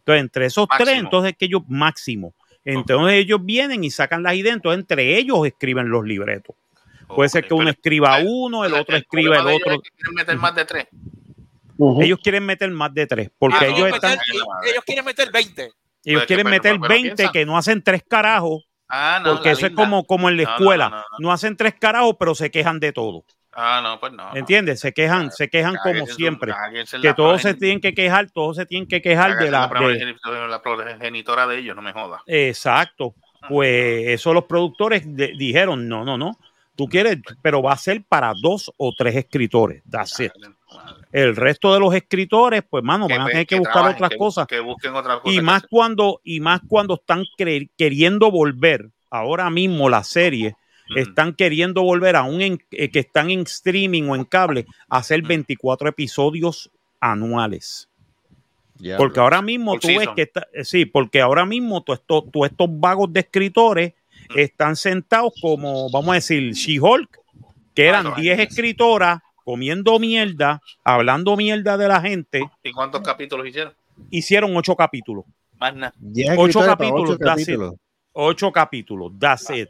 Entonces, entre esos tres, entonces es que ellos máximo. Entonces ellos vienen y sacan las ideas, entonces entre ellos escriben los libretos. Puede ser que uno escriba uno, el otro escriba el otro. quieren meter más de tres. Ellos quieren meter más de tres, porque Ah, ellos quieren están, meter- ellos quieren meter 20. ellos Pues quieren pero- meter pero 20 piensa. que no hacen tres carajos, Ah, no, porque eso es como, como en la escuela. no, No, no, no. hacen tres carajos, pero se quejan de todo. Ah, no, pues no. ¿Entiendes? Se quejan, se quejan como siempre. Que todos se tienen que quejar, todos se tienen que quejar de la. la, de- progenitora- la progenitora de ellos, no me jodas. Exacto. Pues eso los productores de- dijeron, no, no, no. Tú quieres, pero va a ser para dos o tres escritores. That's it. El resto de los escritores, pues, mano, van a pues, tener que buscar trabajen, otras que- cosas. Que busquen otras cosas. Y más cuando, y más cuando están queriendo volver, ahora mismo la serie, están queriendo volver aún en, eh, que están en streaming o en cable, a hacer 24 episodios anuales. Porque ahora mismo Por tú ves que está, eh, sí, porque ahora mismo tú estos, tú estos vagos de escritores están sentados como, vamos a decir, She-Hulk, que eran 10 escritoras comiendo mierda, hablando mierda de la gente, ¿Y cuántos capítulos hicieron? hicieron ocho capítulos. Más nada. Ocho capítulos, ocho capítulos. Ocho capítulos, that's it.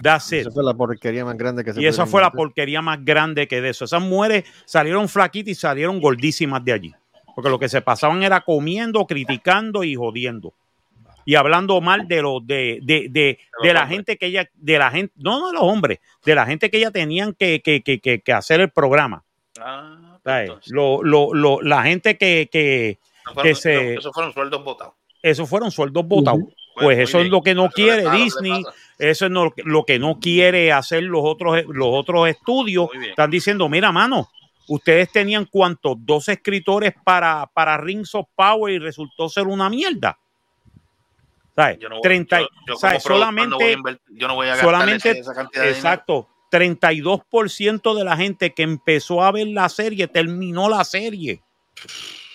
That's it. Esa fue la porquería más grande que se Y esa fue la porquería más grande que de eso. Esas mujeres salieron flaquitas y salieron gordísimas de allí. Porque lo que se pasaban era comiendo, criticando y jodiendo. Y hablando mal de los de, de, de, de la gente que ella, de la gente, no, no de los hombres, de la gente que ella tenían que, que, que, que, que hacer el programa. Ah, ¿Sabes? Lo, lo, lo, la gente que, que, no fueron- se, Esos fueron sueldos votados. esos fueron sueldos votados. Pues muy eso es bien. lo que no Eso quiere es claro, ¿qué le Disney, eso es no- lo que no quiere hacer los otros, los otros estudios. Están diciendo, mira, mano, ustedes tenían cuántos, dos escritores para, para Rings of Power y resultó ser una mierda. ¿Sabes? Yo no voy- 30, yo- yo ¿sabes? voy a Solamente, invertir- yo no voy a gastar solamente, ese- esa cantidad de dinero. exacto, 32% de la gente que empezó a ver la serie terminó la serie.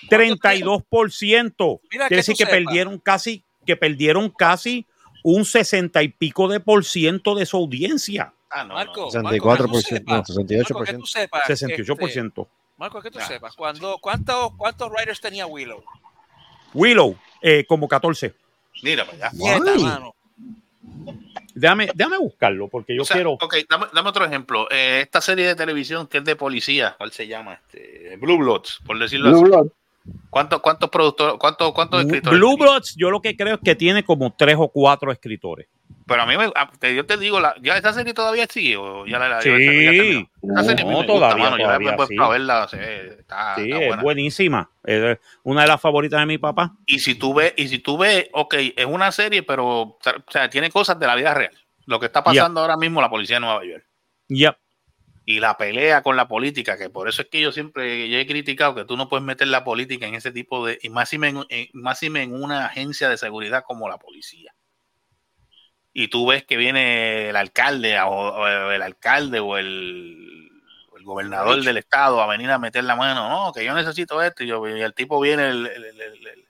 32%. Mira Quiere decir que sepas. perdieron casi, que perdieron casi un 60 y pico de por ciento de su audiencia. Ah, no, Marco, 64%, no, Marco, que 68%. tú sepas, 68%. este, Marco, que tú sepas, cuando, ¿cuántos, ¿cuántos writers tenía Willow? Willow, eh, como 14. Mira para allá. Mano. Déjame, déjame buscarlo, porque yo O sea, quiero. Ok, dame, dame otro ejemplo. Eh, esta serie de televisión que es de policía, ¿cuál se llama? Este, Blue Bloods, por decirlo Blue así. Blood. ¿Cuántos, cuántos productores, cuántos, cuántos escritores? Blue Bloods, yo lo que creo es que tiene como tres o cuatro escritores. Pero a mí, me, a- yo te digo, la, ¿ya esta serie todavía sigue? ¿O ya la, la- Sí. ya-? Esta serie No, me gusta, todavía. Yo todavía, sí. verla. sí, está, Sí, está es buenísima. Es una de las favoritas de mi papá. Y si tú ves, y si tú ves, ok, es una serie, pero o sea, tiene cosas de la vida real. Lo que está pasando ahora mismo la policía de Nueva York. Ya. Y la pelea con la política, que por eso es que yo siempre yo he criticado que tú no puedes meter la política en ese tipo de, y máxime en, en- máxime en una agencia de seguridad como la policía. Y tú ves que viene el alcalde o, o el alcalde o el, gobernador del estado a venir a meter la mano, no, que yo necesito esto, y, yo- y el tipo viene el, el- el- el- el-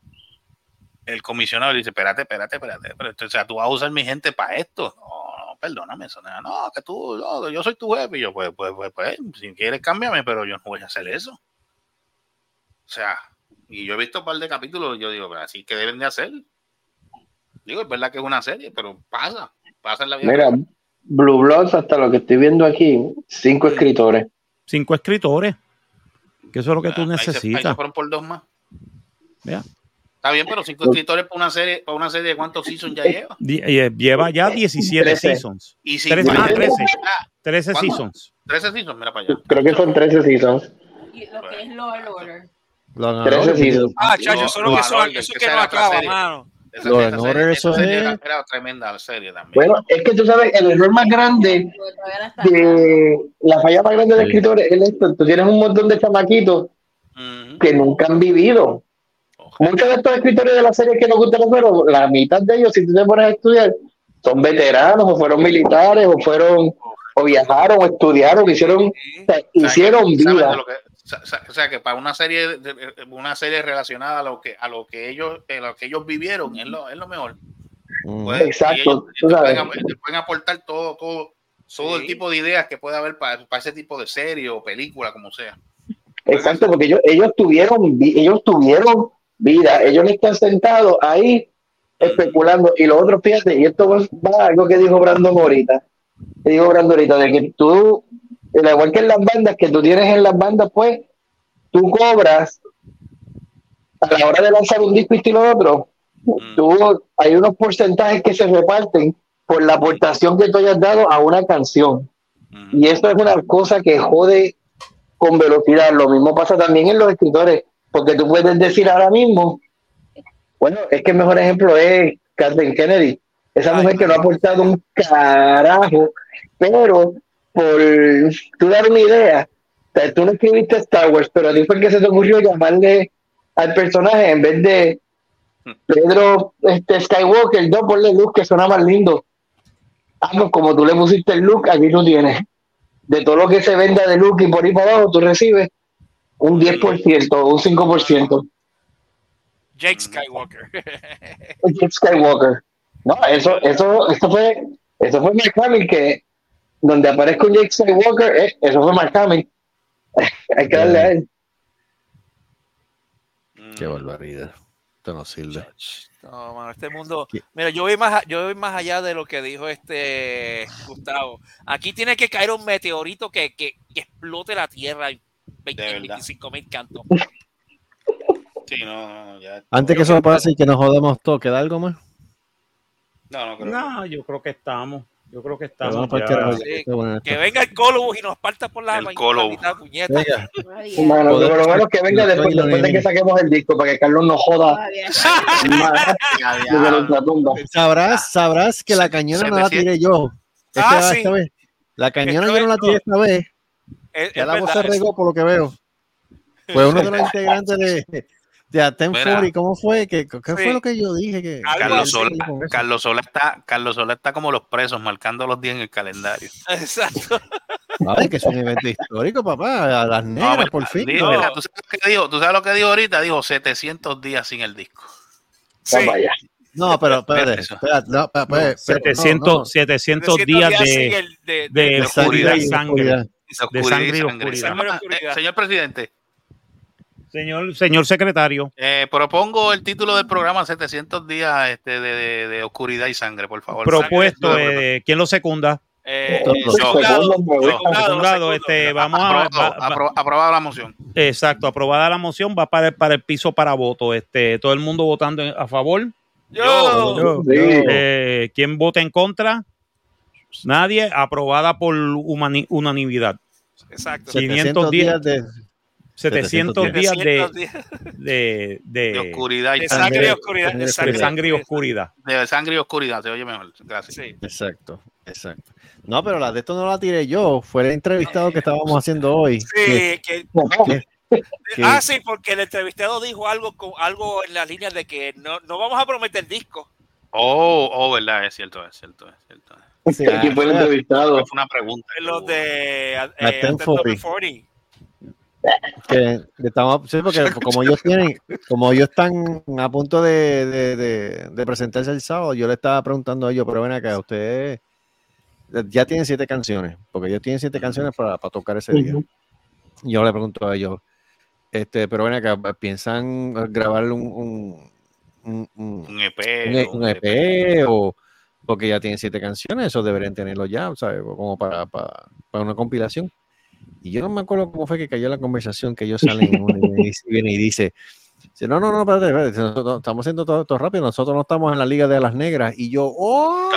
el comisionado y dice, espérate, espérate, espérate, espérate, o sea, tú vas a usar mi gente para esto. No, perdóname, eso no, no, que tú, no, yo soy tu jefe. Y yo, pues, pues, pues, pues, si quieres, cámbiame, pero yo no voy a hacer eso. O sea, y yo he visto un par de capítulos y yo digo, pero así que deben de hacer. Digo, es verdad que es una serie, pero pasa, pasa en la vida. Mira, Blue Bloods, hasta lo que estoy viendo aquí, cinco escritores. Cinco escritores. Que eso es lo que tú Ahí se, ahí se necesitas. fueron por dos más. Vea. Está bien, pero cinco escritores para una serie, para una serie de cuántos seasons ya lleva. Eh, Lleva ya 17 Trece. seasons. Y si Trece- ah, 13. Ah, 13 seasons. 13 seasons, mira para allá. Creo que son 13 seasons. Y lo que es Law and Order. Lo Trece ganadores, seasons. Ah, chacho, eso es lo que, no, eso, que que no acaba, mano. Esa, Lo esa en serie- Order, esa eso serie es- era, tremenda serie también. Bueno, es que tú sabes, el error más grande de la falla más grande de escritores es esto. Tú tienes un montón de chamaquitos que nunca han vivido. Muchos de estos escritores de la serie que nos gustan nosotros, la mitad de ellos, si tú te pones a estudiar, son veteranos o fueron militares o fueron o viajaron o estudiaron, hicieron, o sea, hicieron ¿Saben de vida. que- O sea, que para una serie una serie relacionada a lo que a lo que ellos a lo que ellos vivieron es lo, es lo mejor. Pues, Exacto, ellos- tú ellos sabes. pueden, aportar todo todo todo el tipo de ideas que puede haber para, para ese tipo de serie o película como sea. Exacto, porque ellos, ellos tuvieron vi- ellos tuvieron vida, ellos no están sentados ahí especulando. Y lo otro, fíjate, y esto va a algo que dijo Brandon ahorita, que dijo Brandon ahorita, de que tú, al igual que en las bandas, que tú tienes en las bandas, pues, tú cobras a la hora de lanzar un disco y lo otro, tú, hay unos porcentajes que se reparten por la aportación que tú hayas dado a una canción. Y esto es una cosa que jode con velocidad. Lo mismo pasa también en los escritores, porque tú puedes decir ahora mismo, bueno, es que el mejor ejemplo es Kathleen Kennedy, esa mujer que no ha aportado un carajo, pero por tú dar una idea, o sea, tú no escribiste Star Wars, pero a ti fue el que se te ocurrió llamarle al personaje en vez de Pedro este, Skywalker, no ponle Luke que suena más lindo. Ah, pues como tú le pusiste el look, aquí tú tienes. De todo lo que se venda de look y por ahí para abajo, tú recibes un 10% o un 5%. Jake Skywalker. [laughs] Jake Skywalker. No, eso, eso, eso fue, eso fue Mark Hamill que donde aparezca un Jake Skywalker, eh, eso fue Mark Hamill. [laughs] Hay que darle a él. Qué barbaridad. Esto no sirve. No, mano, este mundo. Mira, yo voy más, yo voy más allá de lo que dijo este Gustavo. Aquí tiene que caer un meteorito que, que, que explote la Tierra 20, 25 mil cantos. [laughs] Sí, no, no, ya. Antes que eso pase y que nos jodamos todo, ¿queda algo más? No, no creo. No, yo creo que estamos. Yo creo que Vamos estamos. carajo, Sí, bueno que venga el Colobus y nos parta por la, mitad, puñeta. Podemos por lo menos que venga después, después de que saquemos el disco para que Carlos nos joda. [laughs] [laughs] Sabrás, sabrás que la cañona no la tiré yo. Esta, Ah, sí. esta vez. La cañona yo no la tiré no. esta vez. Es, Ya es la voz se verdad, regó por lo que veo. Fue uno de los [laughs] integrantes de, de Aten Mira. 40. ¿Cómo fue? ¿Qué, qué Sí. fue lo que yo dije? Que, Carlos Sola. Carlos Sola está, Carlos Sola está como los presos, marcando los días en el calendario. [laughs] Exacto. Ay, que es un evento histórico, papá. A las negras, mira, por fin. dijo, mira, ¿tú, sabes lo que dijo, ¿Tú sabes lo que dijo ahorita? Dijo 700 días sin el disco. Sí. No, pero espérate. Eso. espérate, no, espérate, espérate, 700, no, no. 700 700 días de, el- de- de de oscuridad sangre. De sangre y oscuridad. Ah, eh, señor presidente, Señor, señor secretario, eh, propongo el título del programa 700 días este, de, de- de oscuridad y sangre, por favor. propuesto, Sangre- eh, ¿quién lo secunda? Eh, este, vamos a, aprobada la moción. exacto, aprobada la moción, va para el, para el piso para voto. Este, todo el mundo votando a favor. Yo. Yo- Sí. yo- Eh, ¿Quién vota en contra? Nadie. Aprobada por unanimidad. Exacto. 500 días de 700 días de, 700 días de, de, De oscuridad de sangre. y oscuridad. De de sangre, y oscuridad. De sangre y oscuridad, se oye mejor. Gracias. Sí. Exacto, exacto. No, pero la de esto no la tiré yo, fue el entrevistado que estábamos haciendo hoy. Sí, que, que- [laughs] ah, sí, porque el entrevistado dijo algo con algo en la línea de que no, no vamos a prometer disco. Oh, oh, verdad, es cierto, es cierto, es cierto. Sí, Aquí fue el entrevistado. Fue una pregunta. Los de eh, Aten 40. 40. que que estamos, sí, porque [laughs] como ellos tienen, como ellos están a punto de, de, de- de presentarse el sábado, yo le estaba preguntando a ellos, pero ven acá, ustedes ya tienen siete canciones, porque ellos tienen siete canciones para, para tocar ese día. Yo le pregunto a ellos, este, pero ven acá, ¿piensan grabar un, un, un- un- Un EP. un, E- un EP o porque ya tienen siete canciones, eso deberían tenerlo ya, ¿sabes? Como para, para, para una compilación. Y yo no me acuerdo cómo fue que cayó la conversación que ellos salen y viene y dice, no, no, no, espérate, espérate, nosotros estamos haciendo todo esto rápido, nosotros no estamos en la liga de las negras. Y yo, ¡oh!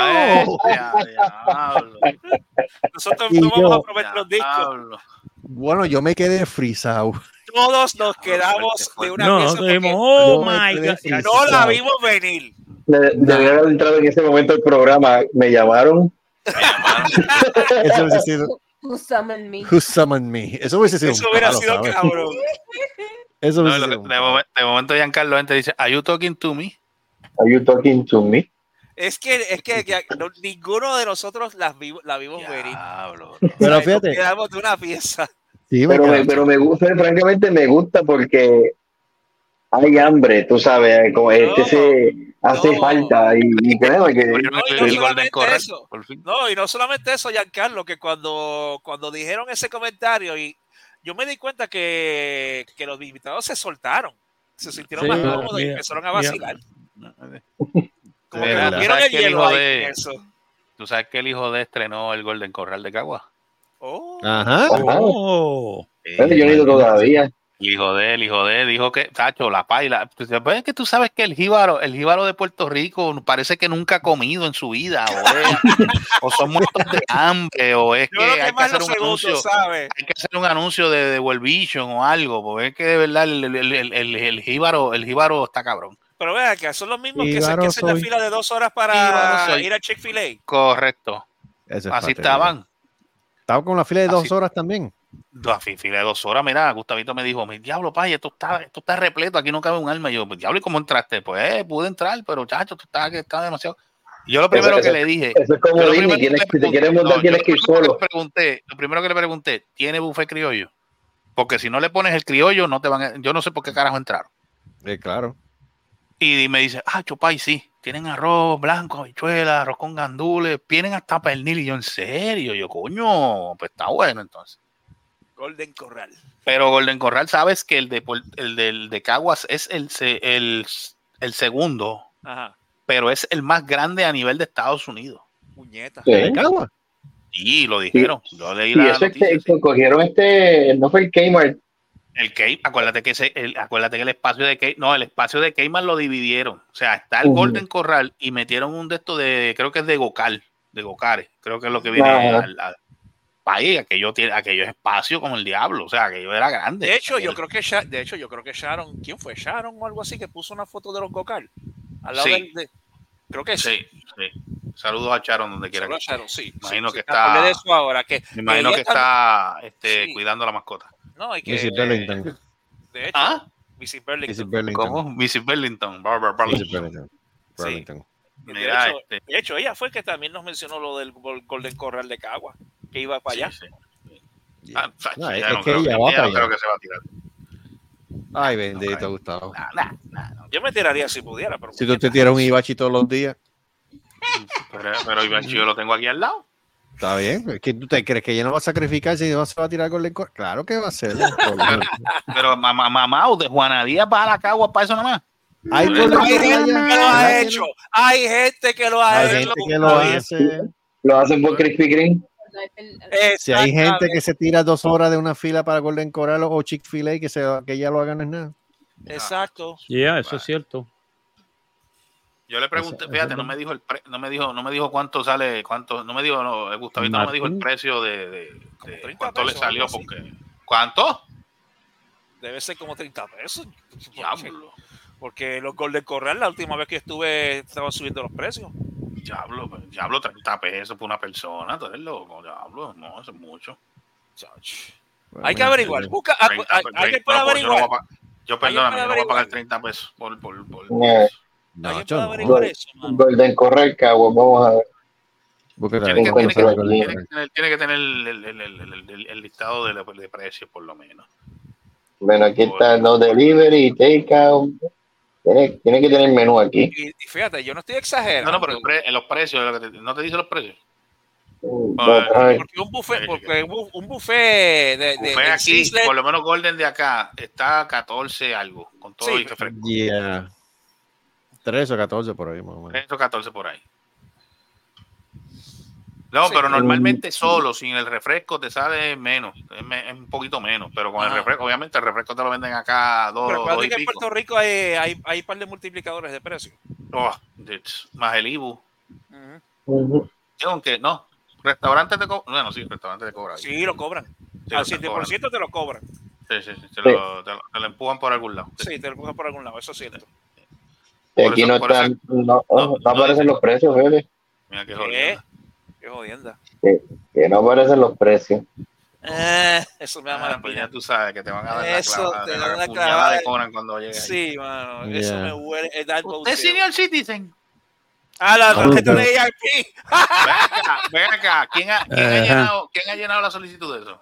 Nosotros Y no vamos yo- a prometer los discos. Bueno, yo me quedé frisado. Todos nos quedamos de una No, pieza nosotros dijimos, porque oh my God. no la vimos venir. De- Debía haber entrado en ese momento el programa. Me llamaron. Eso hubiese sido, Who summoned me? Who summoned me? Eso hubiese sido Eso hubiera sido cabrón. Eso No, hubiese sido que- de, palo. momen- de momento Giancarlo gente dice, ¿Are you talking to me? Are you talking to me? Es que, es que ya no- ninguno de nosotros las vimos, la vimos venir. Pero fíjate, Quedamos de una pieza. Sí, me pero, me, pero me gusta, francamente me gusta porque hay hambre, tú sabes, como este se hace falta y, y créeme que No, y no el Golden eso. No, y no solamente eso, Giancarlo, que cuando, cuando dijeron ese comentario, y yo me di cuenta que, que los invitados se soltaron, se sintieron Sí, más cómodos y mira, empezaron a mira. vacilar. De Como que verdad. rompieron ¿Sabes el que el hielo ahí de- eso. Tú sabes que el hijo de estrenó el Golden Corral de Cagua. Oh, Ajá. Ajá. Oh. Pero yo no he ido todavía. El hijo de él, el hijo de él, dijo que, tacho, la paila. Pues, pues, es que tú sabes que el jíbaro, el jíbaro de Puerto Rico parece que nunca ha comido en su vida, o, es- [laughs] o son muertos de hambre, o es que hay que más hacer un segundos, anuncio, ¿sabes? hay que hacer un anuncio de, de World Vision o algo, porque es que de verdad el, el, el, el, el jíbaro, el jíbaro está cabrón. Pero vea que son los mismos que se que hacen la fila de dos horas para ir a Chick-fil-A. Correcto. Es Así estaban. Estaba con la fila de dos Así. horas también. Fila de dos horas, mira, Gustavito me dijo, mi diablo, pay, esto está, esto está repleto, aquí no cabe un alma. Y yo, diablo, ¿y cómo entraste? Pues eh, pude entrar, pero chacho, tú estás, está demasiado. Y yo lo primero Eso- que eso- le dije, Eso es como Disney, primero que tienes, le si te pregunté- quieres montar no, tienes que ir solo. que pregunté, lo primero que le pregunté, ¿tiene buffet criollo? Porque si no le pones el criollo, no te van a, yo no sé por qué carajo entraron. Eh, claro. Y me dice, ah, chopay, sí, tienen arroz blanco, habichuelas, arroz con gandules, tienen hasta pernil. Y yo, en serio, yo, coño, pues está bueno entonces. Golden Corral. Pero Golden Corral, sabes que el de, el del de Caguas es el, se- el, el segundo, Ajá. pero es el más grande a nivel de Estados Unidos. Puñeta. Sí. ¿De Cagua? Y lo dijeron. Yo leí Y la eso es que sí. cogieron este, no fue el Kmart, El Kmart, acuérdate que ese, el, acuérdate que el espacio de Kmart, no, el espacio de Kmart lo dividieron. O sea, está el. Golden Corral y metieron un de estos de, creo que es de Gocal, de Gocare. Creo que es lo que viene al, al país, aquello tiene, aquello es espacio como el diablo, o sea, aquello era grande. De hecho, yo Aquello- creo que Sha- de hecho, yo creo que Sharon, ¿quién fue? Sharon o algo así que puso una foto de los Gocal. Al lado Sí. del- de- creo que sí. Sí, sí. Saludos a Charon donde quiera Solo que Sharon, sí. Imagino sí, que sí, está- de eso ahora, que, Me imagino que también- está este, Sí. cuidando a la mascota. No, y que, Mrs. Burlington. de hecho, ¿Ah? Mrs. Burlington. Mrs. Burlington. ¿Cómo? Mrs. Burlington. Barbara Burlington. Mrs. Burlington. Burlington. De Mira, hecho, este, de hecho, ella fue que también nos mencionó lo del Gol- Golden Corral de Cagua, que iba para allá. sí, sí. Ah, o No, es no que creo ella que- va para no creo allá. que se va a tirar. Ay, bendito, Gustavo. Nah, nah, nah. Yo me tiraría si pudiera, pero Si tú te tiras un Ibachi todos los días, Pero, pero Iván, yo lo tengo aquí al lado. está bien. Es que tú te crees que ella no va a sacrificarse y no se va a tirar con el cor- Claro que va a hacer. Pero mamá, mamá, de Juana Díaz para la cagua para eso nomás. Hay Hay gente que lo ha hecho, hay gente que lo ha hecho. que lo hace. lo hacen por Krispy Si hay gente que se tira dos horas de una fila para Golden Coral o Chick-fil-A, que, se, que ya lo hagan es nada. Exacto. Yeah, eso es cierto. Yo le pregunté, fíjate, no me dijo el pre- no me dijo, no me dijo cuánto sale, cuánto, no me dijo, no, Gustavito no me dijo el precio de, de- Como de 30 cuánto le salió porque ¿cuánto? Debe ser como 30 pesos. Diablo, Porque los Golden Corral, la última vez que estuve, estaban subiendo los precios. Diablo, diablo, 30 pesos por una persona, tú eres loco, diablo, no, eso es mucho. Hay que averiguar. Busca, ah, 30, hay, pues, hay que 30, puede no, pues, yo no averiguar. Yo, perdóname, no voy a pagar averiguar. 30 pesos por, por, por, No, No, yo no. averiguar eso, mano. Golden vamos a ver. Tiene que, tiene que- tiene que tener, tiene que tener el, el- el- el- el- el- el listado de, de precios, por lo menos. Bueno, aquí están los delivery, takeout. Tiene, tiene que tener menú aquí. Y, y fíjate, yo no estoy exagerando. No, no, pero el pre- los precios, lo que te- no te dice los precios. No, Ay, ay, Porque un buffet, porque un bu- un buffet de, de, Buffet de aquí, Sizzler- por lo menos Golden de acá, está a 14 algo, con todo Sí, y refresco. Yeah. 13 o 14 por ahí, más o menos. Esto 14 por ahí. No, Sí. pero normalmente solo, sin el refresco, te sale menos. Es, me- es un poquito menos, pero con el Ajá. refresco, obviamente el refresco te lo venden acá a dos, Pero dos y que en pico. Puerto Rico hay, hay, hay un par de multiplicadores de precio. Oh, más el IBU. Ujú. Aunque no, restaurantes te cobran. Bueno, sí, restaurantes te cobran. Sí, lo cobran. Sí, Al lo están 7% te lo cobran. Sí, sí, sí, te, Lo, te lo- te lo empujan por algún lado. Sí, te lo cogen por algún lado, eso es cierto. Por aquí eso- no están, no, no, no no aparecen los precios, Fede. Mira qué ¿Qué? Qué jodienda. Que, que no aparecen los precios. Eh, eso me da Ah, mala pues ya tú sabes que te van a dar la Eso, clavada, te de dan la la clavada. de cobran cuando llegue ahí. Sí, mano, eso Yeah. me huele. Es dar ¿Usted es senior citizen? Ah, la No, tarjeta no. de EIP. Ven acá, ven acá. ¿Quién ha, quién ha Ajá. llenado, quién ha llenado la solicitud de eso?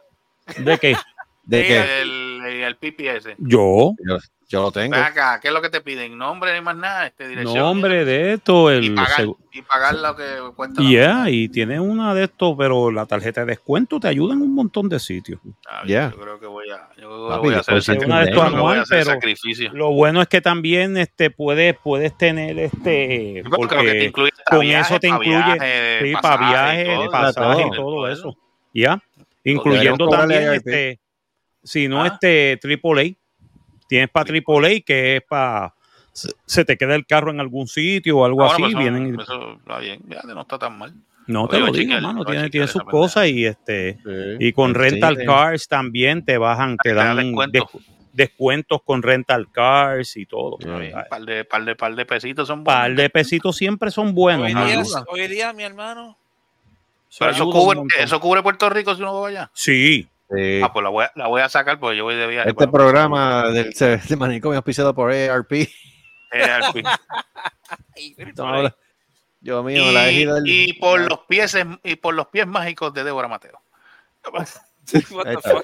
¿De qué? ¿De Sí, qué? El, el PPS. Yo, Yo, yo lo tengo. Acá, ¿qué es lo que te piden? Nombre ni más nada, este, dirección. nombre de esto, y el pagar, segu- y pagar lo que cuesta. la Yeah, y tiene una de estos, pero la tarjeta de descuento te ayuda en un montón de sitios. Ah, Ya. Yo creo que voy a, yo creo que Papi, voy a hacer ciento una de estos anual, hacer pero sacrificio. lo bueno es que también este puedes puedes tener este porque que te incluye con viaje, eso te incluye viaje, sí, para pasaje y viajes, todo, pasajes y todo, eso. Ya, incluyendo también este si no Ah. este AAA, tienes para AAA que es para se, se te queda el carro en algún sitio o algo Ah, así, pues eso- vienen eso está bien, ya no está tan mal. no te lo digo, chequear, mano, voy a tiene, sus cosas y este Sí. y con Sí, rental sí. cars también te bajan, te Te da dan descuento. des- descuentos con rental cars y todo. Par de, par de, par de pesitos son par buenos. de pesitos siempre son buenos. Hoy día, hoy día, mi hermano. Pero eso cubre, eso cubre Puerto Rico si uno va allá. Sí, Sí. Ah, pues la voy, a, la voy a sacar porque yo voy de viaje. Este programa del [laughs] de manicomio auspiciado por. [laughs] Estamos hablando- Dios mío, la y, ejida del- y por los pies y por los pies mágicos de Débora Mateo. [laughs] Está.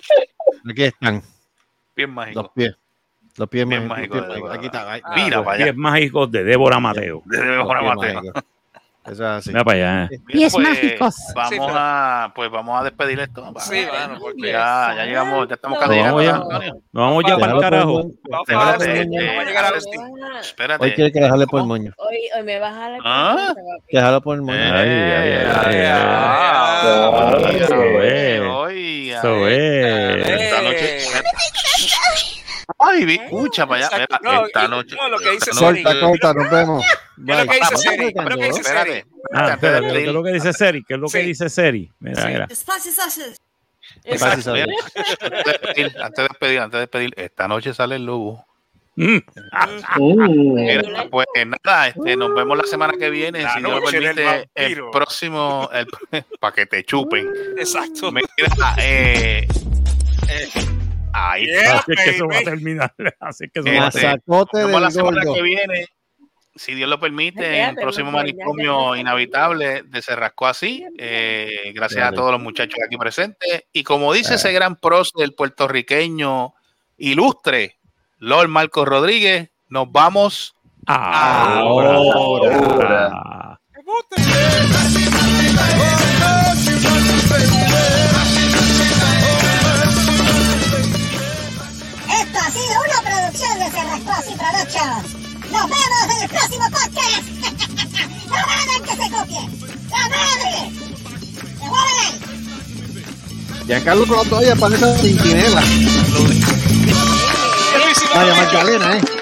Aquí están, Pies los mágicos. pies. Los pies Pies mágicos. los pies de mágicos. Aquí está. Mira los pies mágicos de Débora Mateo. De Débora pies Mateo. Eso es así. Mira para allá. Pies pues, mágicos. Vamos Sí, pero- a, pues vamos a despedir esto. Sí, mano, porque Ya, ya llegamos, ya estamos casi vamos llegando. Nos vamos ya para el carajo. Vamos a Espérate. Vamos llegar a eh, los Ah, Espérate. Hoy quiere que dejarle por el moño. Hoy, hoy me vas a la Ah. Déjalo por el moño. Eh, Ay, ay, ay, ay, ah, ay. oiga, Eso es. Eso es. Esta noche. Ay, vi, escucha para allá. Exacto. Mira, No, esta noche. no, lo que dice Seri. Corta, corta, nos vemos. ¿Qué es lo que dice Seri? Ah, Antes de espérate, ¿qué es despedir- lo que dice Seri? ¿Qué es lo que dice Seri? Mira, mira. Antes de despedir, antes de despedir, antes de despedir, esta noche sale el lobo. Mm. [laughs] Mira, pues nada, este, nos vemos la semana que viene, La si Dios permite, el próximo, [laughs] para que te chupen. Exacto. Mira, eh, eh, ahí Yeah. [laughs] Así es que eso va a terminar. Así que eso va a Este, terminar. Vemos la semana gordo. que viene, si Dios lo permite, en el próximo manicomio inhabitable de Se Rascó Así. Eh, gracias a todos los muchachos aquí presentes. Y como dice ese gran prócer del puertorriqueño ilustre, Lord Marcos Rodríguez, nos vamos. Ahora. Ahora. Esto Productions. Nos vemos en el próximo podcast. ¡No hagan que se copie! ¡La madre! ¡Devuélvela! Giancarlo Colón todavía parece centinela. Vaya Magdalena, eh.